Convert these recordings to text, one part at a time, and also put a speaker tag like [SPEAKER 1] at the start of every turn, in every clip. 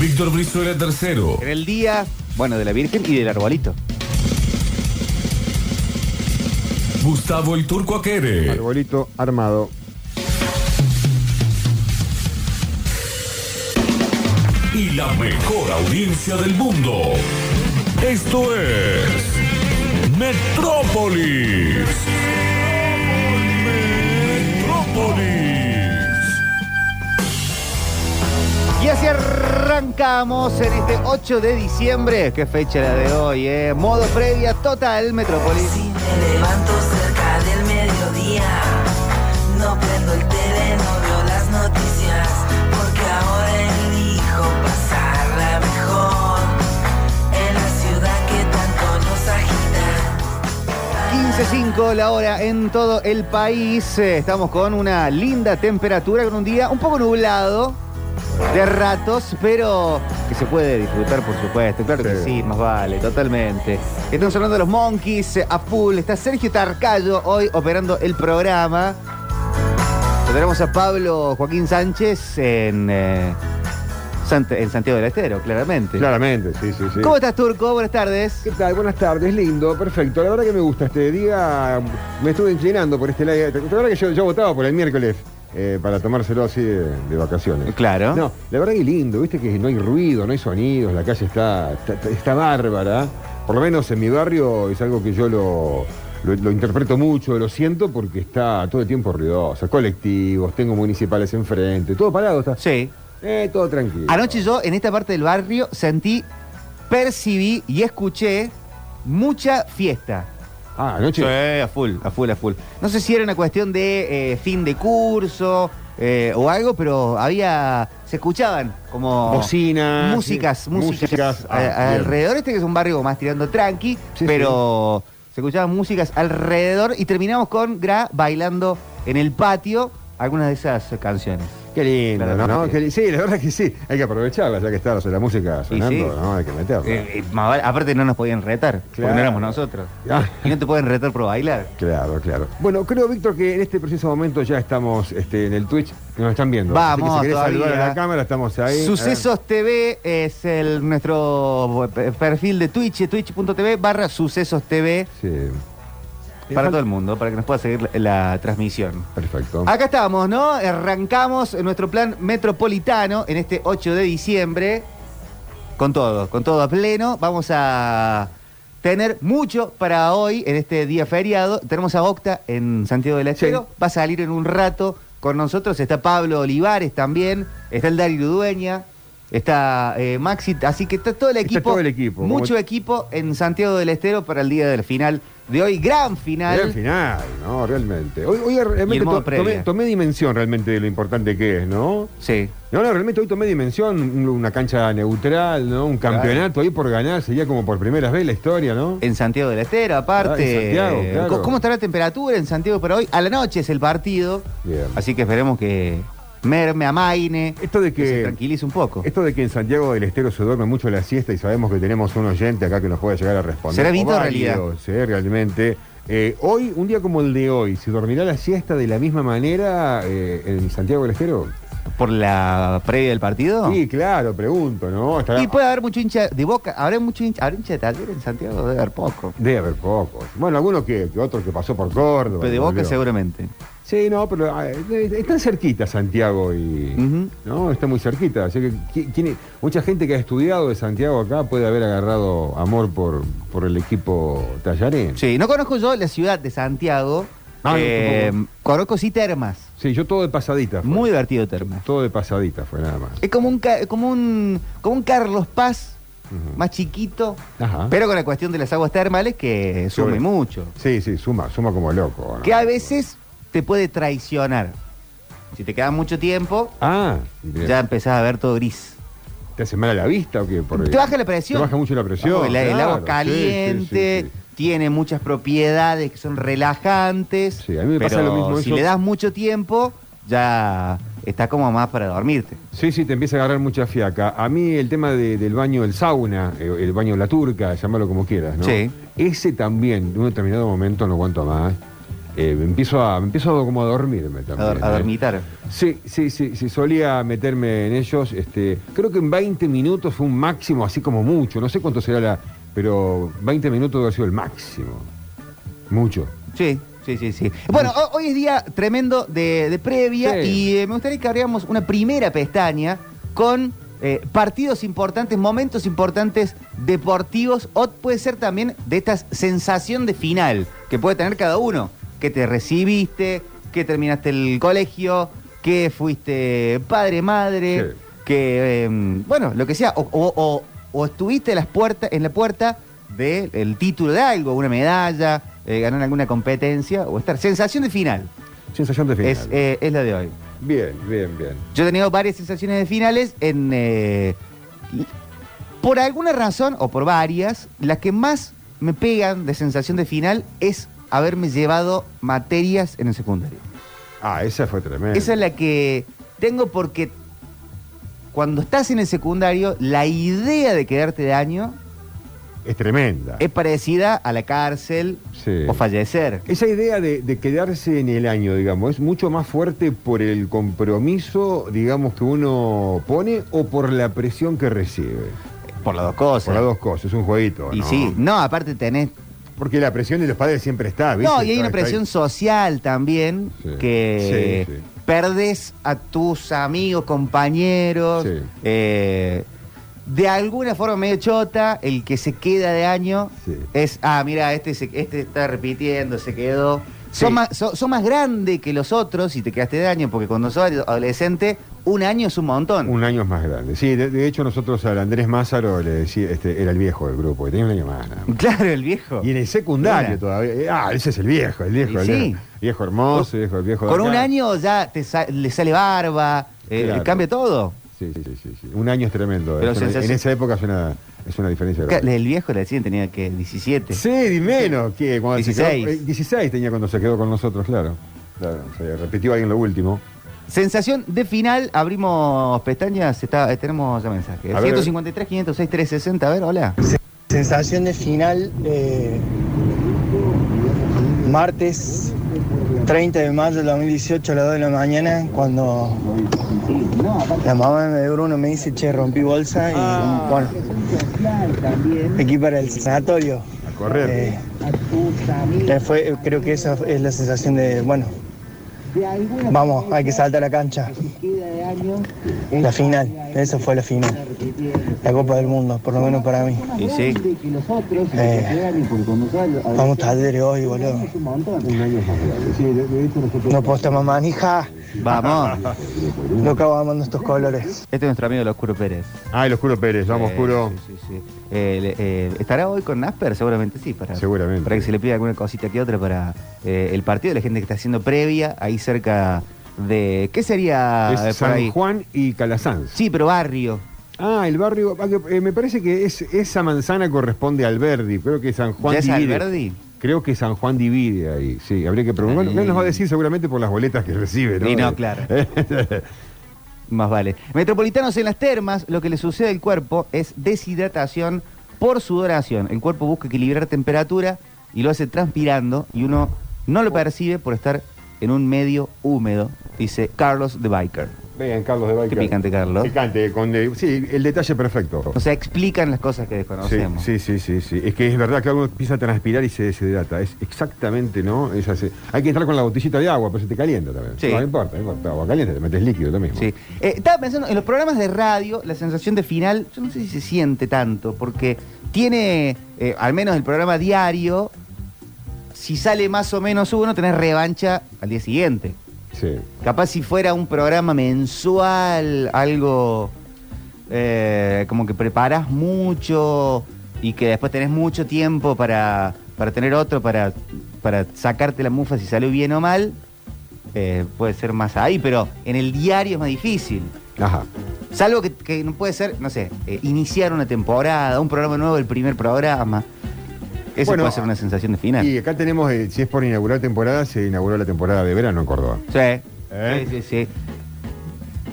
[SPEAKER 1] Víctor Brizuela tercero.
[SPEAKER 2] En el día, bueno, de la Virgen y del arbolito.
[SPEAKER 1] Gustavo el Turco Aquere.
[SPEAKER 3] Arbolito armado.
[SPEAKER 1] Y la mejor audiencia del mundo. Esto es Metrópolis. Metrópolis.
[SPEAKER 2] Así arrancamos en este 8 de diciembre. Qué fecha la de hoy, ¿eh? Modo previa total, Metrópolis.
[SPEAKER 4] Si me levanto cerca del mediodía, no prendo el tele, no veo las noticias, porque ahora elijo pasarla mejor en la ciudad que tanto nos agita.
[SPEAKER 2] 15.05 la hora en todo el país. Eh, Estamos con una linda temperatura, con un día un poco nublado de ratos, pero que se puede disfrutar, por supuesto. Claro que
[SPEAKER 3] Sí.
[SPEAKER 2] sí, más vale, totalmente. Estamos hablando de los Monkeys eh, a full. Está Sergio Tarcayo hoy operando el programa. Lo tenemos a Pablo Joaquín Sánchez en, eh, Sant- en Santiago del Estero, claramente.
[SPEAKER 3] Claramente, sí, sí, sí.
[SPEAKER 2] ¿Cómo estás, Turco? Buenas tardes.
[SPEAKER 3] ¿Qué tal? Buenas tardes, lindo, perfecto. La verdad que me gusta este día. Me estuve inclinando por este lado. La verdad que yo, yo votaba por el miércoles eh, para tomárselo así de, de vacaciones.
[SPEAKER 2] Claro.
[SPEAKER 3] No, la verdad que lindo, viste que no hay ruido, no hay sonidos, la calle está, está, está bárbara. Por lo menos en mi barrio es algo que yo lo, lo, lo interpreto mucho, lo siento porque está todo el tiempo ruidoso. Colectivos, tengo municipales enfrente, todo parado está.
[SPEAKER 2] Sí.
[SPEAKER 3] Eh, todo tranquilo.
[SPEAKER 2] Anoche yo, en esta parte del barrio, sentí, percibí y escuché mucha fiesta.
[SPEAKER 3] Ah, anoche.
[SPEAKER 2] Sí, a full, a full, a full. No sé si era una cuestión de eh, fin de curso eh, o algo, pero había. Se escuchaban como.
[SPEAKER 3] Bocinas,
[SPEAKER 2] Músicas,
[SPEAKER 3] sí,
[SPEAKER 2] músicas.
[SPEAKER 3] músicas, ah,
[SPEAKER 2] alrededor, este que es un barrio más tirando tranqui,
[SPEAKER 3] Sí,
[SPEAKER 2] pero se escuchaban músicas alrededor y terminamos con Gra bailando en el patio algunas de esas canciones.
[SPEAKER 3] Qué lindo,
[SPEAKER 2] Claro,
[SPEAKER 3] ¿no?
[SPEAKER 2] sí.
[SPEAKER 3] La verdad que sí. Hay que aprovecharla, ya que está la música sonando,
[SPEAKER 2] sí.
[SPEAKER 3] ¿no? Hay que meterla.
[SPEAKER 2] Eh, eh, vale- aparte no nos podían retar, porque
[SPEAKER 3] Claro.
[SPEAKER 2] no éramos nosotros.
[SPEAKER 3] Ah.
[SPEAKER 2] Y no te pueden retar por bailar.
[SPEAKER 3] Claro, claro. Bueno, creo, Víctor, que en este preciso momento ya estamos este, en el Twitch, que nos están viendo. Así que
[SPEAKER 2] Vamos
[SPEAKER 3] si querés
[SPEAKER 2] todavía.
[SPEAKER 3] saludar a la cámara, estamos ahí.
[SPEAKER 2] Sucesos TV es el nuestro eh, perfil de Twitch, twitch.tv barra Sucesos TV
[SPEAKER 3] Sí.
[SPEAKER 2] Para todo el mundo, para que nos pueda seguir la, la transmisión.
[SPEAKER 3] Perfecto.
[SPEAKER 2] Acá estamos, ¿no? Arrancamos nuestro plan metropolitano en este 8 de diciembre con todo, con todo a pleno. Vamos a tener mucho para hoy en este día feriado. Tenemos a Octa en Santiago del Estero.
[SPEAKER 3] Sí.
[SPEAKER 2] Va a salir en un rato con nosotros. Está Pablo Olivares también. Está el Dario Dueña. Está eh, Maxi. Así que está todo el
[SPEAKER 3] Está
[SPEAKER 2] equipo.
[SPEAKER 3] todo el equipo.
[SPEAKER 2] Mucho
[SPEAKER 3] Como-
[SPEAKER 2] equipo en Santiago del Estero para el día del final de hoy. Gran final.
[SPEAKER 3] El final, ¿no? Realmente. Hoy, hoy realmente to- tomé, tomé dimensión realmente de lo importante que es, ¿no?
[SPEAKER 2] Sí.
[SPEAKER 3] No, no, realmente hoy tomé dimensión, un- una cancha neutral, ¿no? Un
[SPEAKER 2] Claro.
[SPEAKER 3] campeonato ahí por ganar, sería como por primera vez la historia, ¿no?
[SPEAKER 2] En Santiago del Estero, aparte.
[SPEAKER 3] Ah, en Santiago, claro.
[SPEAKER 2] ¿Cómo- ¿Cómo estará la temperatura en Santiago para hoy? A la noche es el partido.
[SPEAKER 3] Bien.
[SPEAKER 2] Así que esperemos que merme, amaine.
[SPEAKER 3] Esto de
[SPEAKER 2] que se tranquilice un poco.
[SPEAKER 3] Esto de que en Santiago del Estero se duerme mucho la siesta y sabemos que tenemos un oyente acá que nos puede llegar a responder.
[SPEAKER 2] ¿Será mito o realidad?
[SPEAKER 3] Sí, realmente. Eh, hoy, un día como el de hoy, ¿se dormirá la siesta de la misma manera eh, en Santiago del Estero?
[SPEAKER 2] ¿Por la previa del partido?
[SPEAKER 3] Sí, claro, pregunto, ¿no? Estará-
[SPEAKER 2] Y puede haber mucho hincha de boca. ¿Habrá mucho hincha, ¿habrá hincha de taller en Santiago? Debe haber poco.
[SPEAKER 3] Debe haber pocos. Bueno, algunos que, que otro que pasó por Córdoba.
[SPEAKER 2] Pero de boca
[SPEAKER 3] volvió.
[SPEAKER 2] seguramente.
[SPEAKER 3] Sí, no, pero ah, eh, están cerquita Santiago y. No, está muy cerquita. Así que qui- quién- mucha gente que ha estudiado de Santiago acá puede haber agarrado amor por, por el equipo Tallarín.
[SPEAKER 2] Sí, no conozco yo la ciudad de Santiago.
[SPEAKER 3] Ah,
[SPEAKER 2] Eh, conozco sí termas.
[SPEAKER 3] Sí, yo todo de pasadita. Fue.
[SPEAKER 2] Muy divertido termas.
[SPEAKER 3] Todo de pasadita fue nada más.
[SPEAKER 2] Es como un, como un, como un Carlos Paz, más chiquito,
[SPEAKER 3] Ajá.
[SPEAKER 2] pero con la cuestión de las aguas termales que sume mucho.
[SPEAKER 3] Sí, sí, suma, suma como loco. ¿no?
[SPEAKER 2] Que a veces te puede traicionar. Si te queda mucho tiempo,
[SPEAKER 3] Ah, bien.
[SPEAKER 2] ya empezás a ver todo gris.
[SPEAKER 3] ¿Te hace mal a la vista o qué?
[SPEAKER 2] Te baja la presión.
[SPEAKER 3] Te baja mucho la presión.
[SPEAKER 2] El
[SPEAKER 3] claro,
[SPEAKER 2] agua
[SPEAKER 3] sí,
[SPEAKER 2] caliente,
[SPEAKER 3] sí, sí, sí.
[SPEAKER 2] tiene muchas propiedades que son relajantes.
[SPEAKER 3] Sí, a mí me pasa
[SPEAKER 2] pero
[SPEAKER 3] lo mismo
[SPEAKER 2] Si
[SPEAKER 3] eso.
[SPEAKER 2] le das mucho tiempo, ya está como más para dormirte.
[SPEAKER 3] Sí, sí, te empieza a agarrar mucha fiaca. A mí el tema de- del baño del sauna, eh, el baño de la turca, llámalo como quieras, ¿no?
[SPEAKER 2] Sí.
[SPEAKER 3] Ese también, en un determinado momento, no aguanto más. Eh, me empiezo a, empiezo como a dormirme también.
[SPEAKER 2] a
[SPEAKER 3] ¿eh?
[SPEAKER 2] dormitar.
[SPEAKER 3] Sí, sí, sí, sí, solía meterme en ellos. Este, creo que en 20 minutos fue un máximo, así como mucho. No sé cuánto será la. Pero 20 minutos ha sido el máximo. Mucho.
[SPEAKER 2] Sí, sí, sí, sí. Bueno, ho- hoy es día tremendo de, de previa
[SPEAKER 3] Sí.
[SPEAKER 2] y eh, me gustaría que abriéramos una primera pestaña con eh, partidos importantes, momentos importantes deportivos o puede ser también de esta sensación de final que puede tener cada uno. Que te recibiste, que terminaste el colegio, que fuiste padre, madre,
[SPEAKER 3] Sí.
[SPEAKER 2] que, eh, bueno, lo que sea, o, o- o- o estuviste a las puertas, en la puerta del título de algo, una medalla, eh, ganar alguna competencia o estar. Sensación de final,
[SPEAKER 3] Sensación de final.
[SPEAKER 2] es, eh, es la de hoy.
[SPEAKER 3] Bien, bien, bien.
[SPEAKER 2] Yo he tenido varias sensaciones de finales en... eh, por alguna razón, o por varias, las que más me pegan de sensación de final es haberme llevado materias en el secundario.
[SPEAKER 3] Ah, esa fue tremenda.
[SPEAKER 2] Esa es la que tengo porque cuando estás en el secundario, la idea de quedarte de año
[SPEAKER 3] Es tremenda.
[SPEAKER 2] es parecida a la cárcel
[SPEAKER 3] Sí.
[SPEAKER 2] o fallecer.
[SPEAKER 3] Esa idea de, de quedarse en el año, digamos, ¿es mucho más fuerte por el compromiso, digamos, que uno pone o por la presión que recibe?
[SPEAKER 2] Por las dos cosas.
[SPEAKER 3] Por las dos cosas, es un jueguito.
[SPEAKER 2] Y
[SPEAKER 3] ¿no?
[SPEAKER 2] sí, no, aparte tenés
[SPEAKER 3] Porque la presión de los padres siempre está, ¿viste?
[SPEAKER 2] No, y hay una presión social también
[SPEAKER 3] Sí.
[SPEAKER 2] que
[SPEAKER 3] Sí, sí.
[SPEAKER 2] perdes a tus amigos, compañeros.
[SPEAKER 3] Sí.
[SPEAKER 2] eh, de alguna forma medio chota, el que se queda de año
[SPEAKER 3] Sí.
[SPEAKER 2] es, ah, mira, este, se- este está repitiendo, se quedó.
[SPEAKER 3] Sí.
[SPEAKER 2] Son, más, son, son más grandes que los otros si te quedaste de año, porque cuando sos adolescente, un año es un montón.
[SPEAKER 3] Un año es más grande. Sí, de, de hecho nosotros al Andrés Mázaro le decía, este, era el viejo del grupo, que tenía un año más. nada más.
[SPEAKER 2] Claro, el viejo.
[SPEAKER 3] Y en el secundario
[SPEAKER 2] Mira.
[SPEAKER 3] todavía. eh, Ah, ese es el viejo, el viejo,
[SPEAKER 2] Y
[SPEAKER 3] el
[SPEAKER 2] sí.
[SPEAKER 3] viejo, viejo hermoso, viejo, el viejo
[SPEAKER 2] Con un año ya te sa- le sale barba, eh,
[SPEAKER 3] Claro.
[SPEAKER 2] cambia todo.
[SPEAKER 3] Sí, sí, sí. Un año es tremendo.
[SPEAKER 2] Pero
[SPEAKER 3] una-
[SPEAKER 2] sensación-
[SPEAKER 3] En esa época es una, es una diferencia grande.
[SPEAKER 2] El viejo le decían tenía que 17.
[SPEAKER 3] Sí, di menos. que cuando se
[SPEAKER 2] 16.
[SPEAKER 3] quedó- eh, 16 tenía cuando se quedó con nosotros, claro. Claro, se repitió ahí en lo último.
[SPEAKER 2] Sensación de final, abrimos pestañas, está, eh, tenemos ya mensaje.
[SPEAKER 3] A ver.
[SPEAKER 2] 153, 506, 360, a ver, hola.
[SPEAKER 5] Sensación de final, eh, martes 30 de mayo del 2018 a las 2 de la mañana, cuando la mamá de Bruno me dice, che, rompí bolsa y bueno, aquí para el sanatorio.
[SPEAKER 3] A correr.
[SPEAKER 5] Eh, eh, fue, creo que esa es la sensación de, bueno, vamos, hay que saltar a la cancha. La final, esa fue la final. La Copa del Mundo, por lo menos para mí.
[SPEAKER 2] Y sí,
[SPEAKER 5] Eh, vamos talleres hoy, boludo. No puedo estar más manija.
[SPEAKER 2] Vamos.
[SPEAKER 5] Lo acabo amando estos colores.
[SPEAKER 2] Este es nuestro amigo el Oscuro Pérez.
[SPEAKER 3] Ah, el Oscuro Pérez, vamos,
[SPEAKER 2] Eh,
[SPEAKER 3] Oscuro.
[SPEAKER 2] Sí, sí, sí. Eh, eh, ¿Estará hoy con Nasper? Seguramente sí. Para,
[SPEAKER 3] Seguramente.
[SPEAKER 2] Para que se le pida alguna cosita que otra para eh, el partido, la gente que está haciendo previa, ahí cerca de... ¿Qué sería eh,
[SPEAKER 3] es
[SPEAKER 2] por
[SPEAKER 3] San
[SPEAKER 2] ahí?
[SPEAKER 3] Juan y Calasanz.
[SPEAKER 2] Sí, pero barrio.
[SPEAKER 3] Ah, el barrio. ah, que, eh, me parece que es, esa manzana corresponde al Verdi. Creo que San Juan
[SPEAKER 2] ¿Ya es
[SPEAKER 3] divide.
[SPEAKER 2] Alberdi?
[SPEAKER 3] Creo que San Juan divide ahí. Sí, habría que preguntar. Bueno, nos va a decir seguramente por las boletas que recibe, ¿no?
[SPEAKER 2] Y no, claro. Más vale. Metropolitanos en las termas, lo que le sucede al cuerpo es deshidratación por sudoración. El cuerpo busca equilibrar temperatura y lo hace transpirando y uno no lo percibe por estar en un medio húmedo, dice Carlos de Biker.
[SPEAKER 3] Bien, Carlos de Baika.
[SPEAKER 2] Qué picante, Carlos.
[SPEAKER 3] Picante, con eh, sí, el detalle perfecto.
[SPEAKER 2] O sea, explican las cosas que desconocemos.
[SPEAKER 3] sí, sí, sí, sí. Es que es verdad que uno empieza a transpirar y se deshidrata. Es exactamente, ¿no? Es así. Hay que entrar con la botellita de agua, pero se te calienta también.
[SPEAKER 2] Sí.
[SPEAKER 3] No, no importa, no importa. Agua caliente, te metes líquido lo mismo.
[SPEAKER 2] Sí. Eh, estaba pensando, en los programas de radio, la sensación de final, yo no sé si se siente tanto, porque tiene, eh, al menos el programa diario, si sale más o menos uno, tenés revancha al día siguiente.
[SPEAKER 3] Sí.
[SPEAKER 2] Capaz si fuera un programa mensual, algo eh, como que preparas mucho y que después tenés mucho tiempo para, para tener otro, para, para sacarte la mufa si salió bien o mal, eh, puede ser más ahí, pero en el diario es más difícil.
[SPEAKER 3] Ajá.
[SPEAKER 2] Salvo que, que no puede ser, no sé, eh, iniciar una temporada, un programa nuevo, el primer programa. Eso
[SPEAKER 3] Bueno,
[SPEAKER 2] puede ser una sensación de final.
[SPEAKER 3] Y acá tenemos, eh, si es por inaugurar temporada, se inauguró la temporada de verano en Córdoba.
[SPEAKER 2] Sí.
[SPEAKER 3] ¿Eh?
[SPEAKER 2] Sí, sí, sí.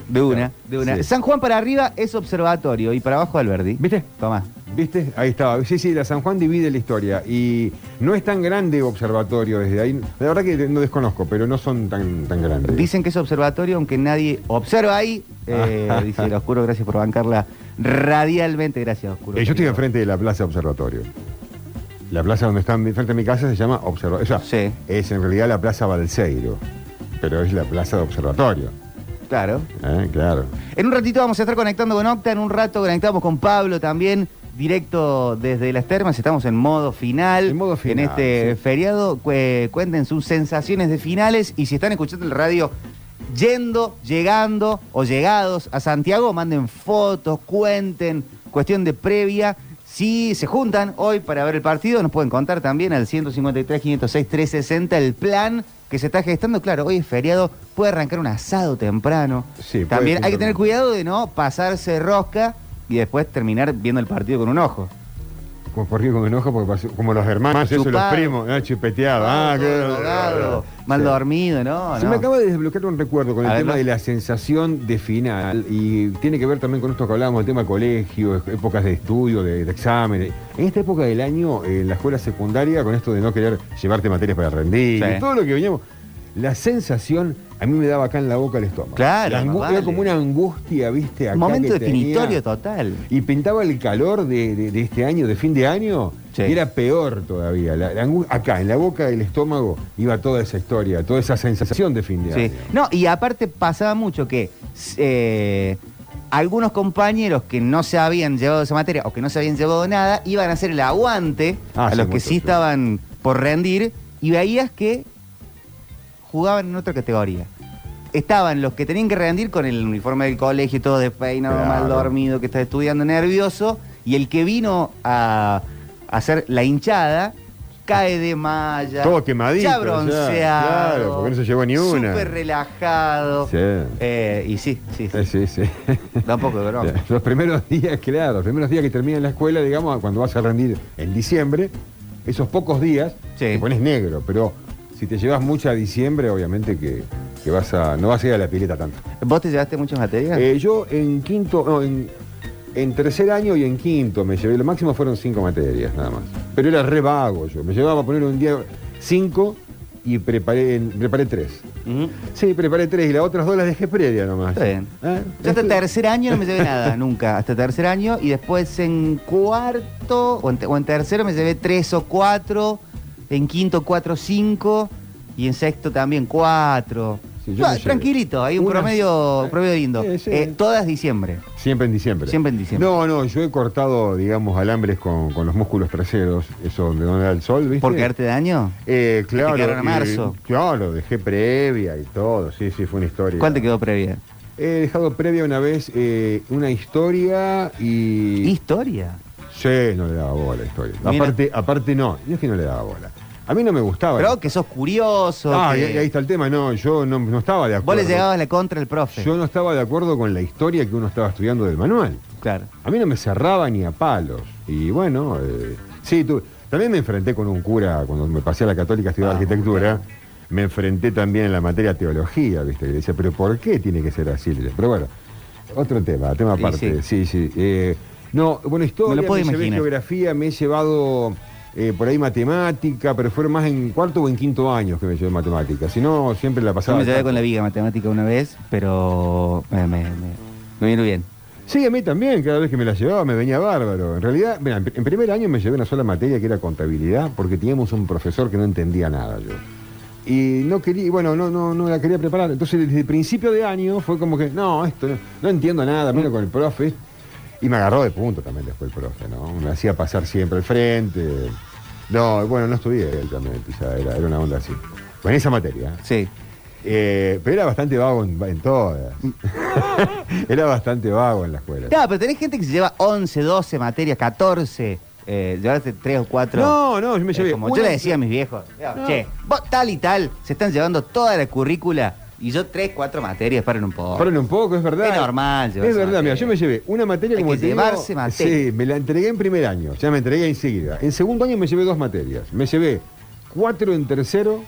[SPEAKER 2] De una, de una.
[SPEAKER 3] Sí.
[SPEAKER 2] San Juan para arriba es observatorio y para abajo Alberdi.
[SPEAKER 3] ¿Viste?
[SPEAKER 2] Tomá.
[SPEAKER 3] ¿Viste? Ahí estaba. Sí, sí, la San Juan divide la historia. Y no es tan grande observatorio desde ahí. La verdad que no desconozco, pero no son tan, tan grandes.
[SPEAKER 2] Dicen que es observatorio, aunque nadie observa ahí. Eh, dice el Oscuro, gracias por bancarla radialmente. Gracias, Oscuro.
[SPEAKER 3] Eh, yo estoy enfrente de la Plaza Observatorio. La plaza donde está enfrente de mi casa se llama Observatorio. O sea,
[SPEAKER 2] Sí.
[SPEAKER 3] es en realidad la Plaza Balseiro, pero es la Plaza de Observatorio.
[SPEAKER 2] Claro.
[SPEAKER 3] ¿eh? Claro.
[SPEAKER 2] En un ratito vamos a estar conectando con Octa, en un rato conectamos con Pablo también, directo desde las termas, estamos en modo final.
[SPEAKER 3] En modo final,
[SPEAKER 2] En este
[SPEAKER 3] sí.
[SPEAKER 2] feriado, Cu- cuenten sus sensaciones de finales y si están escuchando el radio yendo, llegando o llegados a Santiago, manden fotos, cuenten, cuestión de previa. Si se juntan hoy para ver el partido, nos pueden contar también al 153, 506, 360 el plan que se está gestando. Claro, hoy es feriado, puede arrancar un asado temprano.
[SPEAKER 3] Sí,
[SPEAKER 2] también hay que tener cuidado de no pasarse rosca y después terminar viendo el partido con un ojo.
[SPEAKER 3] Como- ¿Por qué con enojo? Porque pasó- como los hermanos, eso, los primos, ah, chupeteado. Ah, qué-
[SPEAKER 2] mal dormido, ¿no?
[SPEAKER 3] Se
[SPEAKER 2] no.
[SPEAKER 3] me acaba de desbloquear un recuerdo con el
[SPEAKER 2] A
[SPEAKER 3] tema
[SPEAKER 2] ¿no?
[SPEAKER 3] de la sensación de final y tiene que ver también con esto que hablábamos, el tema colegio, épocas de estudio, de, de exámenes. En esta época del año, en la escuela secundaria, con esto de no querer llevarte materias para rendir,
[SPEAKER 2] Sí.
[SPEAKER 3] y todo lo que veníamos, la sensación a mí me daba acá en la boca el estómago.
[SPEAKER 2] Claro, vale.
[SPEAKER 3] Era como una angustia, ¿viste? Acá
[SPEAKER 2] Un momento
[SPEAKER 3] que
[SPEAKER 2] definitorio
[SPEAKER 3] tenía.
[SPEAKER 2] total.
[SPEAKER 3] Y pintaba el calor de, de- de este año, de fin de año,
[SPEAKER 2] Sí.
[SPEAKER 3] y era peor todavía. La- la angu- acá, en la boca del estómago, iba toda esa historia, toda esa sensación de fin de
[SPEAKER 2] Sí.
[SPEAKER 3] año.
[SPEAKER 2] No, y aparte pasaba mucho que eh, algunos compañeros que no se habían llevado esa materia o que no se habían llevado nada, iban a hacer el aguante
[SPEAKER 3] Ah,
[SPEAKER 2] a los que sí. estaban por rendir y veías que jugaban en otra categoría. Estaban los que tenían que rendir con el uniforme del colegio, todo despeinado,
[SPEAKER 3] Claro.
[SPEAKER 2] mal dormido, que está estudiando nervioso, y el que vino a, a hacer la hinchada cae de malla.
[SPEAKER 3] Todo quemadito,
[SPEAKER 2] Ya
[SPEAKER 3] ya,
[SPEAKER 2] bronceado.
[SPEAKER 3] claro, porque no se llevó ni una.
[SPEAKER 2] Súper relajado.
[SPEAKER 3] Sí.
[SPEAKER 2] Eh, y sí, sí, sí.
[SPEAKER 3] Sí, sí, sí.
[SPEAKER 2] Da un poco de broma.
[SPEAKER 3] Los primeros días, claro, los primeros días que termina la escuela, digamos, cuando vas a rendir en diciembre, esos pocos días
[SPEAKER 2] Sí.
[SPEAKER 3] te pones negro, pero si te llevas mucho a diciembre, obviamente que, que vas a, no vas a ir a la pileta tanto.
[SPEAKER 2] ¿Vos te llevaste muchas materias?
[SPEAKER 3] Eh, yo en quinto, no, en, en tercer año y en quinto me llevé, lo máximo fueron cinco materias nada más. Pero era re vago yo, me llevaba a poner un día cinco y preparé, preparé tres. Sí, preparé tres y las otras dos las dejé previa nomás.
[SPEAKER 2] Está bien.
[SPEAKER 3] ¿Eh?
[SPEAKER 2] Yo hasta tercer año no me llevé nada, nunca. Hasta tercer año y después en cuarto o en, te- o en tercero me llevé tres o cuatro, en quinto cuatro o cinco y en sexto también cuatro.
[SPEAKER 3] Sí,
[SPEAKER 2] Ah, tranquilito, hay un promedio,
[SPEAKER 3] eh,
[SPEAKER 2] promedio lindo.
[SPEAKER 3] sí.
[SPEAKER 2] Eh, todas diciembre.
[SPEAKER 3] Siempre en diciembre.
[SPEAKER 2] Siempre en diciembre.
[SPEAKER 3] No, no, yo he cortado, digamos, alambres con, con los músculos traseros, eso de donde da el sol, ¿viste?
[SPEAKER 2] ¿Por quedarte de año?
[SPEAKER 3] Eh, claro. y-
[SPEAKER 2] marzo.
[SPEAKER 3] claro, dejé previa y todo, sí, sí, fue una historia.
[SPEAKER 2] ¿Cuál te quedó previa?
[SPEAKER 3] He dejado previa una vez eh, una historia y...
[SPEAKER 2] Historia.
[SPEAKER 3] Sí, no le daba bola la historia.
[SPEAKER 2] Mira.
[SPEAKER 3] Aparte, aparte no, yo es que no le daba bola. A mí no me gustaba.
[SPEAKER 2] Pero que sos curioso.
[SPEAKER 3] Ah, y,
[SPEAKER 2] que-
[SPEAKER 3] y ahí está el tema, no, yo no, no estaba de
[SPEAKER 2] Vos
[SPEAKER 3] acuerdo.
[SPEAKER 2] le llegabas la contra al profe.
[SPEAKER 3] Yo no estaba de acuerdo con la historia que uno estaba estudiando del manual.
[SPEAKER 2] Claro.
[SPEAKER 3] A mí no me cerraba ni a palos. Y bueno, eh, sí, también me enfrenté con un cura cuando me pasé a la católica a estudiar
[SPEAKER 2] Ah,
[SPEAKER 3] arquitectura. Me enfrenté también en la materia teología, ¿viste? Y le decía, pero ¿por qué tiene que ser así? Pero bueno, otro tema, tema
[SPEAKER 2] Sí,
[SPEAKER 3] aparte. Sí, sí. eh, no, bueno, historia,
[SPEAKER 2] Me lo puedo imaginar.
[SPEAKER 3] geografía, me he llevado eh, por ahí matemática, pero fueron más en cuarto o en quinto año que me llevé matemática. Si no, siempre la
[SPEAKER 2] Yo
[SPEAKER 3] pasaba.
[SPEAKER 2] me llevé con la viga matemática una vez, pero me, me, me- me vino bien.
[SPEAKER 3] Sí, a mí también, cada vez que me la llevaba me venía bárbaro. En realidad, mira, en primer año me llevé una sola materia que era contabilidad, porque teníamos un profesor que no entendía nada yo. Y no quería, y bueno, no, no, no la quería preparar. Entonces, desde el principio de año fue como que, no, esto no, no entiendo nada, miro con el profe. Y me agarró de punto también después el profe, ¿no? Me hacía pasar siempre al frente. No, bueno, no estudié él también, quizá, era, era una onda así. Con esa materia.
[SPEAKER 2] Sí.
[SPEAKER 3] Eh, pero era bastante vago en, en todas. era bastante vago en la escuela.
[SPEAKER 2] No, pero tenés gente que se lleva 11, 12 materias, 14. Eh, llevaste 3 o 4.
[SPEAKER 3] No, no, yo me llevé
[SPEAKER 2] como yo le decía a mis viejos, che, vos tal y tal se están llevando toda la currícula Y yo tres, cuatro materias, paren un poco.
[SPEAKER 3] Paren un poco, es verdad.
[SPEAKER 2] Es normal
[SPEAKER 3] Es verdad, mira, yo me llevé una materia
[SPEAKER 2] Hay
[SPEAKER 3] como
[SPEAKER 2] que
[SPEAKER 3] te digo,
[SPEAKER 2] llevarse materia.
[SPEAKER 3] Sí, me la entregué en primer año, ya me entregué enseguida. En segundo año me llevé dos materias. Me llevé cuatro en tercero,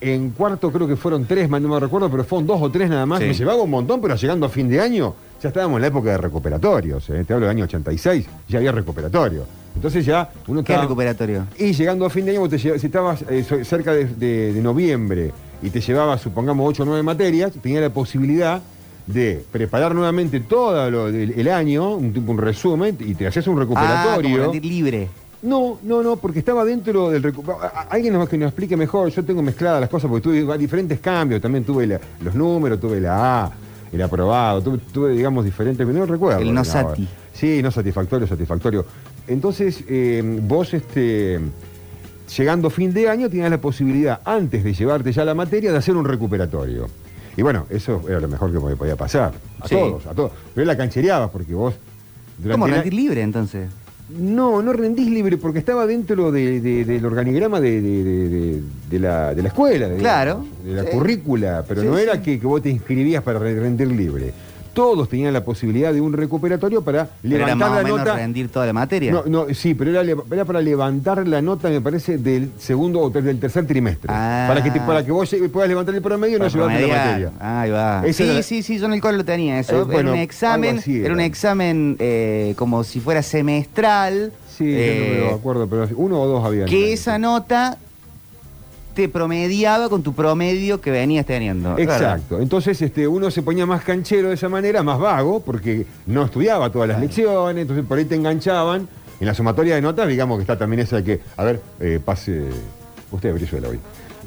[SPEAKER 3] en cuarto creo que fueron tres, no me recuerdo, pero fueron dos o tres nada más.
[SPEAKER 2] Sí.
[SPEAKER 3] Me llevaba un montón, pero llegando a fin de año ya estábamos en la época de recuperatorios. ¿eh? Te hablo del año 86, ya había recuperatorio. Entonces ya uno
[SPEAKER 2] ¿Qué
[SPEAKER 3] estaba-
[SPEAKER 2] recuperatorio?
[SPEAKER 3] y llegando a fin de año, vos te llevas- si estabas eh, cerca de, de- de noviembre y te llevabas, supongamos, 8 o 9 materias, tenías la posibilidad de preparar nuevamente todo lo el año, un, tipo un resumen, y te haces un
[SPEAKER 2] Ah, como
[SPEAKER 3] recuperatorio.
[SPEAKER 2] libre.
[SPEAKER 3] no, no, no, porque estaba dentro del recuperatorio. Alguien nos, que nos explique mejor, yo tengo mezcladas las cosas porque tuve diferentes cambios, también tuve la- los números, tuve la A, el aprobado, tuve, tuve, digamos, diferentes, no recuerdo.
[SPEAKER 2] El no
[SPEAKER 3] ahora.
[SPEAKER 2] sati.
[SPEAKER 3] Sí, no satisfactorio, satisfactorio. Entonces, eh, vos, este, llegando fin de año, tenías la posibilidad, antes de llevarte ya la materia, de hacer un recuperatorio. Y bueno, eso era lo mejor que me podía pasar. A
[SPEAKER 2] Sí.
[SPEAKER 3] todos, a todos. Pero la canchereabas porque vos.
[SPEAKER 2] ¿Cómo rendir libre entonces?
[SPEAKER 3] no, no rendís libre porque estaba dentro de- de- del organigrama de, la, de la escuela, de,
[SPEAKER 2] Claro,
[SPEAKER 3] de la
[SPEAKER 2] sí.
[SPEAKER 3] currícula, pero
[SPEAKER 2] Sí,
[SPEAKER 3] no era que, que vos te inscribías para re- rendir libre. Todos tenían la posibilidad de un recuperatorio para
[SPEAKER 2] Pero era
[SPEAKER 3] levantar
[SPEAKER 2] más o
[SPEAKER 3] la
[SPEAKER 2] menos
[SPEAKER 3] nota.
[SPEAKER 2] rendir toda la materia.
[SPEAKER 3] No, no, sí, pero era, para levantar la nota, me parece, del segundo o del tercer trimestre.
[SPEAKER 2] Ah.
[SPEAKER 3] Para, que te- para que vos puedas levantar el promedio y no llevarte la materia.
[SPEAKER 2] Ahí va. Sí,
[SPEAKER 3] era-
[SPEAKER 2] sí, sí, yo en el cole lo tenía eso.
[SPEAKER 3] Eh, bueno,
[SPEAKER 2] era un examen, era. un
[SPEAKER 3] era.
[SPEAKER 2] examen eh, como si fuera semestral.
[SPEAKER 3] Sí,
[SPEAKER 2] eh,
[SPEAKER 3] no me acuerdo, pero uno o dos había.
[SPEAKER 2] que esa nota te promediaba con tu promedio que venías teniendo.
[SPEAKER 3] Exacto. Entonces este, uno se ponía más canchero de esa manera, más vago, porque no estudiaba todas las lecciones, entonces por ahí te enganchaban. En la sumatoria de notas, digamos que está también esa de que, a ver, eh, pase usted Brizuela hoy.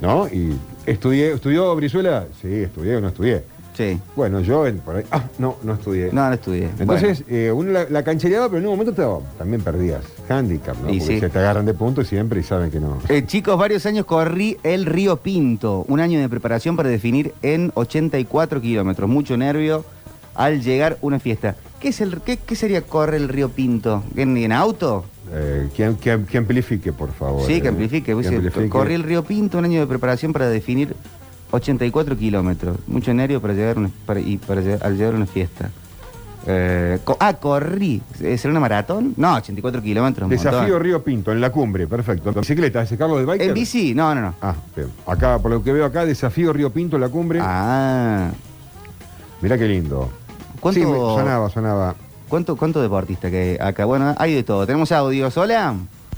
[SPEAKER 3] ¿No? Y estudié, ¿estudió Brizuela? Sí, estudié o no estudié.
[SPEAKER 2] Sí.
[SPEAKER 3] Bueno, yo en- por ahí, ah, no, no estudié.
[SPEAKER 2] No, no estudié.
[SPEAKER 3] Entonces, eh, uno la, la canchereaba, pero en un momento te- también perdías. Handicap, ¿no?
[SPEAKER 2] Y
[SPEAKER 3] Porque
[SPEAKER 2] sí.
[SPEAKER 3] se te agarran de punto siempre y saben que no.
[SPEAKER 2] Eh, chicos, varios años corrí el Río Pinto, un año de preparación para definir en 84 kilómetros. Mucho nervio al llegar una fiesta. ¿Qué, es el, qué, qué sería correr el Río Pinto? ¿En, en auto?
[SPEAKER 3] Eh, que, que- que amplifique, por favor.
[SPEAKER 2] Sí, que
[SPEAKER 3] eh.
[SPEAKER 2] amplifique.
[SPEAKER 3] Que
[SPEAKER 2] Dice,
[SPEAKER 3] amplifique.
[SPEAKER 2] Corrí el Río Pinto, un año de preparación para definir 84 kilómetros. Mucho nervio para llegar, una- para- y para llegar- al llegar a una fiesta. Eh, co- ah, corrí. ¿Eh, ¿Será una maratón? No, 84 kilómetros.
[SPEAKER 3] Desafío
[SPEAKER 2] montón.
[SPEAKER 3] Río Pinto, en la cumbre, perfecto. ¿Bicicleta? ¿Ese Carlos de Biker?
[SPEAKER 2] ¿En bici? No, no, no.
[SPEAKER 3] Ah, bien. Acá, por lo que veo acá, Desafío Río Pinto, en la cumbre.
[SPEAKER 2] Ah.
[SPEAKER 3] Mirá qué lindo.
[SPEAKER 2] ¿Cuánto-
[SPEAKER 3] Sí, me- sonaba, sonaba.
[SPEAKER 2] ¿Cuánto, ¿Cuánto deportista que hay acá? Bueno, hay de todo. Tenemos audios. Hola.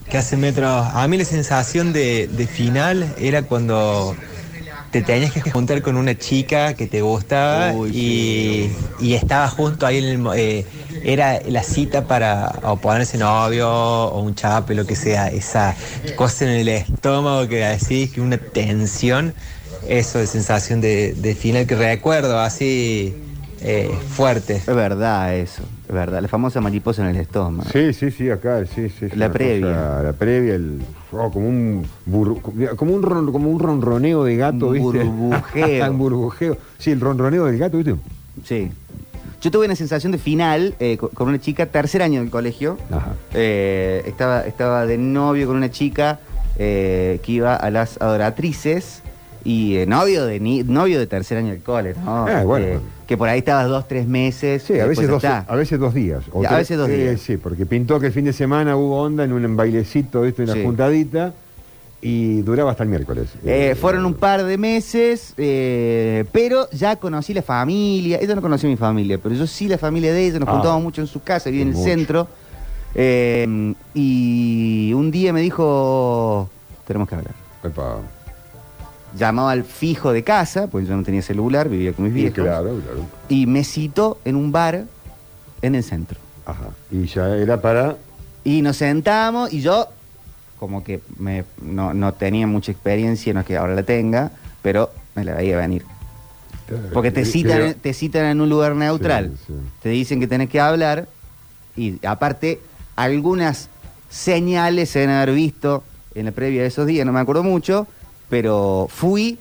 [SPEAKER 6] que hace metro. A mí la sensación de, de final era cuando te tenías que juntar con una chica que te gustaba
[SPEAKER 2] Uy,
[SPEAKER 6] y, y estaba junto ahí en el, eh, era la cita para o ponerse novio o un chape, lo que sea, esa cosa en el estómago que decís que una tensión, eso de sensación de, de final que recuerdo así eh, fuerte.
[SPEAKER 2] Es verdad eso. Verdad. La famosa mariposa en el estómago.
[SPEAKER 3] Sí, sí, sí, acá, sí, sí.
[SPEAKER 2] La previa.
[SPEAKER 3] cosa- la previa, el, oh, como un como un ron- como un ronroneo de gato,
[SPEAKER 2] Un
[SPEAKER 3] ¿viste?
[SPEAKER 2] burbujeo.
[SPEAKER 3] un burbujeo. Sí, el ronroneo del gato, ¿viste?
[SPEAKER 2] Sí. Yo tuve una sensación de final eh, co- con una chica, tercer año del colegio.
[SPEAKER 3] Ajá.
[SPEAKER 2] Eh, estaba, estaba de novio con una chica eh, que iba a las adoratrices y eh, novio de ni- novio de tercer año del cole, ¿no?
[SPEAKER 3] Ah, bueno.
[SPEAKER 2] Eh, que por ahí estabas dos, tres meses.
[SPEAKER 3] Sí, a veces, dos,
[SPEAKER 2] está.
[SPEAKER 3] a veces dos días. O
[SPEAKER 2] a
[SPEAKER 3] tres-
[SPEAKER 2] veces dos
[SPEAKER 3] eh,
[SPEAKER 2] días.
[SPEAKER 3] sí, porque pintó que el fin de semana hubo onda en un bailecito, ¿viste? Una
[SPEAKER 2] Sí.
[SPEAKER 3] juntadita y duraba hasta el miércoles.
[SPEAKER 2] Eh, fueron un par de meses, eh, pero ya conocí la familia. Ella no conoció mi familia, pero yo sí la familia de ella. Nos
[SPEAKER 3] Ah.
[SPEAKER 2] juntábamos mucho en su casa, vive en el
[SPEAKER 3] Mucho.
[SPEAKER 2] centro. Eh, y un día me dijo: Tenemos que hablar.
[SPEAKER 3] Epa.
[SPEAKER 2] Llamaba al fijo de casa, pues yo no tenía celular, vivía con mis
[SPEAKER 3] Sí,
[SPEAKER 2] viejos.
[SPEAKER 3] claro, claro.
[SPEAKER 2] Y me citó en un bar en el centro.
[SPEAKER 3] Ajá. Y ya era para.
[SPEAKER 2] Y nos sentamos y yo, como que me- no, no tenía mucha experiencia, no es que ahora la tenga, pero me la veía venir. Porque te citan, te citan en un lugar neutral,
[SPEAKER 3] Sí, sí.
[SPEAKER 2] te dicen que tenés que hablar y aparte algunas señales se deben haber visto en la previa de esos días, no me acuerdo mucho, pero fui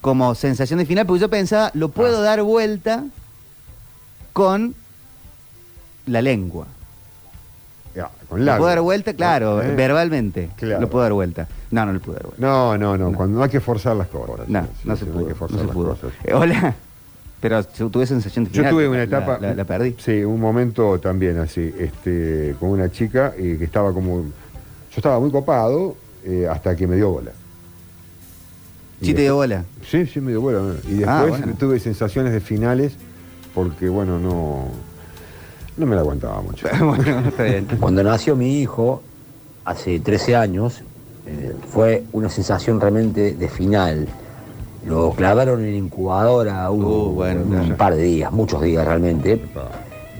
[SPEAKER 2] como sensación de final, porque yo pensaba, lo puedo
[SPEAKER 3] Ah.
[SPEAKER 2] dar vuelta con la lengua.
[SPEAKER 3] Ya, con
[SPEAKER 2] ¿Lo puedo dar vuelta? Claro,
[SPEAKER 3] Eh.
[SPEAKER 2] verbalmente.
[SPEAKER 3] Claro.
[SPEAKER 2] Lo puedo dar vuelta. No, no lo puedo dar vuelta.
[SPEAKER 3] No, no, no, cuando no hay que forzar las cosas.
[SPEAKER 2] No,
[SPEAKER 3] Sí,
[SPEAKER 2] no
[SPEAKER 3] sí,
[SPEAKER 2] se
[SPEAKER 3] hay
[SPEAKER 2] pudo.
[SPEAKER 3] que
[SPEAKER 2] No
[SPEAKER 3] forzar
[SPEAKER 2] se
[SPEAKER 3] las
[SPEAKER 2] pudo.
[SPEAKER 3] cosas.
[SPEAKER 2] Eh, hola. Pero tu- tuve sensación de
[SPEAKER 3] Yo
[SPEAKER 2] final.
[SPEAKER 3] tuve una etapa.
[SPEAKER 2] La, la perdí.
[SPEAKER 3] Sí, un momento también así, este, con una chica eh, que estaba como. Yo estaba muy copado hasta que me dio bola.
[SPEAKER 2] Sí te dio
[SPEAKER 3] después-
[SPEAKER 2] bola.
[SPEAKER 3] Sí, sí, me dio bola. Y después
[SPEAKER 2] Ah, bueno.
[SPEAKER 3] tuve sensaciones de finales porque, bueno, no. No me la aguantaba mucho.
[SPEAKER 2] bueno, está bien.
[SPEAKER 7] Cuando nació mi hijo, hace 13 años, eh, fue una sensación realmente de final. Lo clavaron en incubadora un,
[SPEAKER 2] Uh, bueno,
[SPEAKER 7] un
[SPEAKER 2] claro.
[SPEAKER 7] par de días, muchos días realmente.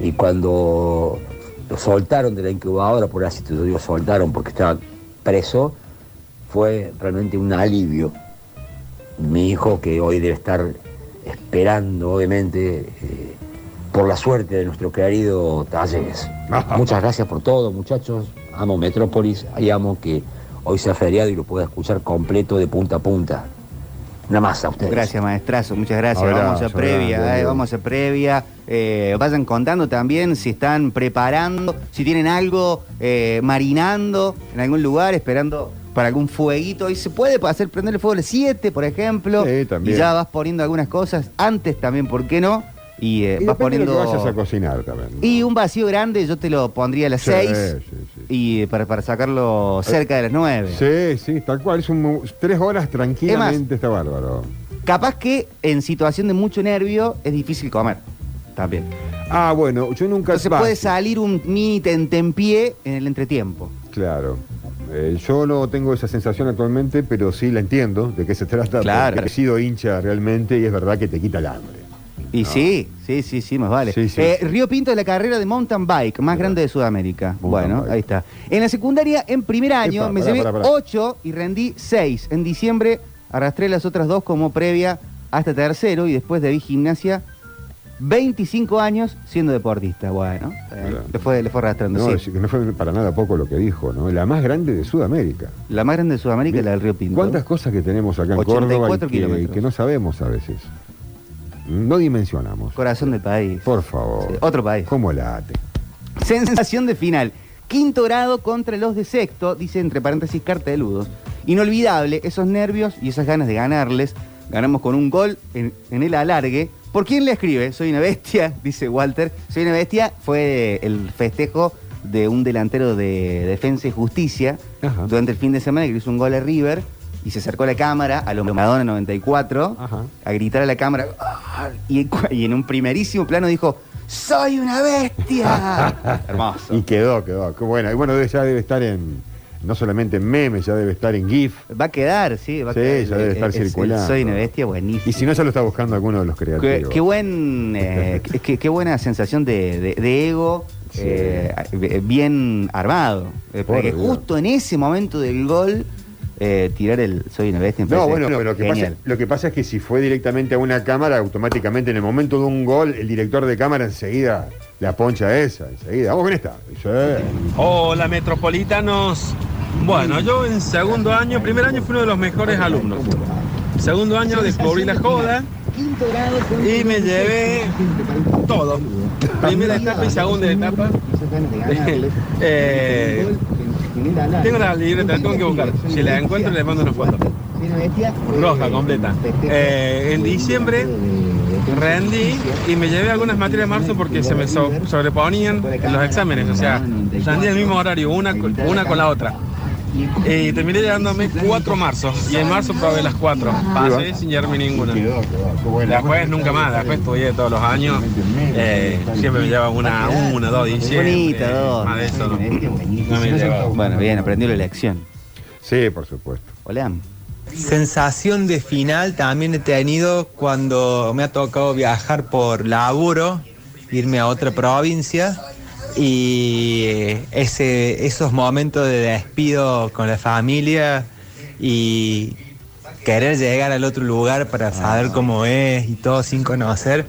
[SPEAKER 7] Y cuando lo soltaron de la incubadora, por así te lo digo, soltaron porque estaba preso, fue realmente un alivio. Mi hijo, que hoy debe estar esperando, obviamente, eh, por la suerte de nuestro querido Talleres. Muchas gracias por todo, muchachos. Amo Metrópolis y amo que hoy sea feriado y lo pueda escuchar completo de punta a punta. Una masa a ustedes.
[SPEAKER 2] Gracias, maestrazo, muchas gracias.
[SPEAKER 3] Abrazo,
[SPEAKER 2] vamos a previa, eh, vamos a previa. Eh, vayan contando también si están preparando, si tienen algo eh, marinando en algún lugar, esperando para algún fueguito. Y se puede hacer prender el fuego a las 7, por ejemplo.
[SPEAKER 3] Sí, también.
[SPEAKER 2] Y ya vas poniendo algunas cosas antes también, ¿por qué no? Y, eh,
[SPEAKER 3] Y
[SPEAKER 2] vas
[SPEAKER 3] de
[SPEAKER 2] poniendo.
[SPEAKER 3] lo que vayas a cocinar también. ¿no?
[SPEAKER 2] Y un vacío grande, yo te lo pondría a las
[SPEAKER 3] Sí,
[SPEAKER 2] 6
[SPEAKER 3] sí, sí.
[SPEAKER 2] y para, para sacarlo cerca de las 9.
[SPEAKER 3] Sí, sí, tal cual. Es un, tres horas tranquilamente está bárbaro.
[SPEAKER 2] Capaz que en situación de mucho nervio es difícil comer. También.
[SPEAKER 3] Ah, bueno, yo nunca. Va,
[SPEAKER 2] puede salir un mini tentempié en el entretiempo.
[SPEAKER 3] Claro. Eh, yo no tengo esa sensación actualmente, pero sí la entiendo de qué se trata.
[SPEAKER 2] Claro.
[SPEAKER 3] Porque he sido hincha realmente y es verdad que te quita el hambre.
[SPEAKER 2] Y sí, sí, sí, sí, más vale.
[SPEAKER 3] Sí, sí.
[SPEAKER 2] Eh, Río Pinto de la carrera de mountain bike, más grande de Sudamérica.
[SPEAKER 3] Mountain
[SPEAKER 2] bueno,
[SPEAKER 3] bike.
[SPEAKER 2] ahí está. En la secundaria, en primer año,
[SPEAKER 3] Epa,
[SPEAKER 2] me
[SPEAKER 3] pará,
[SPEAKER 2] llevé
[SPEAKER 3] pará, pará.
[SPEAKER 2] 8 y rendí 6. En diciembre arrastré las otras dos como previa hasta tercero y después de vi gimnasia 25 años siendo deportista. Bueno, eh, le, fue, le fue arrastrando.
[SPEAKER 3] No,
[SPEAKER 2] sí.
[SPEAKER 3] no fue para nada poco lo que dijo, ¿no? La más grande de Sudamérica.
[SPEAKER 2] La más grande de Sudamérica es la del Río Pinto.
[SPEAKER 3] ¿Cuántas cosas que tenemos acá en
[SPEAKER 2] 84
[SPEAKER 3] Córdoba y que, no sabemos a veces? No dimensionamos.
[SPEAKER 2] Corazón del país.
[SPEAKER 3] Por favor.
[SPEAKER 2] Sí, otro país.
[SPEAKER 3] ¿Cómo late?
[SPEAKER 2] Sensación de final. Quinto grado contra los de sexto, dice entre paréntesis carteludos. Inolvidable esos nervios y esas ganas de ganarles. Ganamos con un gol en, en el alargue. ¿Por quién le escribe? Soy una bestia, dice Walter. Soy una bestia fue el festejo de un delantero de Defensa y Justicia
[SPEAKER 3] Ajá.
[SPEAKER 2] durante el fin de semana que hizo un gol a River y se acercó a la cámara, a lo Madonna 94,
[SPEAKER 3] Ajá.
[SPEAKER 2] a gritar a la cámara "Ah", y, y en un primerísimo plano dijo ¡Soy una bestia! Hermoso.
[SPEAKER 3] Y quedó, quedó. Qué bueno. Y bueno, ya debe estar en. No solamente en memes, ya debe estar en GIF.
[SPEAKER 2] Va a quedar, sí, va a
[SPEAKER 3] Sí,
[SPEAKER 2] quedar.
[SPEAKER 3] ya debe estar
[SPEAKER 2] Es- es-
[SPEAKER 3] circulando.
[SPEAKER 2] Soy una bestia, buenísimo.
[SPEAKER 3] Y si no, ya lo está buscando alguno de los creativos.
[SPEAKER 2] qué buen, eh, qué, buena sensación de, de- de ego,
[SPEAKER 3] Sí.
[SPEAKER 2] eh, bien armado. Eh,
[SPEAKER 3] Por
[SPEAKER 2] porque justo en ese momento del gol, eh, tirar el soy una bestia.
[SPEAKER 3] No, bueno, lo que, pasa, lo que pasa es que si fue directamente a una cámara, automáticamente en el momento de un gol, el director de cámara enseguida la poncha esa, enseguida. Vamos con esta.
[SPEAKER 8] Hola metropolitanos. Bueno, yo en segundo año, primer año fui uno de los mejores alumnos. Segundo año descubrí la joda y me llevé todo. Primera etapa y segunda etapa. Eh, tengo la libreta, tengo que buscar. Si la encuentro les mando una foto. Roja, completa. Eh, en diciembre rendí y me llevé algunas materias de marzo porque se me so- sobreponían los exámenes. O sea, rendí el mismo horario, una, una con la otra. Y terminé llevándome cuatro marzos. Y en marzo probé las cuatro. Pasé sin llevarme ninguna. Después nunca más, después estudié todos los años. Eh, siempre me lleva una, una, dos diciembre.
[SPEAKER 2] Bonita, dos.
[SPEAKER 8] Más de eso no, no me lleva.
[SPEAKER 2] Bueno, bien, aprendió la lección.
[SPEAKER 3] Sí, por supuesto.
[SPEAKER 2] Hola.
[SPEAKER 6] Sensación de final también he tenido cuando me ha tocado viajar por laburo, irme a otra provincia y ese, esos momentos de despido con la familia y querer llegar al otro lugar para saber cómo es y todo sin conocer.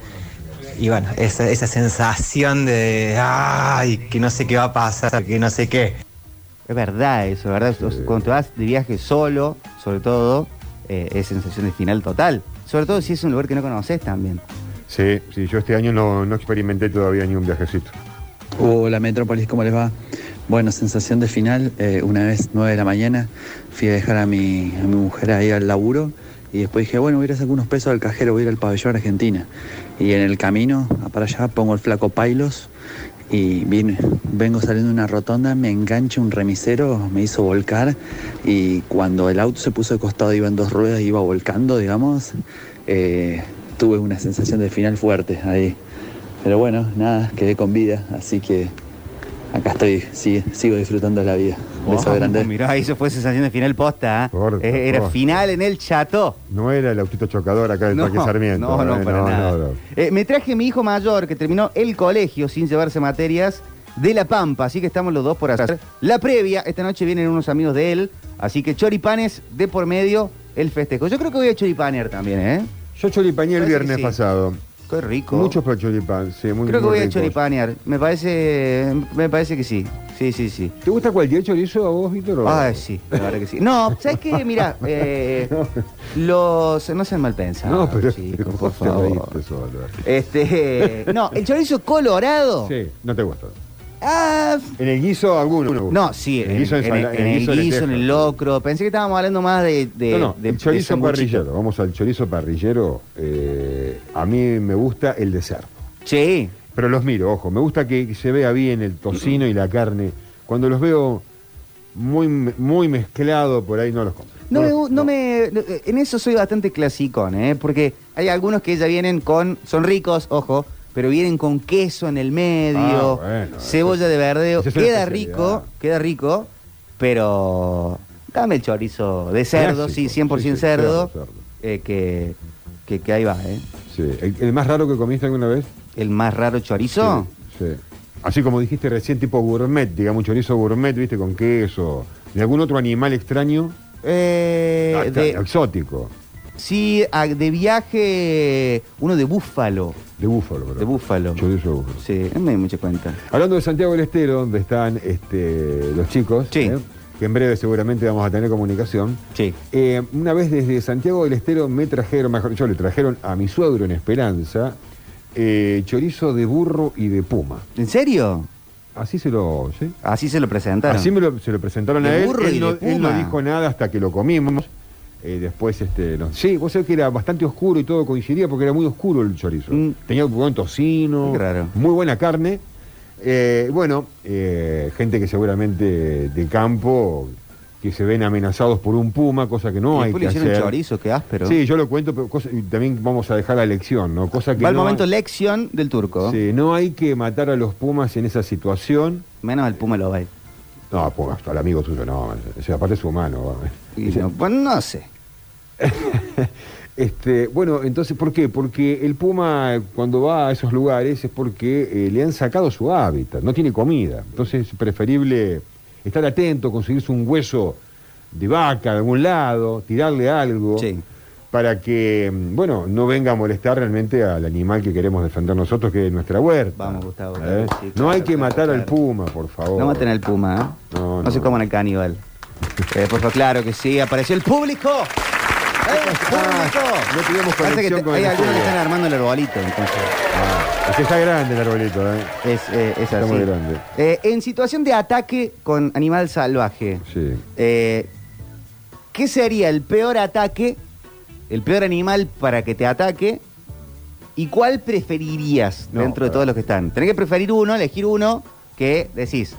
[SPEAKER 6] Y bueno, esa, esa sensación de, ay, que no sé qué va a pasar, que no sé qué.
[SPEAKER 2] Es verdad eso, ¿verdad? Cuando te vas de viaje solo, sobre todo, eh, es sensación de final total. Sobre todo si es un lugar que no conoces también.
[SPEAKER 3] Sí, sí, yo este año no, no experimenté todavía ni un viajecito.
[SPEAKER 9] Hola Metrópolis, ¿cómo les va? Bueno, sensación de final, eh, una vez 9 de la mañana fui a dejar a mi, a mi mujer ahí al laburo y después dije, bueno, voy a ir a sacar unos pesos al cajero, voy a ir al pabellón Argentina. Y en el camino para allá pongo el flaco Pailos y vine, vengo saliendo de una rotonda, me engancha un remisero, me hizo volcar y cuando el auto se puso de costado, iba en dos ruedas, iba volcando, digamos, eh, tuve una sensación de final fuerte ahí. Pero bueno, nada, quedé con vida, así que acá estoy, sí, sigo disfrutando de la vida. Un beso grande.
[SPEAKER 2] Mirá, eso fue sensación de final posta. ¿eh?
[SPEAKER 3] Por
[SPEAKER 2] Eh, Era final en el chato.
[SPEAKER 3] No era el autito chocador acá del Parque Sarmiento.
[SPEAKER 2] no, no,
[SPEAKER 3] eh,
[SPEAKER 2] para nada.
[SPEAKER 3] no, no.
[SPEAKER 2] Eh, me traje a mi hijo mayor que terminó el colegio sin llevarse materias de La Pampa, así que estamos los dos por hacer la previa. Esta noche vienen unos amigos de él, así que choripanes de por medio el festejo. Yo creo que voy a choripanear también, ¿eh?
[SPEAKER 3] Yo choripañé el viernes
[SPEAKER 2] sí.
[SPEAKER 3] pasado.
[SPEAKER 2] Qué rico.
[SPEAKER 3] Muchos para choripán, sí, muy
[SPEAKER 2] Creo que
[SPEAKER 3] muy
[SPEAKER 2] voy a
[SPEAKER 3] ricos.
[SPEAKER 2] choripanear. Me parece, me parece que sí. Sí, sí, sí.
[SPEAKER 3] ¿Te gusta cualquier chorizo a vos, Víctor?
[SPEAKER 2] Ay, sí, la verdad que sí. No, ¿sabes qué? Mira, eh, los. No sean mal pensados.
[SPEAKER 3] No, pero,
[SPEAKER 2] chicos, por favor. Este. No, el chorizo colorado.
[SPEAKER 3] Sí, no te gusta.
[SPEAKER 2] Ah,
[SPEAKER 3] En el guiso alguno. me
[SPEAKER 2] no, sí,
[SPEAKER 3] En el guiso,
[SPEAKER 2] en- el guiso,
[SPEAKER 3] lenteja.
[SPEAKER 2] en el locro. Pensé que estábamos hablando más de. de
[SPEAKER 3] No, no,
[SPEAKER 2] de-
[SPEAKER 3] el chorizo parrillero. Vamos al chorizo parrillero. eh, a mí me gusta el de cerdo.
[SPEAKER 2] Sí.
[SPEAKER 3] Pero los miro, ojo, me gusta que se vea bien el tocino y la carne. Cuando los veo muy, muy mezclado, por ahí no los compro.
[SPEAKER 2] No, me, no me, no, eh, en eso soy bastante clasicón, ¿eh? Porque hay algunos que ya vienen con, son ricos, ojo, pero vienen con queso en el medio,
[SPEAKER 3] Ah, bueno,
[SPEAKER 2] cebolla de verdeo,
[SPEAKER 3] es
[SPEAKER 2] queda rico, queda rico, pero dame el chorizo de cerdo,
[SPEAKER 3] Clásico,
[SPEAKER 2] sí, 100%
[SPEAKER 3] sí, sí,
[SPEAKER 2] cerdo,
[SPEAKER 3] cerdo,
[SPEAKER 2] eh, que, que, que ahí va, ¿eh?
[SPEAKER 3] Sí. ¿El, el más raro que comiste alguna vez?
[SPEAKER 2] El más raro chorizo.
[SPEAKER 3] Sí, sí. Así como dijiste recién, tipo gourmet, digamos, un chorizo gourmet, viste, con queso. ¿De algún otro animal extraño?
[SPEAKER 2] Eh,
[SPEAKER 3] Ah,
[SPEAKER 2] de-
[SPEAKER 3] Exótico.
[SPEAKER 2] Sí, ah, de viaje, uno de búfalo,
[SPEAKER 3] De búfalo, pero.
[SPEAKER 2] de búfalo.
[SPEAKER 3] Chorizo de búfalo.
[SPEAKER 2] Sí, no me di mucha cuenta.
[SPEAKER 3] Hablando de Santiago del Estero, donde están este, los chicos,
[SPEAKER 2] Sí.
[SPEAKER 3] ¿eh? que en breve seguramente vamos a tener comunicación.
[SPEAKER 2] Sí.
[SPEAKER 3] Eh, una vez desde Santiago del Estero me trajeron, mejor dicho, le trajeron a mi suegro en Esperanza eh, chorizo de burro y de puma.
[SPEAKER 2] ¿En serio?
[SPEAKER 3] Así se lo, ¿sí?
[SPEAKER 2] Así se lo presentaron.
[SPEAKER 3] Así me lo- se lo presentaron
[SPEAKER 2] De
[SPEAKER 3] a él.
[SPEAKER 2] burro y
[SPEAKER 3] no,
[SPEAKER 2] de
[SPEAKER 3] él no
[SPEAKER 2] puma.
[SPEAKER 3] dijo nada hasta que lo comimos. Eh, después, este, no- sí, vos sabés que era bastante oscuro y todo coincidía porque era muy oscuro el chorizo.
[SPEAKER 2] Mm.
[SPEAKER 3] Tenía un buen tocino, muy buena carne. Eh, bueno, eh, gente que seguramente de campo que se ven amenazados por un puma, cosa que no
[SPEAKER 2] Y
[SPEAKER 3] hay que hacer.
[SPEAKER 2] chorizo, qué áspero.
[SPEAKER 3] Sí, yo lo cuento, pero cosa- y también vamos a dejar la lección, ¿no? Cosa que
[SPEAKER 2] Va el
[SPEAKER 3] no
[SPEAKER 2] momento
[SPEAKER 3] hay-
[SPEAKER 2] lección del turco.
[SPEAKER 3] Sí, no hay que matar a los pumas en esa situación.
[SPEAKER 2] Menos el Puma lo va.
[SPEAKER 3] No, pues al amigo tuyo no, o sea, aparte es humano.
[SPEAKER 2] Y no, bueno, no sé.
[SPEAKER 3] Este, bueno, entonces, ¿por qué? Porque el puma cuando va a esos lugares es porque eh, le han sacado su hábitat, no tiene comida. Entonces es preferible estar atento, conseguirse un hueso de vaca de algún lado, tirarle algo,
[SPEAKER 2] Sí.
[SPEAKER 3] para que, mm, bueno, no venga a molestar realmente al animal que queremos defender nosotros, que es nuestra huerta.
[SPEAKER 2] Vamos, Gustavo,
[SPEAKER 3] ¿Eh?
[SPEAKER 2] claro,
[SPEAKER 3] no hay que
[SPEAKER 2] claro,
[SPEAKER 3] matar al puma, por favor.
[SPEAKER 2] No maten al Puma, ¿eh?
[SPEAKER 3] No,
[SPEAKER 2] No,
[SPEAKER 3] no.
[SPEAKER 2] se coman al caníbal. Eh, por favor, claro que sí. Apareció el público. ¡Eh,
[SPEAKER 3] no
[SPEAKER 2] Parece que
[SPEAKER 3] conexión
[SPEAKER 2] te-
[SPEAKER 3] con
[SPEAKER 2] hay
[SPEAKER 3] el
[SPEAKER 2] algunos que están armando el arbolito, entonces.
[SPEAKER 3] Ah, es que está grande el arbolito, ¿eh?
[SPEAKER 2] Es, eh, es
[SPEAKER 3] Está
[SPEAKER 2] así.
[SPEAKER 3] muy grande.
[SPEAKER 2] Eh, en situación de ataque con animal salvaje,
[SPEAKER 3] Sí.
[SPEAKER 2] eh, ¿qué sería el peor ataque, el peor animal para que te ataque? ¿Y cuál preferirías
[SPEAKER 3] No,
[SPEAKER 2] dentro de todos los que están? Tenés que preferir uno, elegir uno que decís,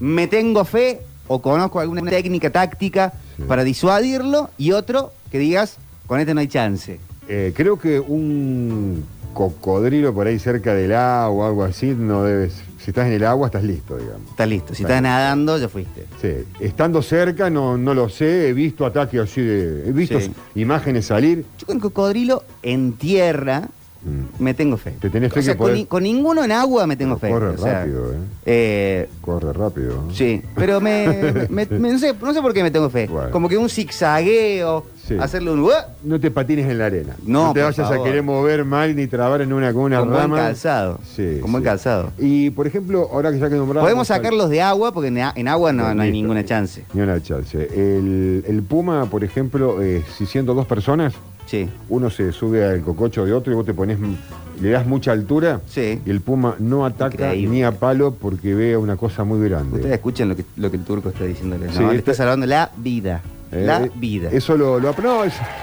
[SPEAKER 2] me tengo fe o conozco alguna técnica táctica
[SPEAKER 3] Sí.
[SPEAKER 2] para disuadirlo, y otro que digas, con este no hay chance.
[SPEAKER 3] Eh, creo que un cocodrilo por ahí cerca del agua o algo así, no debes. Si estás en el agua, estás listo, digamos.
[SPEAKER 2] Estás listo. Si
[SPEAKER 3] Está
[SPEAKER 2] estás nadando, ya fuiste.
[SPEAKER 3] Sí. Estando cerca, no, no lo sé. He visto ataques así de. He visto
[SPEAKER 2] Sí.
[SPEAKER 3] imágenes salir.
[SPEAKER 2] Yo con cocodrilo en tierra
[SPEAKER 3] Mm.
[SPEAKER 2] me tengo fe.
[SPEAKER 3] Te tenés fe
[SPEAKER 2] o sea,
[SPEAKER 3] que
[SPEAKER 2] con,
[SPEAKER 3] podés-
[SPEAKER 2] ni- con ninguno en agua me tengo fe.
[SPEAKER 3] Corre
[SPEAKER 2] o sea,
[SPEAKER 3] rápido, ¿eh?
[SPEAKER 2] eh,
[SPEAKER 3] Corre rápido.
[SPEAKER 2] sí, pero me, me- me- no, sé, no sé por qué me tengo fe.
[SPEAKER 3] Bueno.
[SPEAKER 2] Como que un zigzagueo,
[SPEAKER 3] Sí.
[SPEAKER 2] hacerle un... ¡Uah!
[SPEAKER 3] No te patines en la arena.
[SPEAKER 2] No,
[SPEAKER 3] te
[SPEAKER 2] por
[SPEAKER 3] vayas
[SPEAKER 2] favor.
[SPEAKER 3] a querer mover mal ni trabar en una con una
[SPEAKER 2] con buen
[SPEAKER 3] rama.
[SPEAKER 2] calzado.
[SPEAKER 3] Sí,
[SPEAKER 2] con buen
[SPEAKER 3] sí.
[SPEAKER 2] calzado.
[SPEAKER 3] Y por ejemplo, ahora que ya que nombramos.
[SPEAKER 2] Podemos
[SPEAKER 3] al-
[SPEAKER 2] sacarlos de agua porque en, agua no, no hay
[SPEAKER 3] Listo.
[SPEAKER 2] ninguna chance.
[SPEAKER 3] Ni una chance. El, el Puma, por ejemplo, eh, si siendo dos personas,
[SPEAKER 2] Sí.
[SPEAKER 3] uno se sube al cococho de otro y vos te pones, le das mucha altura
[SPEAKER 2] Sí.
[SPEAKER 3] y el puma no ataca
[SPEAKER 2] Increíble.
[SPEAKER 3] ni a palo porque ve una cosa muy grande.
[SPEAKER 2] Ustedes escuchen lo que, lo que el turco está diciéndole.
[SPEAKER 3] Sí,
[SPEAKER 2] ¿no? Le
[SPEAKER 3] este-
[SPEAKER 2] está salvando la vida.
[SPEAKER 3] Eh,
[SPEAKER 2] la vida.
[SPEAKER 3] Eso lo, lo,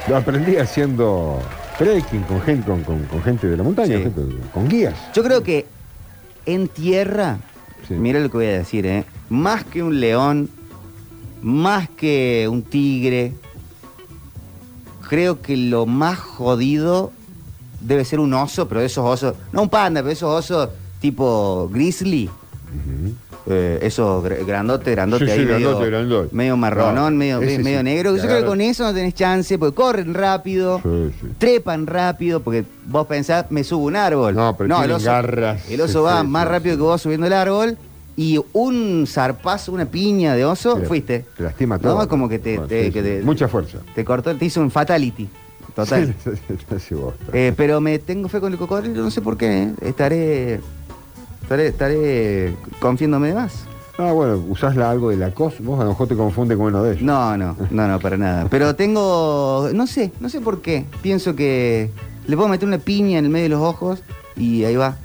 [SPEAKER 3] no, aprendí haciendo trekking con gente, con, con- con gente de la montaña,
[SPEAKER 2] Sí.
[SPEAKER 3] gente- con guías.
[SPEAKER 2] Yo creo que en tierra,
[SPEAKER 3] Sí.
[SPEAKER 2] mira lo que voy a decir, ¿eh? más que un león, más que un tigre, creo que lo más jodido debe ser un oso, pero esos osos, no un panda, pero esos osos tipo grizzly. Eh, esos gr- grandote, grandote
[SPEAKER 3] Sí,
[SPEAKER 2] ahí
[SPEAKER 3] sí,
[SPEAKER 2] medio,
[SPEAKER 3] grandote, grandote.
[SPEAKER 2] medio marronón,
[SPEAKER 3] No,
[SPEAKER 2] medio, medio negro. Yo creo que con eso no tenés chance, porque corren rápido,
[SPEAKER 3] Sí, sí.
[SPEAKER 2] trepan rápido, porque vos pensás, me subo un árbol.
[SPEAKER 3] No, pero
[SPEAKER 2] el
[SPEAKER 3] tienen
[SPEAKER 2] oso,
[SPEAKER 3] garras.
[SPEAKER 2] el oso va más rápido que vos subiendo el árbol y un zarpazo, una piña de oso,
[SPEAKER 3] Te-
[SPEAKER 2] fuiste.
[SPEAKER 3] Te lastima todo.
[SPEAKER 2] No, como que te,
[SPEAKER 3] Bueno,
[SPEAKER 2] te-
[SPEAKER 3] sí,
[SPEAKER 2] que
[SPEAKER 3] sí.
[SPEAKER 2] te-
[SPEAKER 3] Mucha fuerza.
[SPEAKER 2] te cortó, te hizo un fatality. Total. Eh, pero me tengo fe con el cocodrilo, no sé por qué. ¿eh? Estaré, estaré, estaré confiándome de más.
[SPEAKER 3] Ah, bueno, usás la, algo de la cos, vos a lo mejor te confunde con uno de ellos.
[SPEAKER 2] No, no, no, no, para nada. Pero tengo, no sé, no sé por qué. Pienso que le puedo meter una piña en el medio de los ojos y ahí va.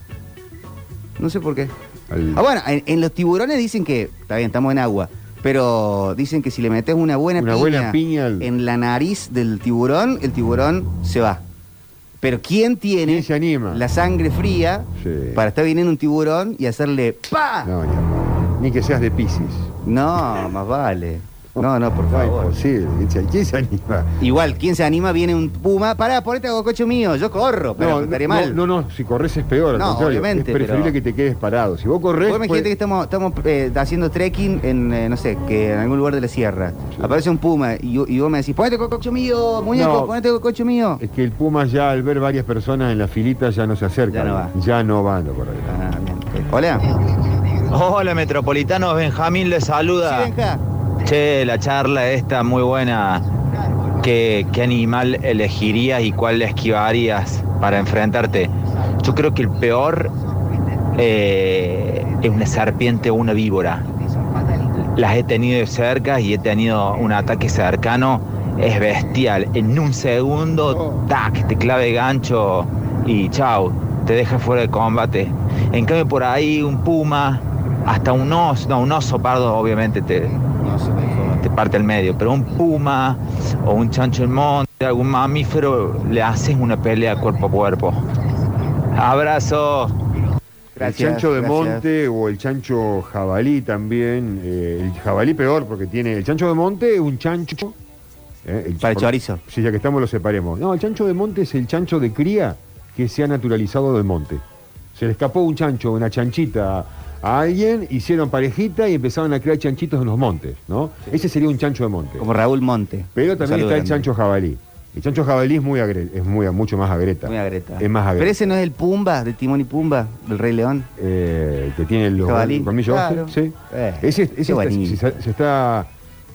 [SPEAKER 2] No sé por qué.
[SPEAKER 3] Al-
[SPEAKER 2] Ah, bueno, en, en los tiburones dicen que, está bien, estamos en agua, pero dicen que si le metes una buena
[SPEAKER 3] Una
[SPEAKER 2] piña,
[SPEAKER 3] buena piña al-
[SPEAKER 2] en la nariz del tiburón, el tiburón se va. Pero ¿quién tiene
[SPEAKER 3] ¿Quién se anima?
[SPEAKER 2] la sangre fría
[SPEAKER 3] Sí.
[SPEAKER 2] para estar viniendo un tiburón y hacerle ¡pa!
[SPEAKER 3] No, ya. Ni que seas de Pisces.
[SPEAKER 2] No, más vale. No, no, por
[SPEAKER 3] No,
[SPEAKER 2] favor.
[SPEAKER 3] imposible. ¿Quién se anima?
[SPEAKER 2] Igual, ¿quién se anima? Viene un puma. Pará, ponete a coche mío. Yo corro, pero
[SPEAKER 3] no,
[SPEAKER 2] estaría
[SPEAKER 3] no,
[SPEAKER 2] mal.
[SPEAKER 3] no, no, si corres es peor.
[SPEAKER 2] No,
[SPEAKER 3] contrario.
[SPEAKER 2] obviamente,
[SPEAKER 3] Es preferible
[SPEAKER 2] pero-
[SPEAKER 3] que te quedes parado. Si vos corres.
[SPEAKER 2] Vos imagínate que estamos, estamos eh, haciendo trekking en, eh, no sé, que en algún lugar de la sierra. Aparece un puma y, vos me decís, ponete coche mío, muñeco,
[SPEAKER 3] No.
[SPEAKER 2] ponete coche mío.
[SPEAKER 3] Es que el Puma ya al ver varias personas en la filita ya no se acerca.
[SPEAKER 2] Ya no va.
[SPEAKER 3] Ya no va, no, por ahí.
[SPEAKER 2] Ah, bien. Hola.
[SPEAKER 10] Hola Metropolitanos, Benjamín les saluda.
[SPEAKER 2] Sí, Benja.
[SPEAKER 10] Che, la charla esta muy buena. ¿Qué, animal elegirías y cuál esquivarías para enfrentarte? Yo creo que el peor eh, es una serpiente o una víbora. Las he tenido de cerca y he tenido un ataque cercano. Es bestial. En un segundo, tac, te clave gancho y chau, te deja fuera de combate. En cambio, por ahí un puma, hasta un oso, no, un oso pardo, obviamente te,
[SPEAKER 2] No se me joda.
[SPEAKER 10] Te parte el medio, pero un puma o un chancho en monte, algún mamífero, le haces una pelea cuerpo a cuerpo. Abrazo.
[SPEAKER 2] Gracias,
[SPEAKER 3] el chancho de
[SPEAKER 2] gracias.
[SPEAKER 3] monte o el chancho jabalí también. eh, el jabalí peor porque tiene. El chancho de monte es un chancho. eh, el-
[SPEAKER 2] Para chorizo.
[SPEAKER 3] Sí, ya que estamos lo separemos. No, el chancho de monte es el chancho de cría que se ha naturalizado del monte. Se le escapó un chancho, una chanchita a alguien, hicieron parejita y empezaron a crear chanchitos en los montes, ¿no? Ese sería un chancho de monte.
[SPEAKER 2] Como Raúl Monte.
[SPEAKER 3] Pero también está el chancho jabalí. El chancho jabalí es muy agre- es muy, mucho más agreta.
[SPEAKER 2] Muy agreta.
[SPEAKER 3] Es más
[SPEAKER 2] Pero
[SPEAKER 3] agreta.
[SPEAKER 2] ese no es el Pumba, de Timón y Pumba, del Rey León.
[SPEAKER 3] Eh, que tiene los
[SPEAKER 2] Jabalí.
[SPEAKER 3] colmillos
[SPEAKER 2] Claro.
[SPEAKER 3] sí.
[SPEAKER 2] Eh,
[SPEAKER 3] ese ese está- se está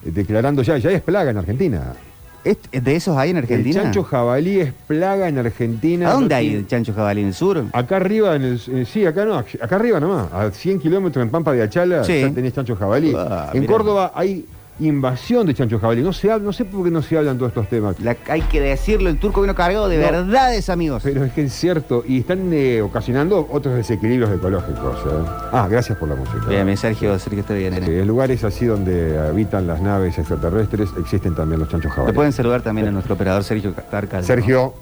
[SPEAKER 3] declarando ya, ya es plaga en Argentina.
[SPEAKER 2] ¿Es- ¿De esos hay en Argentina?
[SPEAKER 3] El chancho jabalí es plaga en Argentina.
[SPEAKER 2] ¿A dónde
[SPEAKER 3] No
[SPEAKER 2] hay
[SPEAKER 3] tiene-
[SPEAKER 2] el chancho jabalí? ¿En el sur?
[SPEAKER 3] Acá arriba, en el, eh, sí, acá no, acá arriba nomás, a 100 kilómetros en Pampa de Achala,
[SPEAKER 2] Sí.
[SPEAKER 3] ya tenés chancho jabalí.
[SPEAKER 2] Ah,
[SPEAKER 3] en
[SPEAKER 2] mirá.
[SPEAKER 3] Córdoba hay invasión de chancho jabalí. No, se habla, no sé por qué no se hablan todos estos temas.
[SPEAKER 2] La- hay que decirlo, el turco vino cargado de
[SPEAKER 3] No.
[SPEAKER 2] verdades, amigos.
[SPEAKER 3] Pero es que es cierto, y están eh, ocasionando otros desequilibrios ecológicos. ¿eh? Ah, gracias por la música.
[SPEAKER 2] Bien, bien, Sergio, Sergio está bien.
[SPEAKER 3] Sí,
[SPEAKER 2] nene.
[SPEAKER 3] en lugares así donde habitan las naves extraterrestres existen también los chanchos
[SPEAKER 2] Le
[SPEAKER 3] jabalí.
[SPEAKER 2] pueden saludar también a nuestro operador Sergio Tarcal.
[SPEAKER 3] Sergio,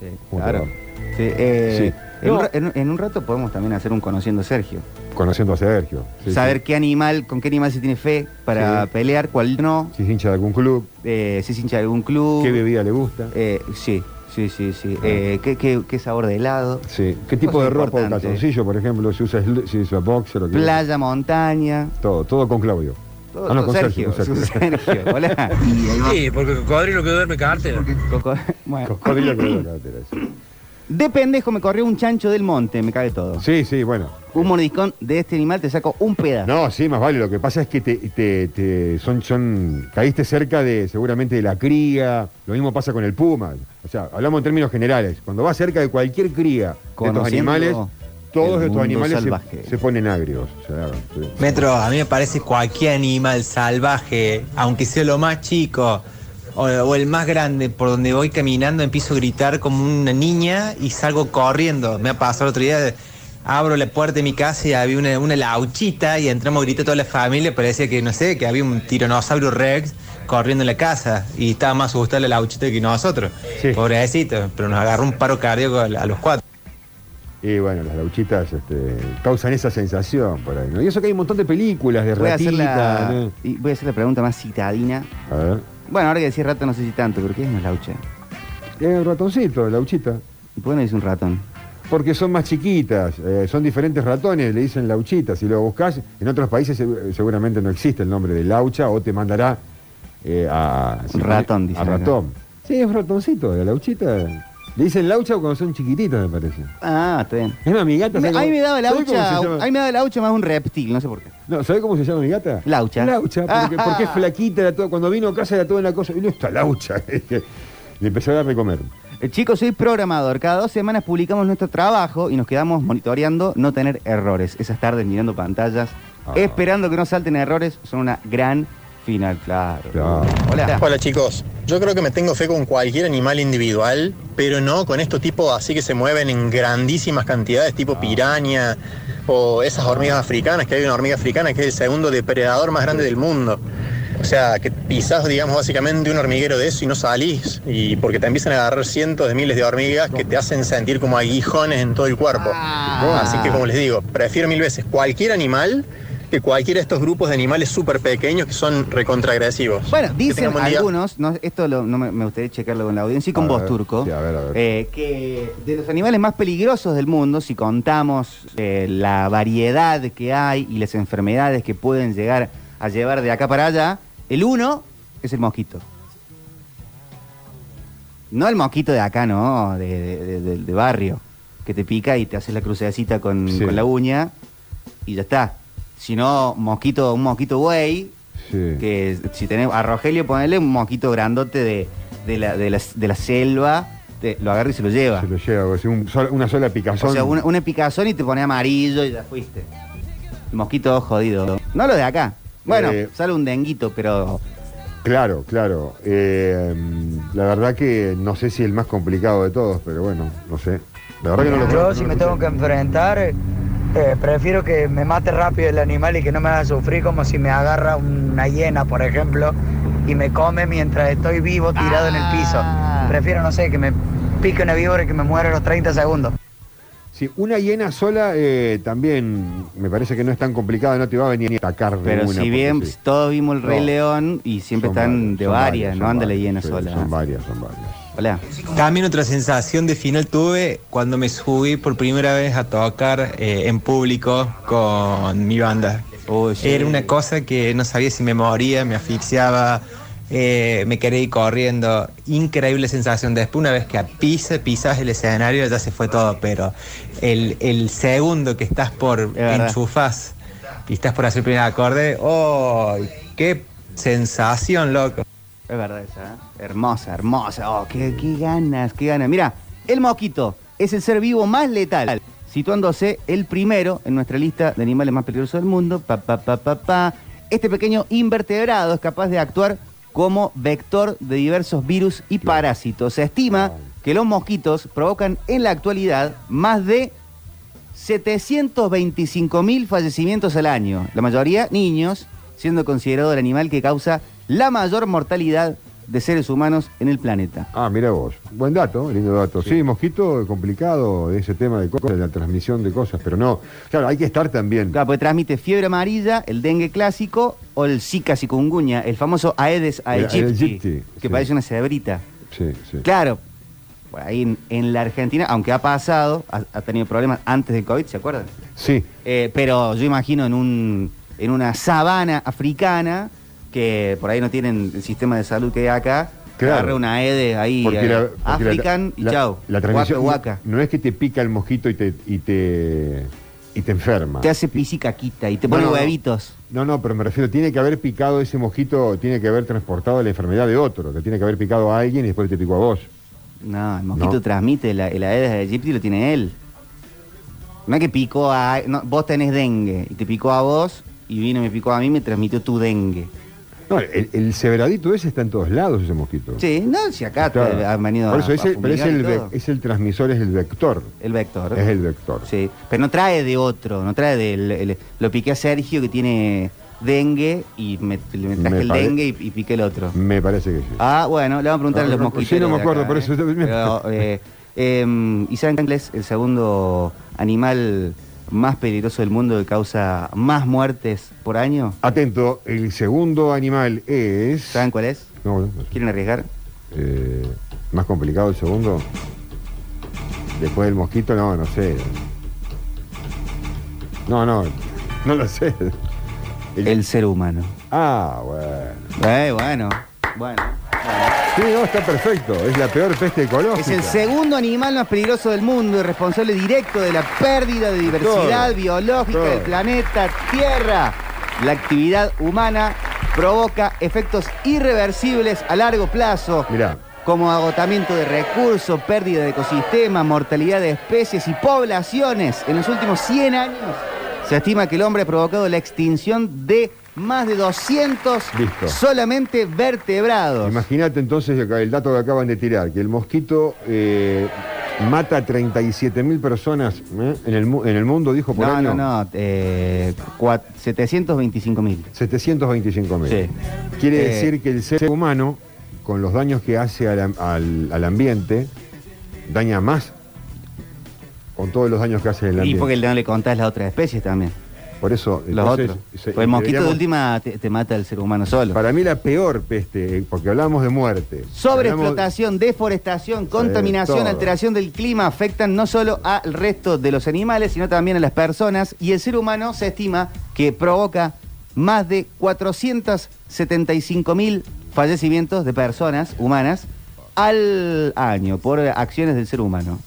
[SPEAKER 2] Sí,
[SPEAKER 3] ¿Cómo
[SPEAKER 2] claro. Sí, eh,
[SPEAKER 3] Sí.
[SPEAKER 2] En, un,
[SPEAKER 3] No.
[SPEAKER 2] ra- en- en un rato podemos también hacer un conociendo a Sergio.
[SPEAKER 3] conociendo a Sergio. Sí,
[SPEAKER 2] Saber qué animal, con qué animal se tiene fe para
[SPEAKER 3] Sí.
[SPEAKER 2] pelear, cuál no.
[SPEAKER 3] Si es hincha de algún club,
[SPEAKER 2] eh, si es hincha de algún club.
[SPEAKER 3] qué bebida le gusta.
[SPEAKER 2] Eh, sí, sí, sí, sí. Eh, ¿qué, qué, qué sabor de helado?
[SPEAKER 3] Sí. ¿Qué tipo
[SPEAKER 2] Cosa
[SPEAKER 3] de ropa o calzoncillo, por ejemplo? Si usa, si usa boxer o qué.
[SPEAKER 2] Playa, montaña.
[SPEAKER 3] Todo, todo con Claudio.
[SPEAKER 2] Todo,
[SPEAKER 3] Ah, no, con
[SPEAKER 2] Sergio,
[SPEAKER 3] Sergio, con
[SPEAKER 2] Sergio. Hola.
[SPEAKER 11] Sí, porque cocodrilo que duerme cárter.
[SPEAKER 2] Coco- bueno.
[SPEAKER 3] Cocodrilo que sí.
[SPEAKER 2] De pendejo me corrió un chancho del monte, me cae todo.
[SPEAKER 3] Sí, sí, bueno.
[SPEAKER 2] Un mordiscón de este animal te saco un pedazo.
[SPEAKER 3] No, sí, más vale. Lo que pasa es que te, te- te- son, son, caíste cerca de, seguramente, de la cría. Lo mismo pasa con el puma. O sea, hablamos en términos generales. Cuando vas cerca de cualquier cría de estos
[SPEAKER 2] Conociendo
[SPEAKER 3] animales, todos estos
[SPEAKER 2] mundo
[SPEAKER 3] animales se, ponen agrios. O sea, sí.
[SPEAKER 6] Metro, a mí me parece cualquier animal salvaje, aunque sea lo más chico, O, o el más grande, por donde voy caminando, empiezo a gritar como una niña y salgo corriendo. Me ha pasado el otro día, abro la puerta de mi casa y había una, una lauchita y entramos a gritar toda la familia. Parecía que, no sé, que había un tiranosaurio rex corriendo en la casa y estaba más asustada la lauchita que nosotros. Pobrecito, pero nos agarró un paro cardíaco a, a los cuatro.
[SPEAKER 3] Y bueno, las lauchitas este, causan esa sensación por ahí. ¿no? Y eso que hay un montón de películas de
[SPEAKER 2] Voy a, hacer
[SPEAKER 3] ratitas.
[SPEAKER 2] la,
[SPEAKER 3] ¿no?
[SPEAKER 2] y voy a hacer la pregunta más citadina.
[SPEAKER 3] A ver.
[SPEAKER 2] Bueno, ahora que decís rata no sé si tanto, pero ¿qué es una laucha?
[SPEAKER 3] Es un ratoncito, lauchita.
[SPEAKER 2] ¿Y por qué no dice un ratón?
[SPEAKER 3] Porque son más chiquitas, eh, son diferentes ratones, le dicen lauchitas. Si lo buscas, en otros países se- seguramente no existe el nombre de laucha o te mandará eh, a...
[SPEAKER 2] Ratón,
[SPEAKER 3] a
[SPEAKER 2] dicen acá.
[SPEAKER 3] ratón. Sí, es un ratoncito, la lauchita. Le dicen laucha cuando son chiquititos, me parece.
[SPEAKER 2] Ah, está bien.
[SPEAKER 3] Es una mi gata.
[SPEAKER 2] Me-
[SPEAKER 3] ¿sabe
[SPEAKER 2] a mí
[SPEAKER 3] cómo-
[SPEAKER 2] me daba
[SPEAKER 3] ¿sabe cómo se
[SPEAKER 2] laucha,
[SPEAKER 3] llama?
[SPEAKER 2] a mí me daba laucha más un reptil, no sé por qué.
[SPEAKER 3] No, ¿sabe cómo se llama mi gata?
[SPEAKER 2] Laucha.
[SPEAKER 3] Laucha, porque,
[SPEAKER 2] Ah.
[SPEAKER 3] porque es flaquita, era todo, cuando vino a casa era toda una cosa. Y no está laucha. Le empezó a dar de comer.
[SPEAKER 2] Eh, Chicos, soy programador. Cada dos semanas publicamos nuestro trabajo y nos quedamos monitoreando no tener errores. Esas tardes mirando pantallas,
[SPEAKER 3] Ah.
[SPEAKER 2] esperando que no salten errores, son una gran final, claro. Hola.
[SPEAKER 12] Hola chicos, yo creo que me tengo fe con cualquier animal individual, pero no con estos tipos así que se mueven en grandísimas cantidades, tipo piraña o esas hormigas africanas, que hay una hormiga africana que es el segundo depredador más grande del mundo. O sea, que pisás, digamos, básicamente un hormiguero de eso y no salís, y porque te empiezan a agarrar cientos de miles de hormigas que te hacen sentir como aguijones en todo el cuerpo. Así que, como les digo, prefiero mil veces cualquier animal que cualquiera de estos grupos de animales súper pequeños que son recontraagresivos.
[SPEAKER 2] Bueno, dicen algunos, no, esto lo- no me, me gustaría checarlo con la audiencia y con
[SPEAKER 3] A
[SPEAKER 2] vos,
[SPEAKER 3] ver,
[SPEAKER 2] Turco,
[SPEAKER 3] sí, a ver, a ver.
[SPEAKER 2] eh, que de los animales más peligrosos del mundo, si contamos eh, la variedad que hay y las enfermedades que pueden llegar a llevar de acá para allá, el uno es el mosquito. No el mosquito de acá, no, de, de- de- de- de barrio, que te pica y te haces la crucecita con,
[SPEAKER 3] Sí.
[SPEAKER 2] con la uña y ya está. Sino mosquito, un mosquito güey,
[SPEAKER 3] Sí.
[SPEAKER 2] que si tenés a Rogelio ponerle un mosquito grandote de, de, la, de, la, de la selva, te- lo agarra y se lo lleva.
[SPEAKER 3] Se lo lleva, un sol- una sola picazón.
[SPEAKER 2] O sea, una, una picazón y te pone amarillo y ya fuiste. El mosquito jodido. No lo de acá. Bueno,
[SPEAKER 3] Eh,
[SPEAKER 2] sale un denguito, pero
[SPEAKER 3] Claro, claro. Eh, la verdad que no sé si el más complicado de todos, pero bueno, no sé. La verdad que no lo
[SPEAKER 13] Yo
[SPEAKER 3] no
[SPEAKER 13] si
[SPEAKER 3] lo
[SPEAKER 13] me tengo que enfrentar, eh, prefiero que me mate rápido el animal y que no me haga sufrir como si me agarra una hiena, por ejemplo, y me come mientras estoy vivo tirado en el piso. Prefiero, no sé, que me pique una víbora y que me muera a los 30 segundos.
[SPEAKER 3] Sí, una hiena sola eh, también me parece que no es tan complicado, no te va a venir a atacar de
[SPEAKER 2] pero
[SPEAKER 3] una,
[SPEAKER 2] si bien
[SPEAKER 3] sí.
[SPEAKER 2] todos vimos el Rey
[SPEAKER 3] No.
[SPEAKER 2] León y siempre
[SPEAKER 3] Son
[SPEAKER 2] están
[SPEAKER 3] varias,
[SPEAKER 2] de varias,
[SPEAKER 3] varias,
[SPEAKER 2] no anda la hiena
[SPEAKER 3] sí,
[SPEAKER 2] sola.
[SPEAKER 3] Son varias, son varias.
[SPEAKER 2] Hola.
[SPEAKER 6] También otra sensación de final tuve cuando me subí por primera vez a tocar eh, en público con mi banda. Era una cosa que no sabía si me moría, me asfixiaba, eh, me quería ir corriendo. Increíble sensación. Después, una vez que pisa, pisas el escenario, ya se fue todo. Pero el, el segundo que estás por
[SPEAKER 2] verdad.
[SPEAKER 6] enchufás y estás por hacer el primer acorde, ¡oh! ¡Qué sensación, loco!
[SPEAKER 2] Es verdad esa, ¿eh? Hermosa, hermosa. Oh, qué, qué ganas, qué ganas. Mira, el mosquito es el ser vivo más letal, situándose el primero en nuestra lista de animales más peligrosos del mundo. Pa, pa, pa, pa, pa. Este pequeño invertebrado es capaz de actuar como vector de diversos virus y parásitos. Se estima que los mosquitos provocan en la actualidad más de 725 mil fallecimientos al año, la mayoría niños, siendo considerado el animal que causa la mayor mortalidad de seres humanos en el planeta.
[SPEAKER 3] Ah, mira vos. Buen dato, lindo dato. Sí, mosquito, complicado de ese tema de cosas, de la transmisión de cosas, pero no. Claro, hay que estar también.
[SPEAKER 2] Claro, porque transmite fiebre amarilla, el dengue clásico o el zika chikungunya, el famoso Aedes
[SPEAKER 3] El
[SPEAKER 2] aegypti,
[SPEAKER 3] aegypti,
[SPEAKER 2] que
[SPEAKER 3] sí.
[SPEAKER 2] parece una cebrita.
[SPEAKER 3] Sí, sí.
[SPEAKER 2] Claro, por ahí en, en la Argentina, aunque ha pasado, ha, ha tenido problemas antes del COVID, ¿se acuerdan?
[SPEAKER 3] Sí.
[SPEAKER 2] Eh, pero yo imagino en, un, en una sabana africana, que por ahí no tienen el sistema de salud que hay acá,
[SPEAKER 3] Claro.
[SPEAKER 2] agarra una Aedes ahí,
[SPEAKER 3] Porque
[SPEAKER 2] eh,
[SPEAKER 3] la- porque la-
[SPEAKER 2] African y
[SPEAKER 3] la-
[SPEAKER 2] chao.
[SPEAKER 3] La transmisión
[SPEAKER 2] Guaca.
[SPEAKER 3] No, no es que te pica el mosquito y te, y te, y te enferma.
[SPEAKER 2] Te hace pis y caquita y te pone
[SPEAKER 3] no,
[SPEAKER 2] huevitos.
[SPEAKER 3] No, no, pero me refiero, tiene que haber picado ese mosquito, tiene que haber transportado la enfermedad de otro, que tiene que haber picado a alguien y después te picó a vos.
[SPEAKER 2] No, el mosquito
[SPEAKER 3] No.
[SPEAKER 2] transmite la, el Aedes aegypti y lo tiene él. No es que picó a... no, vos tenés dengue y te picó a vos y vino y me picó a mí y me transmitió tu dengue.
[SPEAKER 3] No, el, el cebradito ese está en todos lados, ese mosquito.
[SPEAKER 2] Sí, no, si acá
[SPEAKER 3] Está-
[SPEAKER 2] te han venido
[SPEAKER 3] Por eso
[SPEAKER 2] a-
[SPEAKER 3] ese-
[SPEAKER 2] a
[SPEAKER 3] pero es el, ve-
[SPEAKER 2] todo.
[SPEAKER 3] es el transmisor, es el vector.
[SPEAKER 2] El vector.
[SPEAKER 3] Es el vector.
[SPEAKER 2] Sí, pero no trae de otro, no trae del... el- lo piqué a Sergio que tiene dengue y me, me traje
[SPEAKER 3] Me
[SPEAKER 2] el dengue y, y piqué el otro.
[SPEAKER 3] Me parece que sí.
[SPEAKER 2] Ah, bueno, le vamos a preguntar
[SPEAKER 3] Ah,
[SPEAKER 2] a los
[SPEAKER 3] no,
[SPEAKER 2] mosquitos.
[SPEAKER 3] sí, no me acuerdo,
[SPEAKER 2] acá,
[SPEAKER 3] por
[SPEAKER 2] ¿eh?
[SPEAKER 3] eso-
[SPEAKER 2] Pero, eh, eh, ¿Y saben cuál es el segundo animal más peligroso del mundo que causa más muertes por año?
[SPEAKER 3] Atento, el segundo animal es.
[SPEAKER 2] ¿Saben cuál es?
[SPEAKER 3] No, no.
[SPEAKER 2] ¿Quieren arriesgar?
[SPEAKER 3] Eh, más complicado el segundo. Después del mosquito, no, no sé. No, no, no lo sé.
[SPEAKER 2] El ser humano.
[SPEAKER 3] Ah, bueno.
[SPEAKER 2] Eh, bueno, bueno.
[SPEAKER 3] Sí, no, está perfecto. Es la peor peste ecológica.
[SPEAKER 2] Es el segundo animal más peligroso del mundo y responsable directo de la pérdida de diversidad
[SPEAKER 3] Todo,
[SPEAKER 2] biológica
[SPEAKER 3] todo.
[SPEAKER 2] del planeta Tierra. La actividad humana provoca efectos irreversibles a largo plazo.
[SPEAKER 3] Mirá,
[SPEAKER 2] como agotamiento de recursos, pérdida de ecosistemas, mortalidad de especies y poblaciones. En los últimos 100 años se estima que el hombre ha provocado la extinción de más de 200
[SPEAKER 3] Listo.
[SPEAKER 2] solamente vertebrados.
[SPEAKER 3] imagínate entonces el dato que acaban de tirar, que el mosquito eh, mata a 37 mil personas ¿eh? en, el, en el mundo, dijo por
[SPEAKER 2] No,
[SPEAKER 3] año.
[SPEAKER 2] no, no, eh, cua- 725 mil.
[SPEAKER 3] 725 mil.
[SPEAKER 2] Sí.
[SPEAKER 3] Quiere
[SPEAKER 2] Eh,
[SPEAKER 3] decir que el ser humano, con los daños que hace al, al- al ambiente, daña más con todos los daños que hace el
[SPEAKER 2] Y
[SPEAKER 3] ambiente.
[SPEAKER 2] porque no le contás las otras especies también.
[SPEAKER 3] Por eso,
[SPEAKER 2] Los
[SPEAKER 3] entonces,
[SPEAKER 2] otros.
[SPEAKER 3] se-
[SPEAKER 2] Pues el mosquito de última te, te mata al ser humano solo.
[SPEAKER 3] Para mí la peor peste, eh, porque hablamos de muerte. Hablamos-
[SPEAKER 2] Sobreexplotación, deforestación, contaminación, alteración del clima afectan no solo al resto de los animales, sino también a las personas. Y el ser humano se estima que provoca más de 475 mil fallecimientos de personas humanas al año por acciones del ser humano.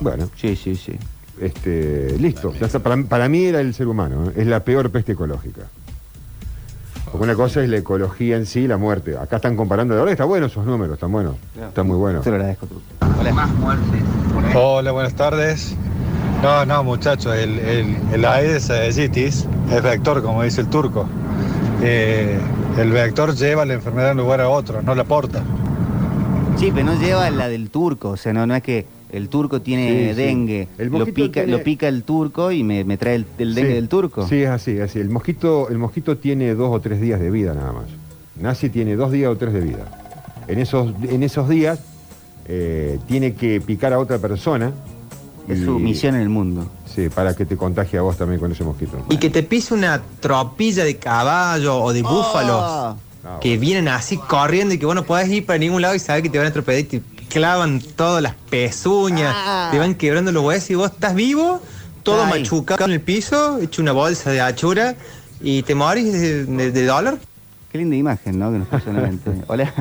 [SPEAKER 3] Bueno,
[SPEAKER 2] Sí, sí, sí.
[SPEAKER 3] Este, listo. Ya está. Para, para mí era el ser humano. ¿eh? Es la peor peste ecológica. Porque una cosa es la ecología en sí, la muerte. Acá están comparando. Ahora está bueno esos números, están buenos. Están muy buenos.
[SPEAKER 2] Te lo agradezco. Hola.
[SPEAKER 14] Hola, buenas tardes. No, no, muchachos, el, el, el Aedes aegyptis es vector, como dice el turco. Eh, el vector lleva la enfermedad de un lugar a otro, no la porta.
[SPEAKER 2] Sí, pero no lleva la del turco. O sea, no, no es que el turco tiene
[SPEAKER 3] Sí, sí.
[SPEAKER 2] dengue.
[SPEAKER 3] El
[SPEAKER 2] lo,
[SPEAKER 3] mosquito
[SPEAKER 2] pica,
[SPEAKER 3] tiene-
[SPEAKER 2] lo pica el turco y me, me trae el, el dengue
[SPEAKER 3] Sí.
[SPEAKER 2] del turco.
[SPEAKER 3] Sí, es así, es así. El mosquito, el mosquito tiene dos o tres días de vida nada más. Nace y tiene dos días o tres de vida. En esos, en esos días eh, tiene que picar a otra persona.
[SPEAKER 2] Es
[SPEAKER 3] y-
[SPEAKER 2] su misión en el mundo.
[SPEAKER 3] Sí, para que te contagie a vos también con ese mosquito.
[SPEAKER 6] Y que te pise una tropilla de caballo o de búfalos
[SPEAKER 2] Ah.
[SPEAKER 6] que vienen así corriendo y que vos no podés ir para ningún lado y sabes que te van a atropellar y te clavan todas las pezuñas,
[SPEAKER 2] Ah.
[SPEAKER 6] te van quebrando los huesos y vos estás vivo, todo
[SPEAKER 2] Ay.
[SPEAKER 6] machucado en el piso, hecho una bolsa de achura y te morís de, de- de dolor.
[SPEAKER 2] Qué linda imagen, ¿no? Que nos puso en la mente. Hola.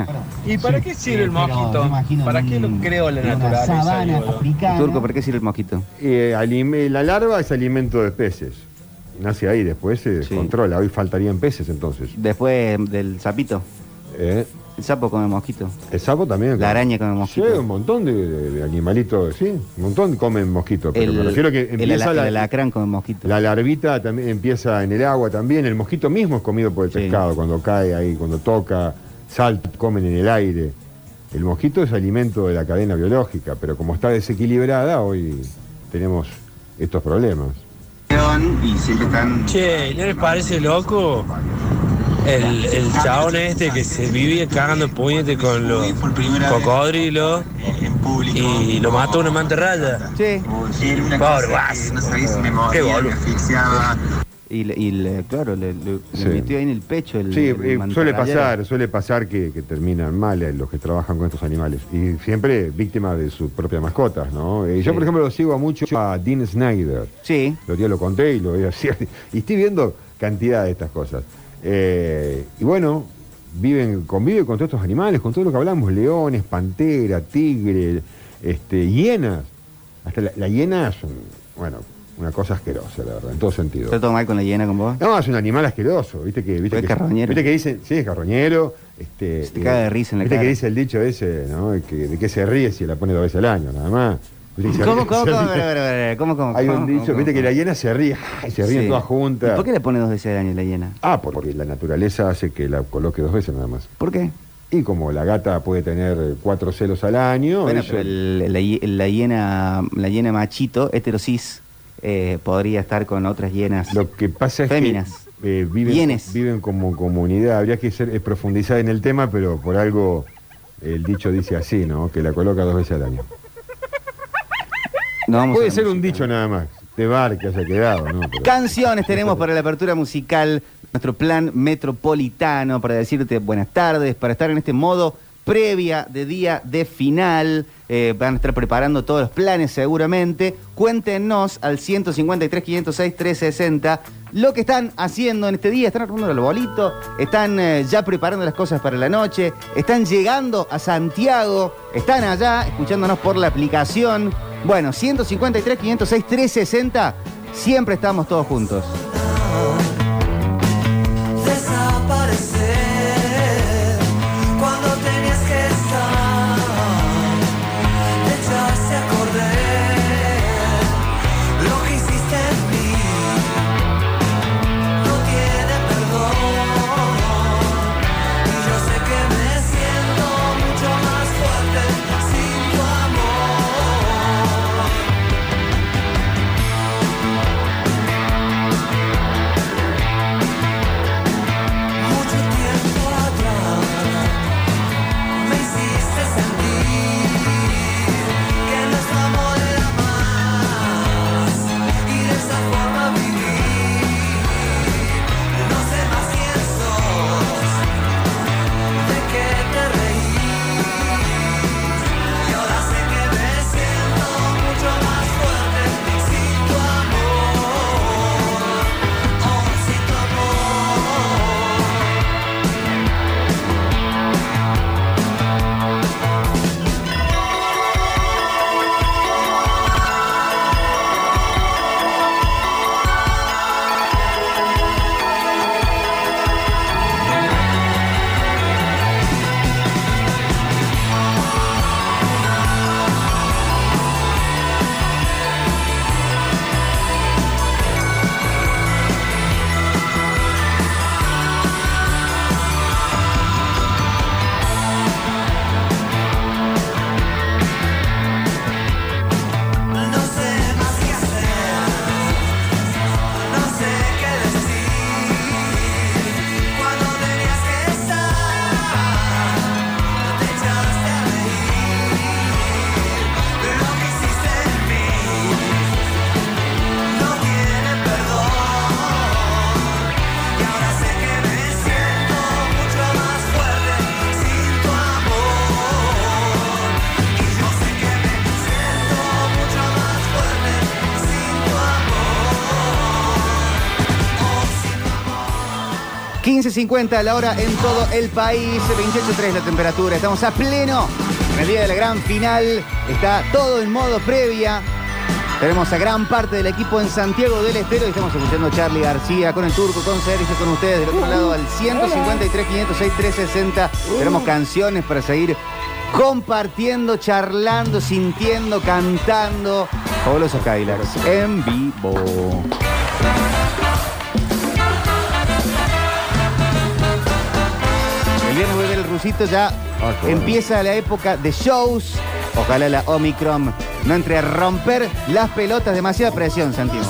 [SPEAKER 11] ¿Y para qué sirve el mosquito? ¿Para qué lo creó la naturaleza? digo yo?
[SPEAKER 2] Turco, ¿por qué sirve el mosquito?
[SPEAKER 3] Eh, la larva es alimento de peces. Nace ahí, después se
[SPEAKER 2] Sí.
[SPEAKER 3] controla. Hoy faltarían peces entonces.
[SPEAKER 2] Después del sapito.
[SPEAKER 3] Eh,
[SPEAKER 2] El sapo come mosquito.
[SPEAKER 3] el sapo también.
[SPEAKER 2] La araña come
[SPEAKER 3] Sí,
[SPEAKER 2] mosquito.
[SPEAKER 3] un montón de, de- de animalitos, sí, un montón comen mosquitos. Pero
[SPEAKER 2] El,
[SPEAKER 3] me refiero que
[SPEAKER 2] el
[SPEAKER 3] empieza
[SPEAKER 2] ala-
[SPEAKER 3] la,
[SPEAKER 2] el alacrán come mosquito.
[SPEAKER 3] la larvita también empieza en el agua también. El mosquito mismo es comido por el
[SPEAKER 2] Sí.
[SPEAKER 3] pescado cuando cae ahí, cuando toca, salta, comen en el aire. El mosquito es alimento de la cadena biológica, pero como está desequilibrada, hoy tenemos estos problemas.
[SPEAKER 11] Che, ¿no les parece loco? El, el chabón este que se vivía cagando puñete con los cocodrilos y lo mató una mantarraya.
[SPEAKER 2] Sí.
[SPEAKER 11] Pobre guaso. Qué boludo.
[SPEAKER 2] Y, le- y le- claro, le, le-
[SPEAKER 3] Sí.
[SPEAKER 2] metió ahí en el pecho el.
[SPEAKER 3] Sí,
[SPEAKER 2] el
[SPEAKER 3] suele pasar, suele pasar que, que terminan mal eh, los que trabajan con estos animales. Y siempre víctimas de sus propias mascotas, ¿no? Eh, Yo, por ejemplo, lo sigo a mucho a Dean Snyder.
[SPEAKER 2] Sí.
[SPEAKER 3] Lo día lo conté y lo voy a decir. Y estoy viendo cantidad de estas cosas. Eh, y bueno, viven, convive con todos estos animales, con todo lo que hablamos, leones, pantera, tigre, este, hienas. Hasta la, la hiena es un- bueno, una cosa asquerosa, la verdad, en todo sentido.
[SPEAKER 2] ¿Está todo mal con la hiena con vos?
[SPEAKER 3] No, es un animal asqueroso, viste que, viste
[SPEAKER 2] Es
[SPEAKER 3] que,
[SPEAKER 2] carroñero.
[SPEAKER 3] viste que dicen, sí, es carroñero, este,
[SPEAKER 2] Se te caga de risa en la
[SPEAKER 3] viste
[SPEAKER 2] cara.
[SPEAKER 3] que dice el dicho ese, ¿no? Que, de que se ríe si la pone dos veces al año, nada más.
[SPEAKER 2] ¿Cómo, cómo, cómo, cómo,
[SPEAKER 3] Hay un dicho, viste que la hiena se ríe, se ríen todas juntas.
[SPEAKER 2] ¿Por qué le pone dos veces al año la hiena?
[SPEAKER 3] Ah, porque la naturaleza hace que la coloque dos veces nada más.
[SPEAKER 2] ¿Por qué?
[SPEAKER 3] Y como la gata puede tener cuatro celos al año,
[SPEAKER 2] Bueno, pero la, hie- la hiena, la hiena machito, heterosis, eh, podría estar con otras hienas.
[SPEAKER 3] lo que pasa es
[SPEAKER 2] Féminas.
[SPEAKER 3] que eh, viven, viven como comunidad. Habría que ser, eh, profundizar en el tema, pero por algo el dicho dice así, ¿no? Que la coloca dos veces al año.
[SPEAKER 2] No vamos
[SPEAKER 3] Puede ser un dicho nada más, de bar que haya quedado, ¿no? Pero-
[SPEAKER 2] Canciones tenemos para la apertura musical, nuestro plan metropolitano para decirte buenas tardes, para estar en este modo previa de día de final. Eh, van a estar preparando todos los planes seguramente. Cuéntenos al 153 506 360 lo que están haciendo en este día. Están armando el bolito, están eh, ya preparando las cosas para la noche, están llegando a Santiago, están allá escuchándonos por la aplicación. Bueno, 153 506 360 siempre estamos todos juntos. 15.50 la hora en todo el país, 28.3 la temperatura. Estamos a pleno en el día de la gran final. Está todo en modo previa. Tenemos a gran parte del equipo en Santiago del Estero y estamos escuchando a Charlie García con el turco, con Sergio, con ustedes. Del otro lado al 153, 506, 360. Tenemos canciones para seguir compartiendo, charlando, sintiendo, cantando. Fabulosos Cadillacs en vivo. Viernes vuelve el rusito, ya
[SPEAKER 3] Ah,
[SPEAKER 2] empieza la época de shows. Ojalá la Omicron no entre a romper las pelotas. Demasiada presión, Santiago.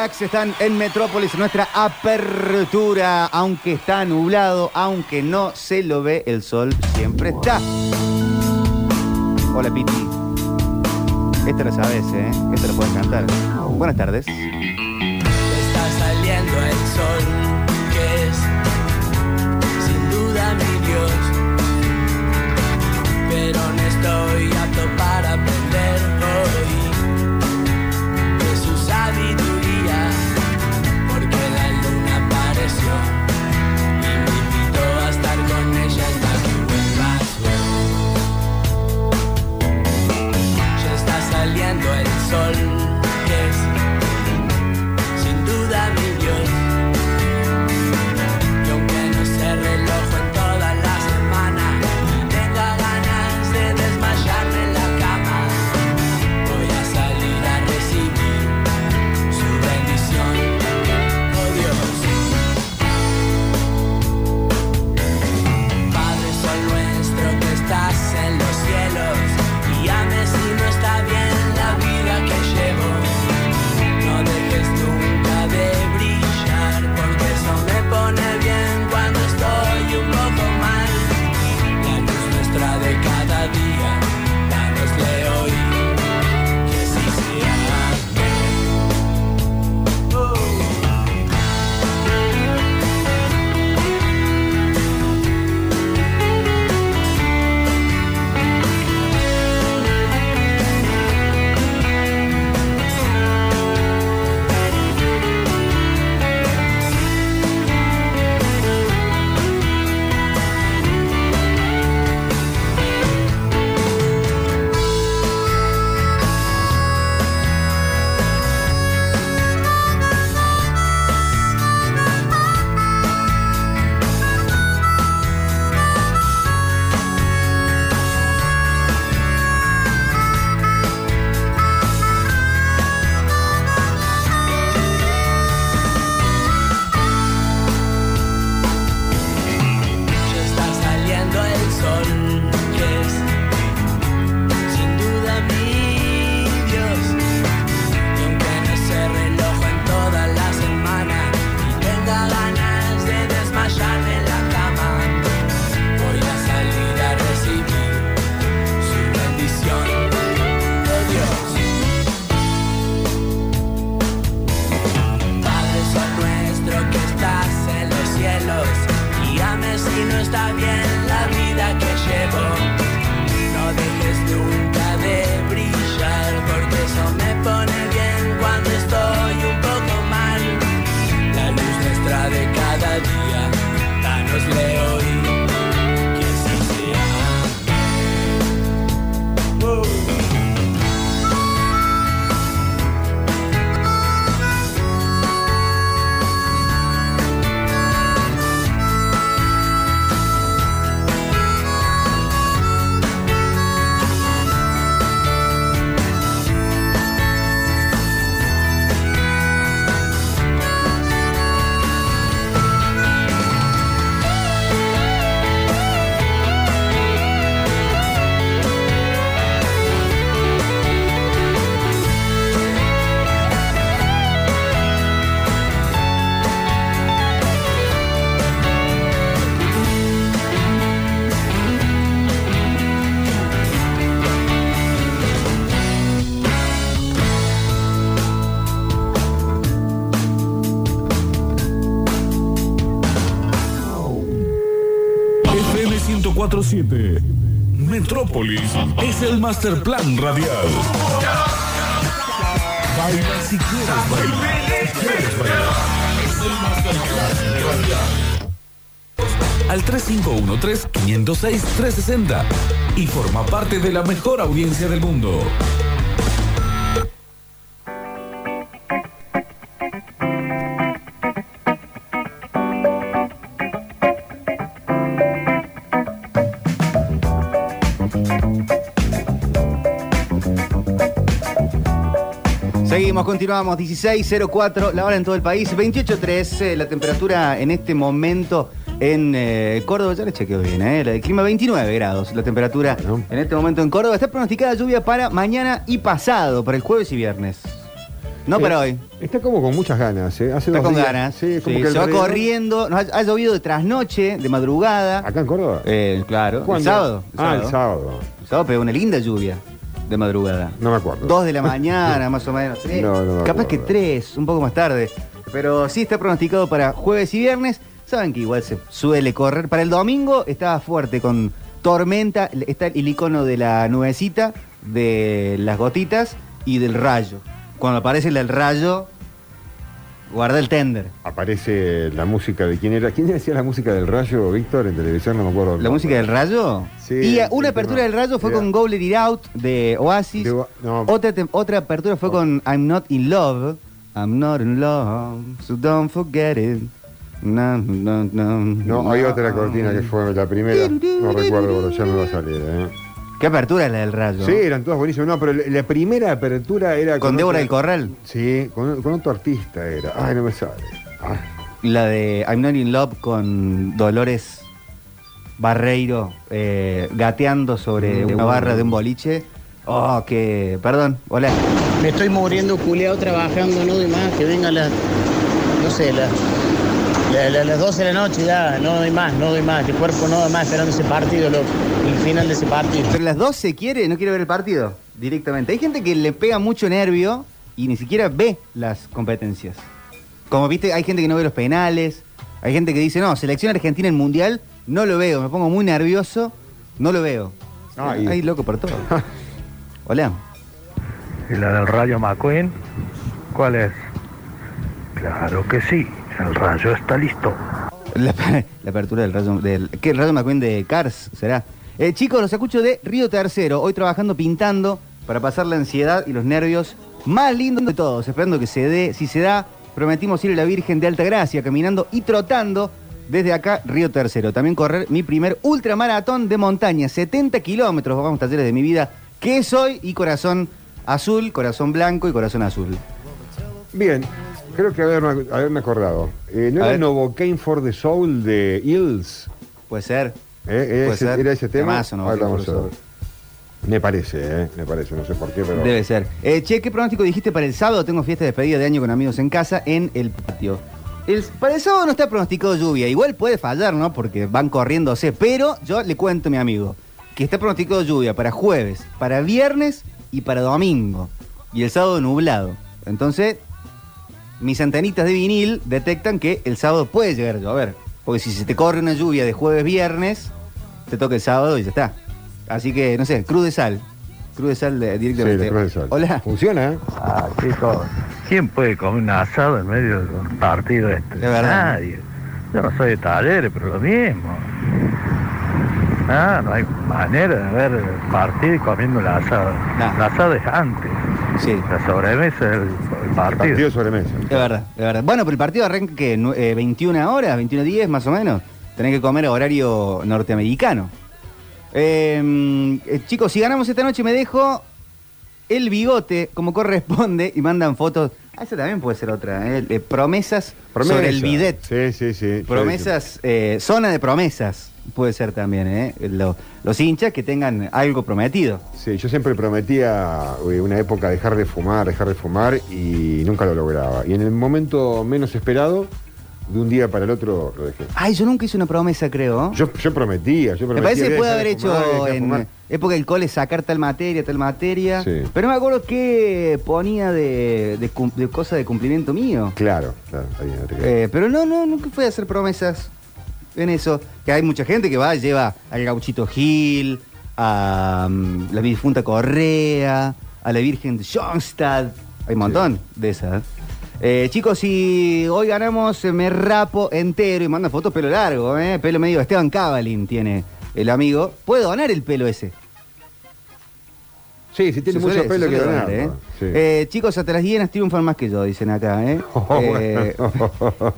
[SPEAKER 2] Relax están en Metrópolis, nuestra apertura. Aunque está nublado, aunque no se lo ve, el sol siempre está. Hola, Piti. Esta la sabes, ¿eh? Esta la puedes cantar. Buenas tardes.
[SPEAKER 4] sol que es
[SPEAKER 1] 1047. Metrópolis es el master plan radial. Baila si quieres bailar. Quieres bailar. Es el master plan radial. Al 3513-506-360 y forma parte de la mejor audiencia del mundo.
[SPEAKER 2] Continuamos. 16.04, la hora en todo el país. 28.3, eh, la temperatura en este momento en eh, Córdoba. Ya le chequeo bien, ¿eh? El clima 29 grados. La temperatura en este momento en Córdoba. Está pronosticada lluvia para mañana y pasado, para el jueves y viernes. No
[SPEAKER 3] Eh,
[SPEAKER 2] para hoy.
[SPEAKER 3] Está como con muchas ganas, ¿eh? Hace
[SPEAKER 2] Está con
[SPEAKER 3] días-
[SPEAKER 2] ganas.
[SPEAKER 3] Sí, como
[SPEAKER 2] Sí,
[SPEAKER 3] que
[SPEAKER 2] se va corriendo. Ha, ha llovido de trasnoche, de madrugada.
[SPEAKER 3] ¿Acá en Córdoba?
[SPEAKER 2] Eh, claro.
[SPEAKER 3] ¿Cuándo?
[SPEAKER 2] El sábado.
[SPEAKER 3] Ah, el sábado.
[SPEAKER 2] El sábado pegó una linda lluvia de madrugada.
[SPEAKER 3] No me acuerdo.
[SPEAKER 2] Dos de la mañana, más o menos. Sí.
[SPEAKER 3] No, no me
[SPEAKER 2] Capaz
[SPEAKER 3] acuerdo.
[SPEAKER 2] que tres, un poco más tarde. Pero sí está pronosticado para jueves y viernes. Saben que igual se suele correr. Para el domingo estaba fuerte con tormenta. Está el icono de la nubecita, de las gotitas y del rayo. Cuando aparece el rayo, guarda el tender.
[SPEAKER 3] Aparece la música de quién era. ¿Quién decía la música del rayo, Víctor, en televisión? No me acuerdo.
[SPEAKER 2] ¿La música del rayo?
[SPEAKER 3] Sí,
[SPEAKER 2] y una apertura
[SPEAKER 3] tema.
[SPEAKER 2] del rayo fue con Go Let It Out de Oasis.
[SPEAKER 3] De no.
[SPEAKER 2] otra, otra apertura fue con I'm Not In Love. I'm Not In Love, so don't forget it. No, no, no.
[SPEAKER 3] No, hay otra cortina que fue la primera. No recuerdo, pero ya me va a salir, ¿eh?
[SPEAKER 2] ¿Qué apertura es la del rayo?
[SPEAKER 3] Sí, eran todas buenísimas. No, pero la, primera apertura era.
[SPEAKER 2] ¿Con Débora
[SPEAKER 3] otro-
[SPEAKER 2] del Corral?
[SPEAKER 3] Sí, con, con otro artista era. Ay, no me sale. Ay.
[SPEAKER 2] La de I'm Not In Love con Dolores Barreiro eh, gateando sobre
[SPEAKER 3] Mm.
[SPEAKER 2] una barra de un boliche. Oh, que. Perdón, hola.
[SPEAKER 15] Me estoy muriendo culeado trabajando, no doy más, que vengan las, no sé, las, la- la- las 12 de la noche ya, no doy más, no doy más, el cuerpo no da más esperando ese partido, loco, final de ese partido.
[SPEAKER 2] Pero las 12 quiere, no quiere ver el partido directamente. Hay gente que le pega mucho nervio y ni siquiera ve las competencias. Como viste, hay gente que no ve los penales, hay gente que dice, no, selección argentina en mundial, no lo veo, me pongo muy nervioso, no lo veo.
[SPEAKER 3] Y-
[SPEAKER 2] Hay loco por todo. Hola.
[SPEAKER 16] ¿Y la del Rayo McQueen? ¿Cuál es? Claro que sí, el rayo está listo.
[SPEAKER 2] La, la apertura del rayo, del, ¿qué rayo McQueen de Cars será? Eh, chicos, los escucho de Río Tercero, hoy trabajando pintando para pasar la ansiedad y los nervios más lindos de todos, esperando que se dé, si se da, prometimos ir a la Virgen de Alta Gracia, caminando y trotando desde acá, Río Tercero. También correr mi primer ultramaratón de montaña, 70 kilómetros, vamos talleres de mi vida, que soy y corazón azul, corazón blanco y corazón azul.
[SPEAKER 3] Bien, creo que haberme, haberme acordado. Eh, ¿No
[SPEAKER 2] A
[SPEAKER 3] era. Novocaine for the Soul de Hills?
[SPEAKER 2] Puede ser.
[SPEAKER 3] ¿Eh?
[SPEAKER 2] Puede
[SPEAKER 3] Ese-
[SPEAKER 2] ser.
[SPEAKER 3] ¿Era ese tema?
[SPEAKER 2] Temazo, Novocaine
[SPEAKER 3] Ahora vamos
[SPEAKER 2] for
[SPEAKER 3] a
[SPEAKER 2] the
[SPEAKER 3] ver. Me parece, ¿eh? Me parece, no sé por qué, pero...
[SPEAKER 2] Debe ser. Eh, che, ¿qué pronóstico dijiste para el sábado? Tengo fiesta de despedida de año con amigos en casa en el patio. El- para el sábado no está pronosticado lluvia. Igual puede fallar, ¿no? Porque van corriéndose. Pero yo le cuento a mi amigo que está pronosticado lluvia para jueves, para viernes y para domingo. Y el sábado nublado. Entonces, mis antenitas de vinil detectan que el sábado puede llegar a llover. Porque si se te corre una lluvia de jueves, viernes, te toca el sábado y ya está. Así que, no sé, cruz de sal. Cruz de sal de- directamente.
[SPEAKER 3] Sí, la cruz de sal.
[SPEAKER 2] Hola.
[SPEAKER 3] ¿Funciona, eh?
[SPEAKER 16] Ah, chicos, ¿quién puede comer un asado en medio de un partido este?
[SPEAKER 2] Es verdad.
[SPEAKER 16] Nadie. Yo no soy de talleres, pero lo mismo. Ah, no hay manera de ver el partido y comiendo el asado. El asado es antes.
[SPEAKER 2] Sí.
[SPEAKER 16] La sobremesa es el, el partido.
[SPEAKER 3] Partido de sobremesa.
[SPEAKER 2] Es verdad, es verdad. Bueno, pero el partido arranca que eh, 21 horas, 21.10 más o menos. Tenés que comer a horario norteamericano. Eh, eh, chicos, si ganamos esta noche me dejo el bigote como corresponde y mandan fotos. Ah, esa también puede ser otra. eh, eh, promesas,
[SPEAKER 3] Promesa.
[SPEAKER 2] sobre el bidet.
[SPEAKER 3] Sí, sí, sí.
[SPEAKER 2] Promesas, eh, zona de promesas puede ser también, ¿eh? Lo- los hinchas que tengan algo prometido.
[SPEAKER 3] Sí, yo siempre prometía eh, una época dejar de fumar, dejar de fumar y nunca lo lograba. Y en el momento menos esperado, de un día para el otro, lo dejé.
[SPEAKER 2] Ay, yo nunca hice una promesa, creo.
[SPEAKER 3] Yo, yo prometía, yo prometía.
[SPEAKER 2] Me parece que
[SPEAKER 3] de
[SPEAKER 2] puede haber
[SPEAKER 3] fumar,
[SPEAKER 2] hecho en época del cole sacar tal materia, tal materia.
[SPEAKER 3] Sí.
[SPEAKER 2] Pero no me acuerdo qué ponía de, de, de cosa de cumplimiento mío.
[SPEAKER 3] Claro, claro, no te creas.
[SPEAKER 2] Eh, pero no, no, nunca fui a hacer promesas. En eso, que hay mucha gente que va, lleva al gauchito Gil, a mm, la difunta Correa, a la Virgen de Schoenstatt. Hay un montón de esas. Eh, chicos, si hoy ganamos, eh, me rapo entero y manda fotos pelo largo, eh, pelo medio Esteban Cavalin tiene el amigo. ¿Puede donar el pelo ese?
[SPEAKER 3] Sí, sí tiene mucho
[SPEAKER 2] suele-
[SPEAKER 3] pelo que
[SPEAKER 2] suele
[SPEAKER 3] donar,
[SPEAKER 2] ¿eh?
[SPEAKER 3] Sí.
[SPEAKER 2] Eh, chicos, hasta las hienas triunfan más que yo, dicen acá. ¿eh? Eh,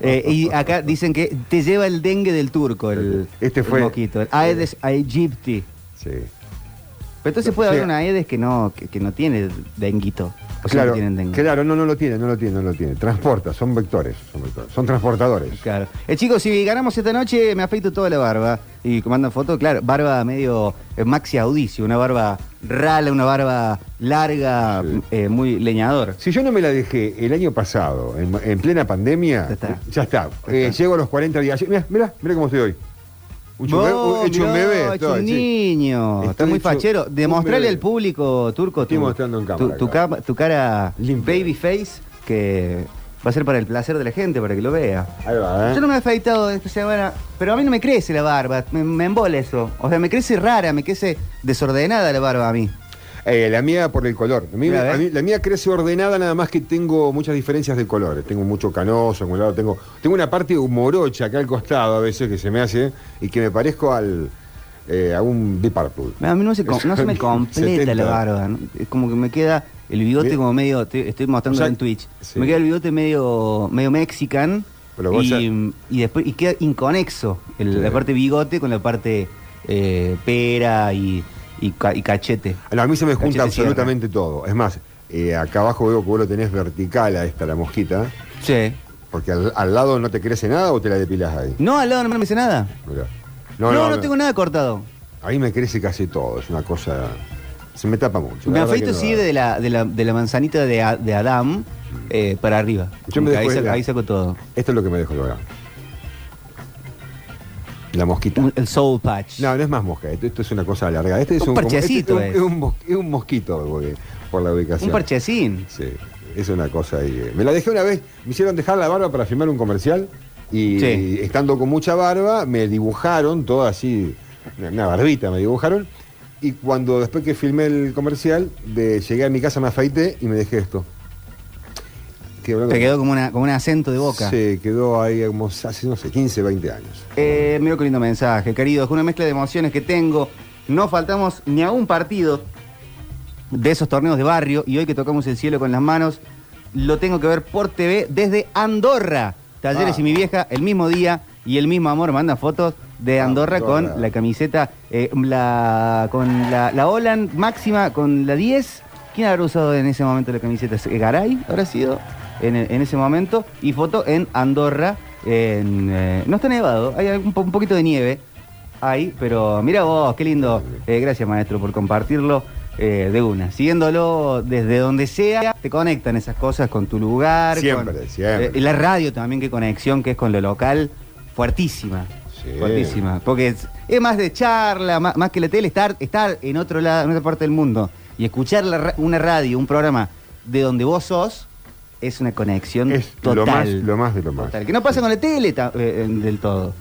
[SPEAKER 2] eh, y acá dicen que te lleva el dengue del turco, el,
[SPEAKER 3] Este fue-
[SPEAKER 2] el mosquito. El Aedes aegypti.
[SPEAKER 3] Sí.
[SPEAKER 2] Pero entonces puede haber una Aedes que no, que, que no tiene denguito. O sea,
[SPEAKER 3] Claro,
[SPEAKER 2] tienen
[SPEAKER 3] claro, no, no lo tiene, no lo tiene, no lo tiene. Transporta, son vectores, son vectores, son transportadores.
[SPEAKER 2] Claro. Eh, chicos, si ganamos esta noche, me afeito toda la barba. Y mandan foto, claro, barba medio eh, maxi audicio, una barba rala, una barba larga, eh, muy leñador.
[SPEAKER 3] Si yo no me la dejé el año pasado, en, en plena pandemia, ya está. Eh, llego a los 40 días. Mira, mira, mira cómo estoy hoy. Estoy,
[SPEAKER 2] un
[SPEAKER 3] sí.
[SPEAKER 2] niño. Está muy
[SPEAKER 3] hecho
[SPEAKER 2] fachero. Demostrarle al público turco tu,
[SPEAKER 3] en cámara
[SPEAKER 2] cara baby face que va a ser para el placer de la gente, para que lo vea.
[SPEAKER 3] Ahí va, ¿eh?
[SPEAKER 2] Yo no me he afeitado esta semana, pero a mí no me crece la barba. Me, me embola eso. O sea, me crece rara, me crece desordenada la barba a mí.
[SPEAKER 3] Eh, la mía por el color. A mí-
[SPEAKER 2] Mira,
[SPEAKER 3] a
[SPEAKER 2] ¿ves?
[SPEAKER 3] mí- la mía crece ordenada, nada más que tengo muchas diferencias de colores. Tengo mucho canoso, en un lado tengo, tengo una parte morocha acá al costado a veces que se me hace y que me parezco al eh, a un Deep Purple.
[SPEAKER 2] A mí no se, com- no se me completa
[SPEAKER 3] 70.
[SPEAKER 2] la barba. ¿no? Es como que me queda el bigote como medio. Estoy, estoy mostrando
[SPEAKER 3] O sea,
[SPEAKER 2] en Twitch.
[SPEAKER 3] sí.
[SPEAKER 2] Me queda el bigote medio, medio mexican. Y,
[SPEAKER 3] ya-
[SPEAKER 2] y después y queda inconexo. el-
[SPEAKER 3] Sí.
[SPEAKER 2] La parte bigote con la parte eh, pera y, y ca- y cachete.
[SPEAKER 3] A mí se me junta
[SPEAKER 2] Cachete
[SPEAKER 3] absolutamente todo. Es más, eh, acá abajo veo que vos lo tenés vertical a esta, la mosquita.
[SPEAKER 2] Sí.
[SPEAKER 3] Porque al, al lado no te crece nada o te la depilás ahí.
[SPEAKER 2] No, al lado no me dice nada.
[SPEAKER 3] Mirá.
[SPEAKER 2] No, no, tengo nada cortado.
[SPEAKER 3] Ahí me crece casi todo, es una cosa. Se me tapa mucho.
[SPEAKER 2] Me afeito sí de la, de la, de la manzanita de, A- de Adam eh, para arriba.
[SPEAKER 3] Yo me
[SPEAKER 2] que ahí,
[SPEAKER 3] dejo
[SPEAKER 2] saco, ahí saco todo.
[SPEAKER 3] Esto es lo que me dejo lograr. La mosquita.
[SPEAKER 2] El soul patch.
[SPEAKER 3] No, no es más mosca, esto, esto es una cosa alargada. Este es
[SPEAKER 2] Un
[SPEAKER 3] un, como-
[SPEAKER 2] parchecito
[SPEAKER 3] este
[SPEAKER 2] es.
[SPEAKER 3] es, un, es un mos- es un mosquito porque- por la ubicación.
[SPEAKER 2] Un parchecín.
[SPEAKER 3] Sí, es una cosa ahí. eh. Me la dejé una vez, me hicieron dejar la barba para filmar un comercial y,
[SPEAKER 2] Sí.
[SPEAKER 3] estando con mucha barba me dibujaron todo así, una- una barbita me dibujaron. Y cuando después que filmé el comercial, de- llegué a mi casa, me afeité y me dejé esto.
[SPEAKER 2] Te quedó como, una, como un acento de boca.
[SPEAKER 3] Sí, quedó ahí como hace, no sé, 15, 20 años.
[SPEAKER 2] Eh, mira qué lindo mensaje, queridos. Una mezcla de emociones que tengo. No faltamos ni a un partido de esos torneos de barrio. Y hoy que tocamos el cielo con las manos, lo tengo que ver por TV desde Andorra. Talleres
[SPEAKER 3] Ah.
[SPEAKER 2] y mi vieja, el mismo día y el mismo amor. Manda fotos de Andorra,
[SPEAKER 3] Andorra.
[SPEAKER 2] con la camiseta, eh, la, con la, la Holland máxima, con la 10. ¿Quién habrá usado en ese momento la camiseta? ¿Garay habrá sido? En, en ese momento. Y foto en Andorra. En, eh, no está nevado, hay un, po- un poquito de nieve ahí, pero mira vos, qué lindo. Eh, gracias, maestro, por compartirlo eh, de una. Siguiéndolo desde donde sea, te conectan esas cosas con tu lugar.
[SPEAKER 3] Siempre,
[SPEAKER 2] con-
[SPEAKER 3] siempre.
[SPEAKER 2] eh, la radio también, qué conexión que es con lo local, fuertísima. Fuertísima. Porque es, es más de charla, más, más que la tele, estar, estar en otro lado, en otra parte del mundo y escuchar la una radio, un programa de donde vos sos, es una conexión total.
[SPEAKER 3] Lo más, lo más de lo más.
[SPEAKER 2] Total, Que no pasa con la tele eh, eh, del todo.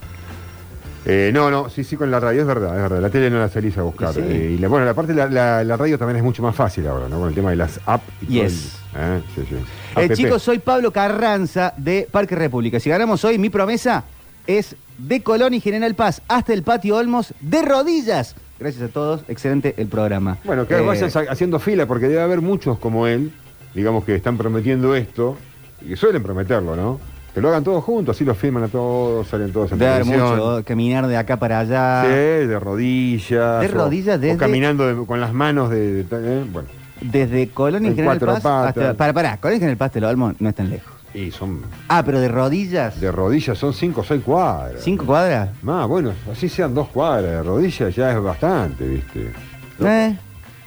[SPEAKER 3] Eh, no, no, sí, sí, con la radio es verdad, es verdad. La tele no la salís a buscar.
[SPEAKER 2] Sí.
[SPEAKER 3] Eh, y la, bueno, la parte de la, la- la radio también es mucho más fácil ahora, ¿no? Con el tema de las apps. y todo el-. Sí, sí.
[SPEAKER 2] Chicos, soy Pablo Carranza de Parque República. Si ganamos hoy, mi promesa es de Colón y General Paz hasta el patio Olmos de rodillas. Gracias a todos, excelente el programa.
[SPEAKER 3] Bueno, que vayan sa- haciendo fila porque debe haber muchos como él, digamos, que están prometiendo esto y que suelen prometerlo, ¿no? Que lo hagan todos juntos, así lo filman a todos, salen todos en televisión.
[SPEAKER 2] mucho, caminar de acá para allá.
[SPEAKER 3] Sí, de rodillas.
[SPEAKER 2] De
[SPEAKER 3] o-
[SPEAKER 2] rodillas
[SPEAKER 3] o
[SPEAKER 2] desde-
[SPEAKER 3] caminando de- con las manos de... de- eh, bueno,
[SPEAKER 2] Desde Colón y
[SPEAKER 3] En
[SPEAKER 2] General Paz
[SPEAKER 3] patas.
[SPEAKER 2] hasta. Para, para, Colón y General Paz, te lo no es tan lejos.
[SPEAKER 3] y son...
[SPEAKER 2] Ah, pero de rodillas.
[SPEAKER 3] De rodillas son cinco o seis cuadras.
[SPEAKER 2] ¿Cinco cuadras?
[SPEAKER 3] Más, bueno, así sean dos cuadras de rodillas ya es bastante, ¿viste?
[SPEAKER 2] Eh,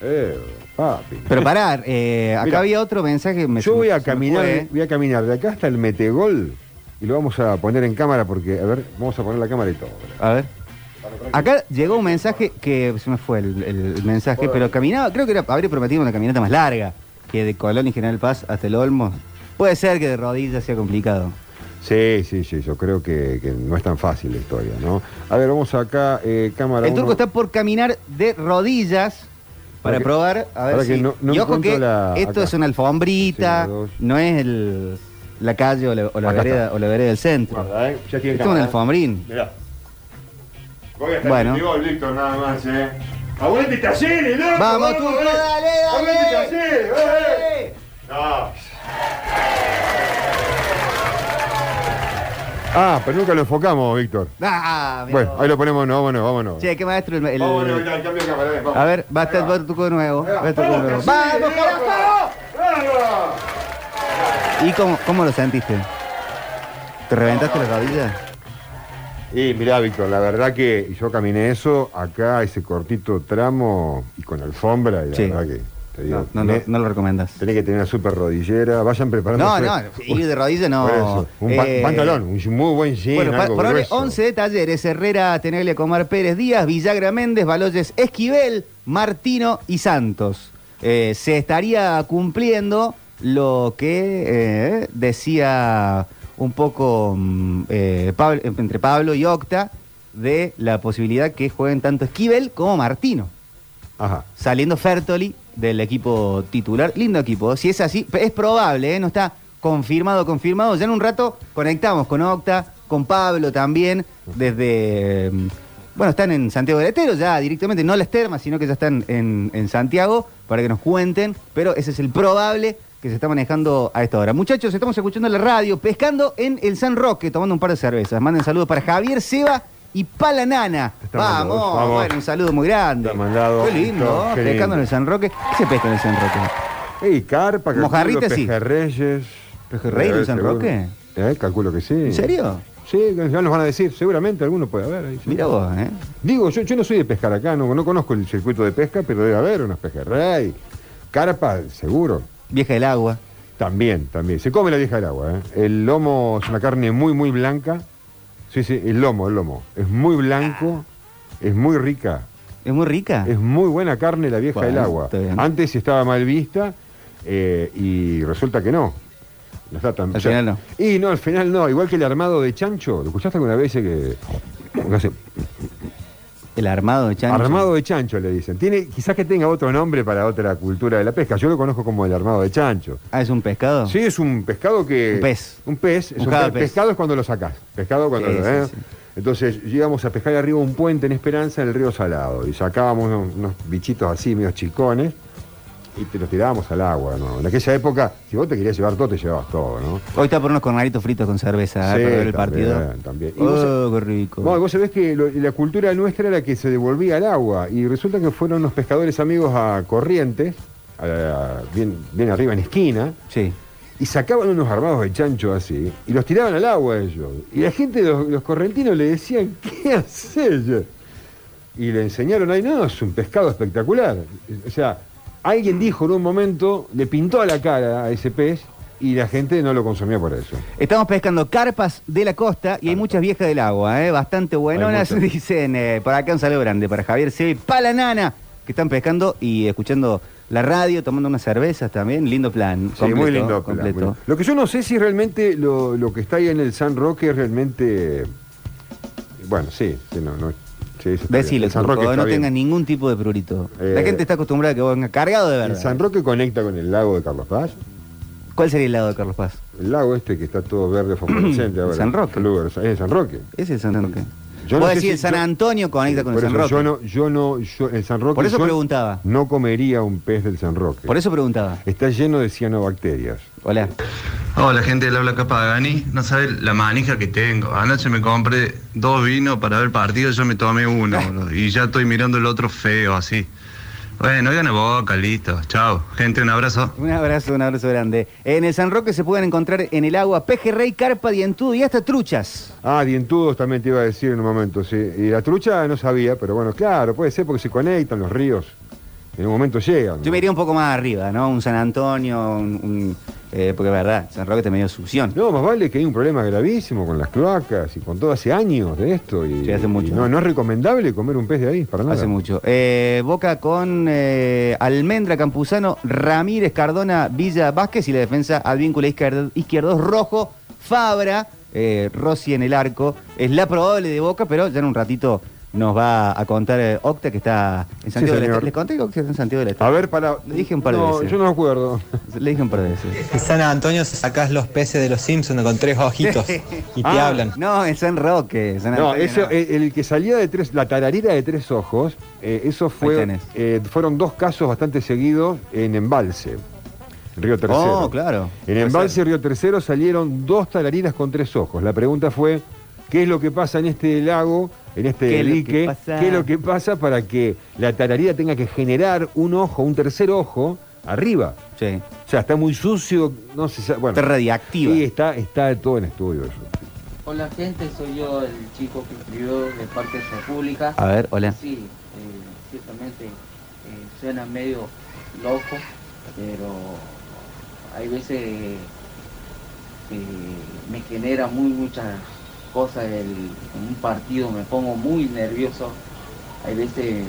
[SPEAKER 3] Eh, papi.
[SPEAKER 2] pero parar, eh, acá había otro mensaje. Me,
[SPEAKER 3] Yo voy a caminar, voy a caminar de acá hasta el Metegol y lo vamos a poner en cámara porque, a ver, vamos a poner la cámara y todo.
[SPEAKER 2] A ver. Acá llegó un mensaje que se me fue el, el mensaje, pero caminaba, creo que era, habría prometido una caminata más larga que de Colón y General Paz hasta el Olmos. Puede ser que de rodillas sea complicado.
[SPEAKER 3] Sí, sí, sí, yo creo que, que no es tan fácil la historia, ¿no? A ver, vamos acá, eh, cámara
[SPEAKER 2] El turco
[SPEAKER 3] uno.
[SPEAKER 2] está por caminar de rodillas para
[SPEAKER 3] Para que-
[SPEAKER 2] probar. A ver si-
[SPEAKER 3] no- no
[SPEAKER 2] y ojo que
[SPEAKER 3] la-
[SPEAKER 2] esto
[SPEAKER 3] acá.
[SPEAKER 2] es una alfombrita,
[SPEAKER 3] Sí,
[SPEAKER 2] no es el, la calle o la, o la vereda, o la vereda del centro.
[SPEAKER 3] Guarda, eh, ya tiene
[SPEAKER 2] esto es un
[SPEAKER 3] cámara.
[SPEAKER 2] alfombrín.
[SPEAKER 3] Mirá. Voy a estar
[SPEAKER 2] Bueno.
[SPEAKER 3] en gol, Víctor, nada más, ¿eh? ¡Aguante Talleres, loco!
[SPEAKER 2] Vamos, Turco,
[SPEAKER 3] eh.
[SPEAKER 2] dale, dale.
[SPEAKER 3] ¡Aguante Talleres, eh! No. Ah, pero nunca lo enfocamos, Víctor.
[SPEAKER 2] Ah, mirá
[SPEAKER 3] Bueno, ahí lo ponemos, no, vámonos, vámonos.
[SPEAKER 2] Che, qué maestro el. el-
[SPEAKER 3] Vámonos, ya, cambio de cámara, vamos.
[SPEAKER 2] a ver, va a estar va turco de nuevo. va nuevo. ¡Vamos, carajo! ¿Y cómo, cómo lo sentiste? ¿Te reventaste las rodillas?
[SPEAKER 3] Y mirá, Víctor, la verdad que yo caminé eso, acá ese cortito tramo y con alfombra, y la
[SPEAKER 2] Sí.
[SPEAKER 3] verdad que te digo,
[SPEAKER 2] No, no,
[SPEAKER 3] ne-
[SPEAKER 2] no lo recomendas.
[SPEAKER 3] tenés que tener una super rodillera, vayan preparando.
[SPEAKER 2] No, no, ir de rodillas no.
[SPEAKER 3] Por eso, un
[SPEAKER 2] Eh,
[SPEAKER 3] pantalón, un muy buen jean,
[SPEAKER 2] Bueno,
[SPEAKER 3] algo
[SPEAKER 2] por ahora
[SPEAKER 3] grueso.
[SPEAKER 2] 11 de talleres, Herrera, Teneglia, Comar Pérez, Díaz, Villagra Méndez, Baloyes, Esquivel, Martino y Santos. Eh, se estaría cumpliendo lo que eh, decía un poco mm, Pablo- entre Pablo y Octa de la posibilidad que jueguen tanto Esquivel como Martino.
[SPEAKER 3] Ajá.
[SPEAKER 2] Saliendo Fertoli del equipo titular. Lindo equipo. Si es así, es probable, ¿eh? no está confirmado, confirmado. Ya en un rato conectamos con Octa, con Pablo también, desde... mm, Bueno, están en Santiago del Estero ya directamente, no las termas, sino que ya están en, en Santiago para que nos cuenten, pero ese es el probable que se está manejando a esta hora. Muchachos, estamos escuchando la radio, pescando en el San Roque, tomando un par de cervezas. Manden saludos para Javier Seba y Palanana. Vamos,
[SPEAKER 3] mandado, vamos.
[SPEAKER 2] bueno, un saludo muy grande.
[SPEAKER 3] Está mandado.
[SPEAKER 2] Qué lindo,
[SPEAKER 3] Qué
[SPEAKER 2] pescando
[SPEAKER 3] lindo.
[SPEAKER 2] en el San Roque. ¿Qué se pesca en el San Roque?
[SPEAKER 3] Ey, carpa,
[SPEAKER 2] Mojarrita, sí.
[SPEAKER 3] pejerreyes.
[SPEAKER 2] ¿Pejerrey en
[SPEAKER 3] Eh,
[SPEAKER 2] San
[SPEAKER 3] seguro.
[SPEAKER 2] Roque?
[SPEAKER 3] Eh, calculo que sí.
[SPEAKER 2] ¿En serio?
[SPEAKER 3] Sí, ya nos van a decir, seguramente alguno puede haber ahí. sí.
[SPEAKER 2] Mira vos, ¿eh?
[SPEAKER 3] Digo, yo, yo no soy de pescar acá, no, no conozco el circuito de pesca, pero debe haber unos pejerrey. Carpa, seguro.
[SPEAKER 2] Vieja del agua.
[SPEAKER 3] También, también. Se come la vieja del agua, ¿eh? El lomo es una carne muy, muy blanca. Sí, sí, el lomo, el lomo. Es muy blanco, es muy rica.
[SPEAKER 2] ¿Es muy rica?
[SPEAKER 3] Es muy buena carne la vieja del agua. Antes estaba mal vista eh, y resulta que no. No está tan
[SPEAKER 2] Al final no.
[SPEAKER 3] Y no, al final no. Igual que el armado de chancho. ¿Lo escuchaste alguna vez que.?
[SPEAKER 2] El armado de chancho.
[SPEAKER 3] Armado de chancho le dicen. Tiene, quizás que tenga otro nombre para otra cultura de la pesca. Yo lo conozco como el armado de chancho.
[SPEAKER 2] Ah, ¿es un pescado?
[SPEAKER 3] Sí, es un pescado que.
[SPEAKER 2] Un pez.
[SPEAKER 3] Un pez. Es
[SPEAKER 2] Un
[SPEAKER 3] pe-
[SPEAKER 2] pez.
[SPEAKER 3] Pescado es cuando lo sacás. Pescado cuando
[SPEAKER 2] Sí,
[SPEAKER 3] lo. ¿eh?
[SPEAKER 2] sí.
[SPEAKER 3] Entonces íbamos a pescar arriba un puente en Esperanza en el río Salado. Y sacábamos unos, unos bichitos así, medio chicones. Y te los tirábamos al agua, ¿no? En aquella época, si vos te querías llevar todo, te llevabas todo, ¿no?
[SPEAKER 2] Hoy está por unos cornalitos fritos con cerveza ¿eh?
[SPEAKER 3] Sí,
[SPEAKER 2] para ver el
[SPEAKER 3] también,
[SPEAKER 2] partido.
[SPEAKER 3] también. Y vos
[SPEAKER 2] Oh, qué rico.
[SPEAKER 3] No, y vos sabés que lo- la cultura nuestra era que se devolvía al agua y resulta que fueron unos pescadores amigos a Corrientes, a- a- bien, bien arriba en esquina,
[SPEAKER 2] Sí.
[SPEAKER 3] y sacaban unos armados de chancho así y los tiraban al agua ellos. Y la gente, los, los correntinos le decían, ¿qué haces? Y le enseñaron ahí, no, es un pescado espectacular. O sea, alguien dijo en un momento, le pintó a la cara a ese pez y la gente no lo consumía por eso.
[SPEAKER 2] Estamos pescando carpas de la costa y hay muchas viejas del agua, ¿eh? bastante buenonas. Dicen, eh, por acá un saludo grande para Javier y Palanana, que están pescando y escuchando la radio, tomando unas cervezas también. Lindo plan.
[SPEAKER 3] Sí,
[SPEAKER 2] completo,
[SPEAKER 3] muy lindo. plan,
[SPEAKER 2] completo.
[SPEAKER 3] Lo que yo no sé si realmente lo, lo que está ahí en el San Roque es realmente. Bueno, sí, sí, no, no. Sí,
[SPEAKER 2] Decile,
[SPEAKER 3] San Roque
[SPEAKER 2] no
[SPEAKER 3] bien.
[SPEAKER 2] tenga ningún tipo de prurito. la
[SPEAKER 3] Eh,
[SPEAKER 2] gente está acostumbrada a que venga cargado de
[SPEAKER 3] El
[SPEAKER 2] verdad.
[SPEAKER 3] San Roque conecta con el lago de Carlos Paz.
[SPEAKER 2] ¿Cuál sería el lado de Carlos Paz?
[SPEAKER 3] El lago este que está todo verde fosforescente ahora.
[SPEAKER 2] San Roque.
[SPEAKER 3] Lugar, Es el San Roque.
[SPEAKER 2] Ese es San Roque.
[SPEAKER 3] Yo
[SPEAKER 2] Vos
[SPEAKER 3] no
[SPEAKER 2] decís
[SPEAKER 3] si-
[SPEAKER 2] San
[SPEAKER 3] yo-
[SPEAKER 2] Antonio conecta con el
[SPEAKER 3] Por
[SPEAKER 2] San
[SPEAKER 3] eso
[SPEAKER 2] Roque.
[SPEAKER 3] Yo no, yo no, yo, el San Roque.
[SPEAKER 2] Por eso
[SPEAKER 3] yo
[SPEAKER 2] preguntaba.
[SPEAKER 3] No comería un pez del San Roque.
[SPEAKER 2] Por eso preguntaba.
[SPEAKER 3] Está lleno de cianobacterias.
[SPEAKER 2] Hola.
[SPEAKER 17] Hola gente, le habla Capa Gani. No sabe la manija que tengo. Anoche me compré dos vinos para ver partido, yo me tomé uno y ya estoy mirando el otro feo así. Bueno, oigan a boca, listo. Chao. Gente, un abrazo.
[SPEAKER 2] Un abrazo, un abrazo grande. En el San Roque se pueden encontrar en el agua pejerrey, carpa, dientudo y hasta truchas.
[SPEAKER 3] Ah, dientudos también te iba a decir en un momento, sí. Y la trucha no sabía, pero bueno, claro, puede ser porque se conectan los ríos. En un momento llegan.
[SPEAKER 2] Yo me iría un poco más arriba, ¿no? Un San Antonio, un, un, eh, porque es verdad, San Roque está medio sución.
[SPEAKER 3] No, más vale que hay un problema gravísimo con las cloacas y con todo hace años de esto. Y,
[SPEAKER 2] Sí, hace mucho.
[SPEAKER 3] y no, no es recomendable comer un pez de ahí, para nada.
[SPEAKER 2] Hace mucho. Eh, Boca con eh, Almendra, Campuzano, Ramírez, Cardona, Villa Vázquez y la defensa Advíncula izquierdo, izquierdo rojo, Fabra. eh, Rossi en el arco. Es la probable de Boca, pero ya en un ratito nos va a contar eh, Octa que está en Santiago del
[SPEAKER 3] señor.
[SPEAKER 2] Estero. ¿Les conté que Octa está en Santiago del Estero?
[SPEAKER 3] A ver, para.
[SPEAKER 2] Le dije un par de
[SPEAKER 3] No,
[SPEAKER 2] veces.
[SPEAKER 3] yo no me acuerdo.
[SPEAKER 2] Le dije un par de veces.
[SPEAKER 6] En San Antonio sacás los peces de los Simpsons con tres ojitos y te
[SPEAKER 3] Ah,
[SPEAKER 6] hablan.
[SPEAKER 2] No, en San Roque. San
[SPEAKER 3] No,
[SPEAKER 2] Antonio,
[SPEAKER 3] eso,
[SPEAKER 2] no.
[SPEAKER 3] El, el que salía de tres, la tararira de tres ojos, eh, eso fue, eh, fueron dos casos bastante seguidos en Embalse, en Río Tercero.
[SPEAKER 2] Oh, claro.
[SPEAKER 3] En Embalse. Río Tercero salieron dos tarariras con tres ojos. La pregunta fue, ¿qué es lo que pasa en este lago, en este
[SPEAKER 2] ¿Qué es lo que
[SPEAKER 3] dique? ¿Qué es lo que pasa para que la tararira tenga que generar un ojo, un tercer ojo, arriba?
[SPEAKER 2] Sí.
[SPEAKER 3] O sea, está muy sucio, no sé, bueno.
[SPEAKER 2] Está radiactiva.
[SPEAKER 3] Sí, está, está todo en estudio eso.
[SPEAKER 18] Hola gente, soy yo el chico que escribió de Parque República.
[SPEAKER 2] A ver, hola.
[SPEAKER 18] Sí, eh, ciertamente eh, suena medio loco, pero hay veces que me genera muy muchas cosas el, en un partido, me pongo muy nervioso. Hay veces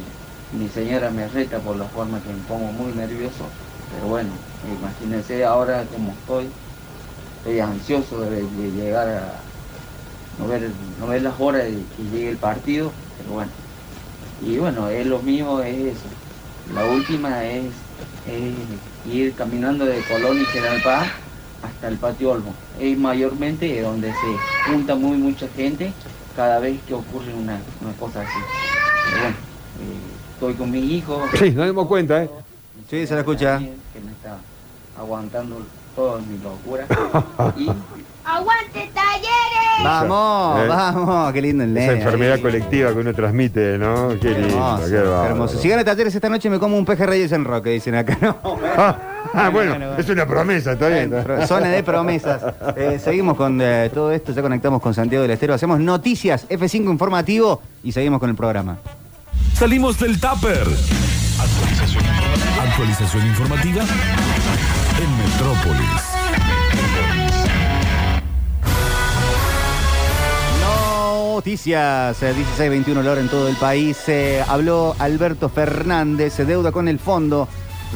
[SPEAKER 18] mi señora me reta por la forma que me pongo muy nervioso, pero bueno, imagínense ahora como estoy, estoy ansioso de, llegar a no ver, no ver las horas de que llegue el partido, pero bueno. Y bueno, es lo mío es eso. La última es, es ir caminando de Colón y General Paz hasta el patio Olmo. Es mayormente donde se junta muy mucha gente cada vez que ocurre una, una cosa así. Pero bueno, eh, estoy con mi hijo.
[SPEAKER 3] Sí, nos dimos cuenta, ¿eh?
[SPEAKER 2] Sí, se la escucha.
[SPEAKER 18] Que me está aguantando toda mi locura. Y
[SPEAKER 19] ¡Aguante talleres!
[SPEAKER 2] Vamos,
[SPEAKER 3] ¿Eh?
[SPEAKER 2] vamos, qué lindo el
[SPEAKER 3] Esa enfermedad
[SPEAKER 2] ahí.
[SPEAKER 3] colectiva que uno transmite, ¿no? Qué lindo,
[SPEAKER 2] Hermoso,
[SPEAKER 3] qué
[SPEAKER 2] qué
[SPEAKER 3] bárbaro.
[SPEAKER 2] hermoso. Si gana talleres esta noche me como un pejerrey de San Roque, dicen acá. No,
[SPEAKER 3] Ah, bueno,
[SPEAKER 2] bueno, bueno.
[SPEAKER 3] es una promesa, está bien.
[SPEAKER 2] Zona de promesas. Eh, seguimos con eh, todo esto, ya conectamos con Santiago del Estero, hacemos noticias, F5 informativo y seguimos con el programa.
[SPEAKER 1] Salimos del tupper. Actualización, actualización informativa en Metrópolis.
[SPEAKER 2] Noticias, eh, 16-21 la hora en todo el país. Eh, habló Alberto Fernández, se deuda con el fondo.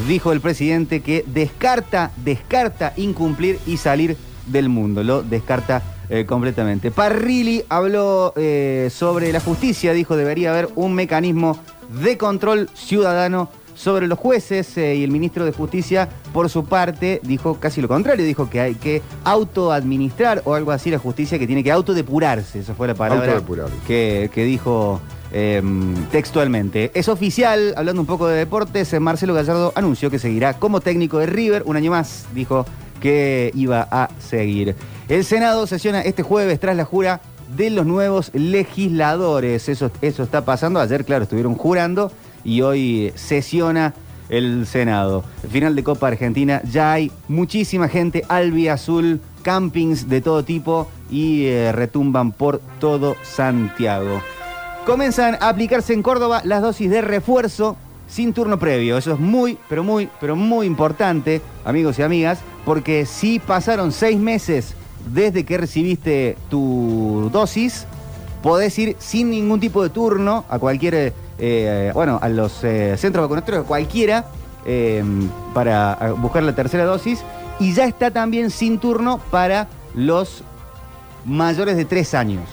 [SPEAKER 2] Dijo el presidente que descarta, descarta incumplir y salir del mundo. Lo descarta eh, completamente. Parrilli habló eh, sobre la justicia, dijo debería haber un mecanismo de control ciudadano sobre los jueces eh, y el ministro de Justicia, por su parte, dijo casi lo contrario, dijo que hay que autoadministrar o algo así la justicia, que tiene que autodepurarse, esa fue la palabra que, que dijo eh, textualmente. Es oficial, hablando un poco de deportes, eh, Marcelo Gallardo anunció que seguirá como técnico de River un año más, dijo que iba a seguir. El Senado sesiona este jueves tras la jura de los nuevos legisladores. Eso, eso está pasando. Ayer, claro, estuvieron jurando y hoy sesiona el Senado. Final de Copa Argentina, ya hay muchísima gente albiazul, campings de todo tipo y eh, retumban por todo Santiago. Comienzan a aplicarse en Córdoba las dosis de refuerzo sin turno previo. Eso es muy, pero muy, pero muy importante, amigos y amigas, porque si pasaron seis meses desde que recibiste tu dosis, podés ir sin ningún tipo de turno a cualquier, eh, bueno, a los eh, centros vacunatorios, cualquiera, eh, para buscar la tercera dosis. Y ya está también sin turno para los mayores de tres años.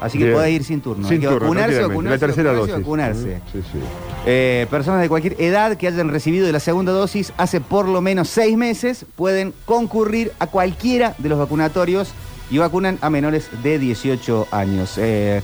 [SPEAKER 2] Así que podés ir sin turno.
[SPEAKER 3] Sin
[SPEAKER 2] Hay que
[SPEAKER 3] turno,
[SPEAKER 2] vacunarse, vacunarse,
[SPEAKER 3] La tercera
[SPEAKER 2] vacunarse,
[SPEAKER 3] dosis.
[SPEAKER 2] vacunarse.
[SPEAKER 3] Sí, sí.
[SPEAKER 2] Eh, personas de cualquier edad que hayan recibido la segunda dosis hace por lo menos seis meses pueden concurrir a cualquiera de los vacunatorios y vacunan a menores de 18 años. Eh,